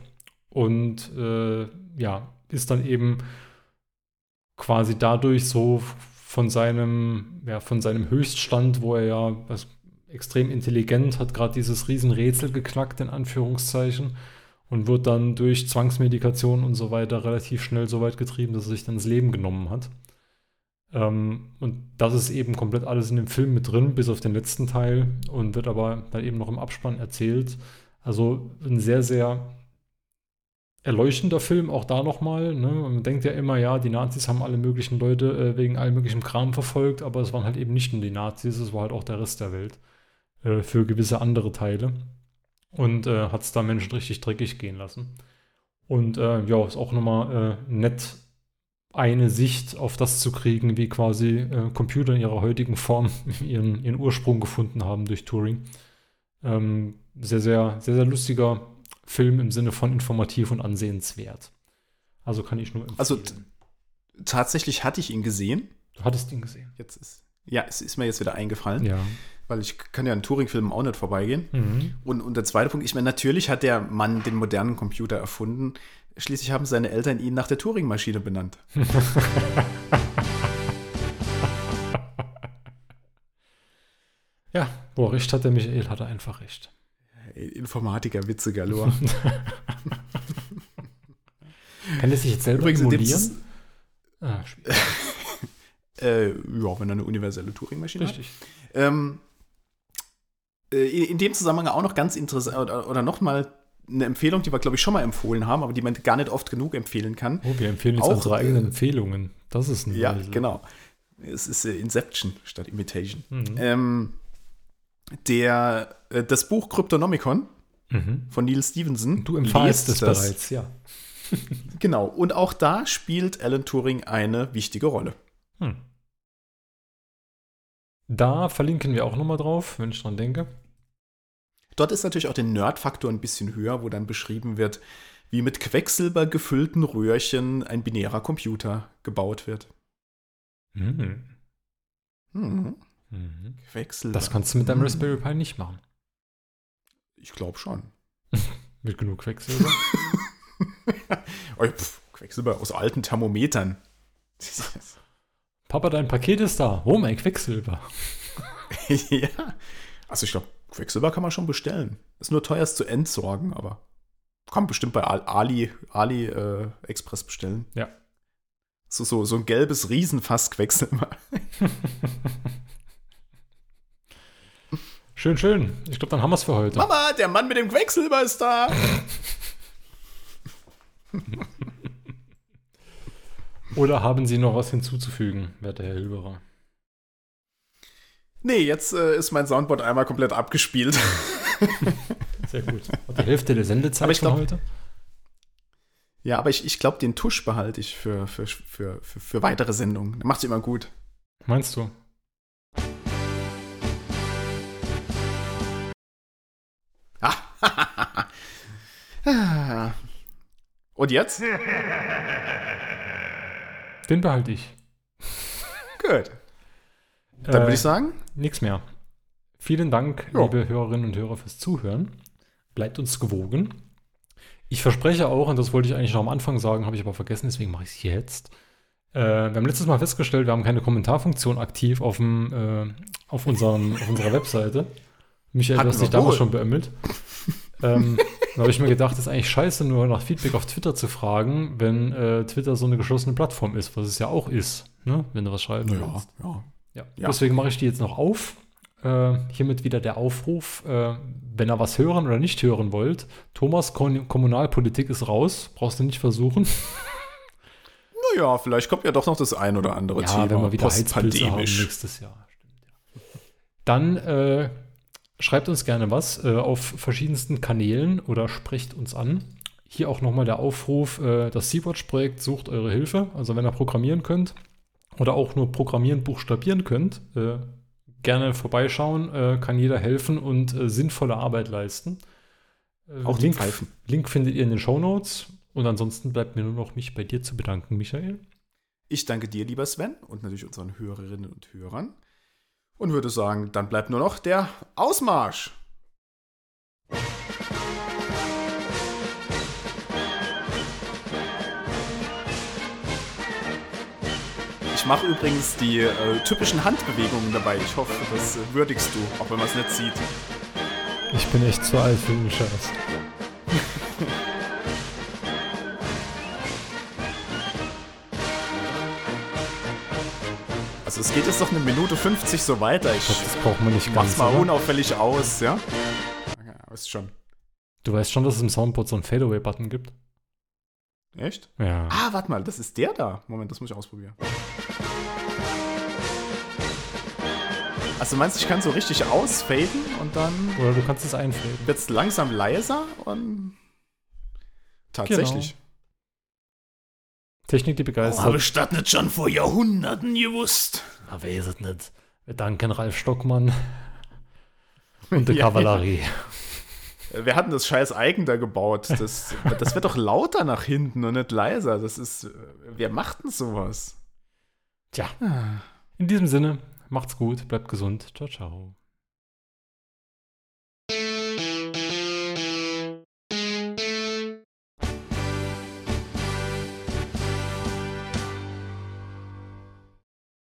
B: Und äh, ja, ist dann eben quasi dadurch so von seinem, ja, von seinem Höchststand, wo er ja was, extrem intelligent hat, gerade dieses Riesenrätsel geknackt, in Anführungszeichen, und wird dann durch Zwangsmedikation und so weiter relativ schnell so weit getrieben, dass er sich dann das Leben genommen hat. Ähm, und das ist eben komplett alles in dem Film mit drin, bis auf den letzten Teil und wird aber dann eben noch im Abspann erzählt. Also ein sehr, sehr erleuchtender Film, auch da nochmal. Ne? Man denkt ja immer, ja, die Nazis haben alle möglichen Leute äh, wegen allem möglichen Kram verfolgt, aber es waren halt eben nicht nur die Nazis, es war halt auch der Rest der Welt äh, für gewisse andere Teile. Und äh, hat es da Menschen richtig dreckig gehen lassen. Und äh, ja, ist auch nochmal äh, nett eine Sicht auf das zu kriegen, wie quasi äh, Computer in ihrer heutigen Form ihren, ihren Ursprung gefunden haben durch Turing. Ähm, sehr, sehr, sehr, sehr lustiger Film im Sinne von informativ und ansehenswert. Also kann ich nur empfehlen.
A: Also, Tatsächlich hatte ich ihn gesehen.
B: du hattest ihn gesehen.
A: Jetzt ist, ja, es ist mir jetzt wieder eingefallen,
B: Ja.
A: Weil ich kann ja an Turing-Filmen auch nicht vorbeigehen.
B: Mhm.
A: Und, und der zweite Punkt, ich meine, natürlich hat der Mann den modernen Computer erfunden. Schließlich haben seine Eltern ihn nach der Turing-Maschine benannt.
B: Ja, wo er recht hat, der Michael hatte einfach recht.
A: Informatiker, Witze galore.
B: Kann er sich jetzt selber
A: Übrigens,
B: emulieren? Ah,
A: äh, ja, wenn er eine universelle Turing-Maschine hat.
B: Richtig.
A: Ähm, äh, in, in dem Zusammenhang auch noch ganz interessant, oder, oder noch mal eine Empfehlung, die wir, glaube ich, schon mal empfohlen haben, aber die man gar nicht oft genug empfehlen kann.
B: Oh, wir empfehlen jetzt
A: Auch,
B: unsere
A: äh,
B: eigenen Empfehlungen. Das ist ein
A: Ja,
B: Weise.
A: genau. Es ist äh, Inception statt Imitation.
B: Mhm.
A: Ähm, der, äh, das Buch Cryptonomicon
B: Mhm.
A: von Neil Stevenson.
B: Du empfahlst
A: lest
B: es bereits, ja.
A: Genau. Und auch da spielt Alan Turing eine wichtige Rolle.
B: Hm. Da verlinken wir auch nochmal drauf, wenn ich dran denke.
A: Dort ist natürlich auch der Nerd-Faktor ein bisschen höher, wo dann beschrieben wird, wie mit Quecksilber gefüllten Röhrchen ein binärer Computer gebaut wird.
B: Mhm.
A: Hm.
B: Mhm.
A: Quecksilber.
B: Das kannst du mit deinem. Raspberry Pi nicht machen.
A: Ich glaube schon.
B: Mit genug Quecksilber.
A: Oh, pff, Quecksilber aus alten Thermometern.
B: Papa, dein Paket ist da. Oh, mein Quecksilber.
A: ja. Also ich glaube, Quecksilber kann man schon bestellen. Ist nur teuer es zu entsorgen, aber kann man bestimmt bei Al- Ali, Ali äh, Express bestellen.
B: Ja.
A: So, so, so ein gelbes Riesenfass Quecksilber.
B: Schön, schön. Ich glaube, dann haben wir es für heute.
A: Mama, der Mann mit dem Quecksilber ist da.
B: Oder haben Sie noch was hinzuzufügen, werter Herr Hilberer?
A: Nee, jetzt äh, ist mein Soundboard einmal komplett abgespielt.
B: Sehr gut. Hat die Hälfte der Sendezeit
A: Aber ich glaub-
B: heute?
A: ja, aber ich, ich glaube, den Tusch behalte ich für, für, für, für, für weitere Sendungen. Der macht immer gut.
B: Meinst du?
A: Ah. Und jetzt?
B: Den behalte ich.
A: Gut. Dann
B: Äh,
A: würde ich sagen,
B: Nix mehr. Vielen Dank,
A: Ja.
B: liebe Hörerinnen und Hörer, fürs Zuhören. Bleibt uns gewogen. Ich verspreche auch, und das wollte ich eigentlich noch am Anfang sagen, habe ich aber vergessen, deswegen mache ich es jetzt. Äh, wir haben letztes Mal festgestellt, wir haben keine Kommentarfunktion aktiv auf, dem, äh, auf, unserem, auf unserer Webseite. Michael, du
A: Hatten
B: hast dich damals schon beömmelt. ähm, da habe ich mir gedacht, das ist eigentlich scheiße, nur nach Feedback auf Twitter zu fragen, wenn äh, Twitter so eine geschlossene Plattform ist, was es ja auch ist, ne? wenn du was schreiben
A: ja,
B: willst.
A: ja.
B: Ja,
A: Ja.
B: deswegen mache ich die jetzt noch auf. Äh, hiermit wieder der Aufruf, äh, wenn ihr was hören oder nicht hören wollt. Thomas, Kon Kommunalpolitik ist raus, brauchst du nicht versuchen.
A: Naja, vielleicht kommt ja doch noch das ein oder andere
B: ja,
A: Thema.
B: wenn wir wieder Heizpilze haben nächstes Jahr. Dann äh, schreibt uns gerne was äh, auf verschiedensten Kanälen oder sprecht uns an. Hier auch nochmal der Aufruf, äh, das Sea-Watch-Projekt sucht eure Hilfe. Also wenn ihr programmieren könnt oder auch nur programmieren, buchstabieren könnt, äh, gerne vorbeischauen, äh, kann jeder helfen und äh, sinnvolle Arbeit leisten. Äh,
A: Auch
B: Link. Link findet ihr in den Show Notes. Und ansonsten bleibt mir nur noch mich bei dir zu bedanken, Michael.
A: Ich danke dir, lieber Sven, und natürlich unseren Hörerinnen und Hörern. Und würde sagen, dann bleibt nur noch der Ausmarsch. Mache übrigens die äh, typischen Handbewegungen dabei. Ich hoffe, das äh, würdigst du, auch wenn man es nicht sieht.
B: Ich bin echt zu alt für den Scheiß.
A: Also es geht jetzt noch eine Minute 50 so weiter. Ich
B: Das braucht man nicht
A: mach's
B: ganz.
A: mal
B: oder?
A: unauffällig aus, ja? Okay, wisst schon.
B: Du weißt schon, dass es im Soundboard so einen Fadeaway-Button gibt?
A: Echt?
B: Ja.
A: Ah, warte mal, das ist der da. Moment, das muss ich ausprobieren. Also meinst du, ich kann so richtig ausfaden und dann
B: Oder du kannst es einfaden.
A: wird's langsam leiser und tatsächlich.
B: Technik, die
A: Oh,
B: begeistert.
A: habe ich das nicht schon vor Jahrhunderten gewusst?
B: Na, weiß es nicht. Wir danken Ralf Stockmann und der
A: Ja.
B: Kavallerie.
A: Wir hatten das scheiß Eigen da gebaut. Das, das wird doch lauter nach hinten und nicht leiser. Das ist. Wer macht denn sowas?
B: Tja. In diesem Sinne, macht's gut, bleibt gesund. Ciao, ciao.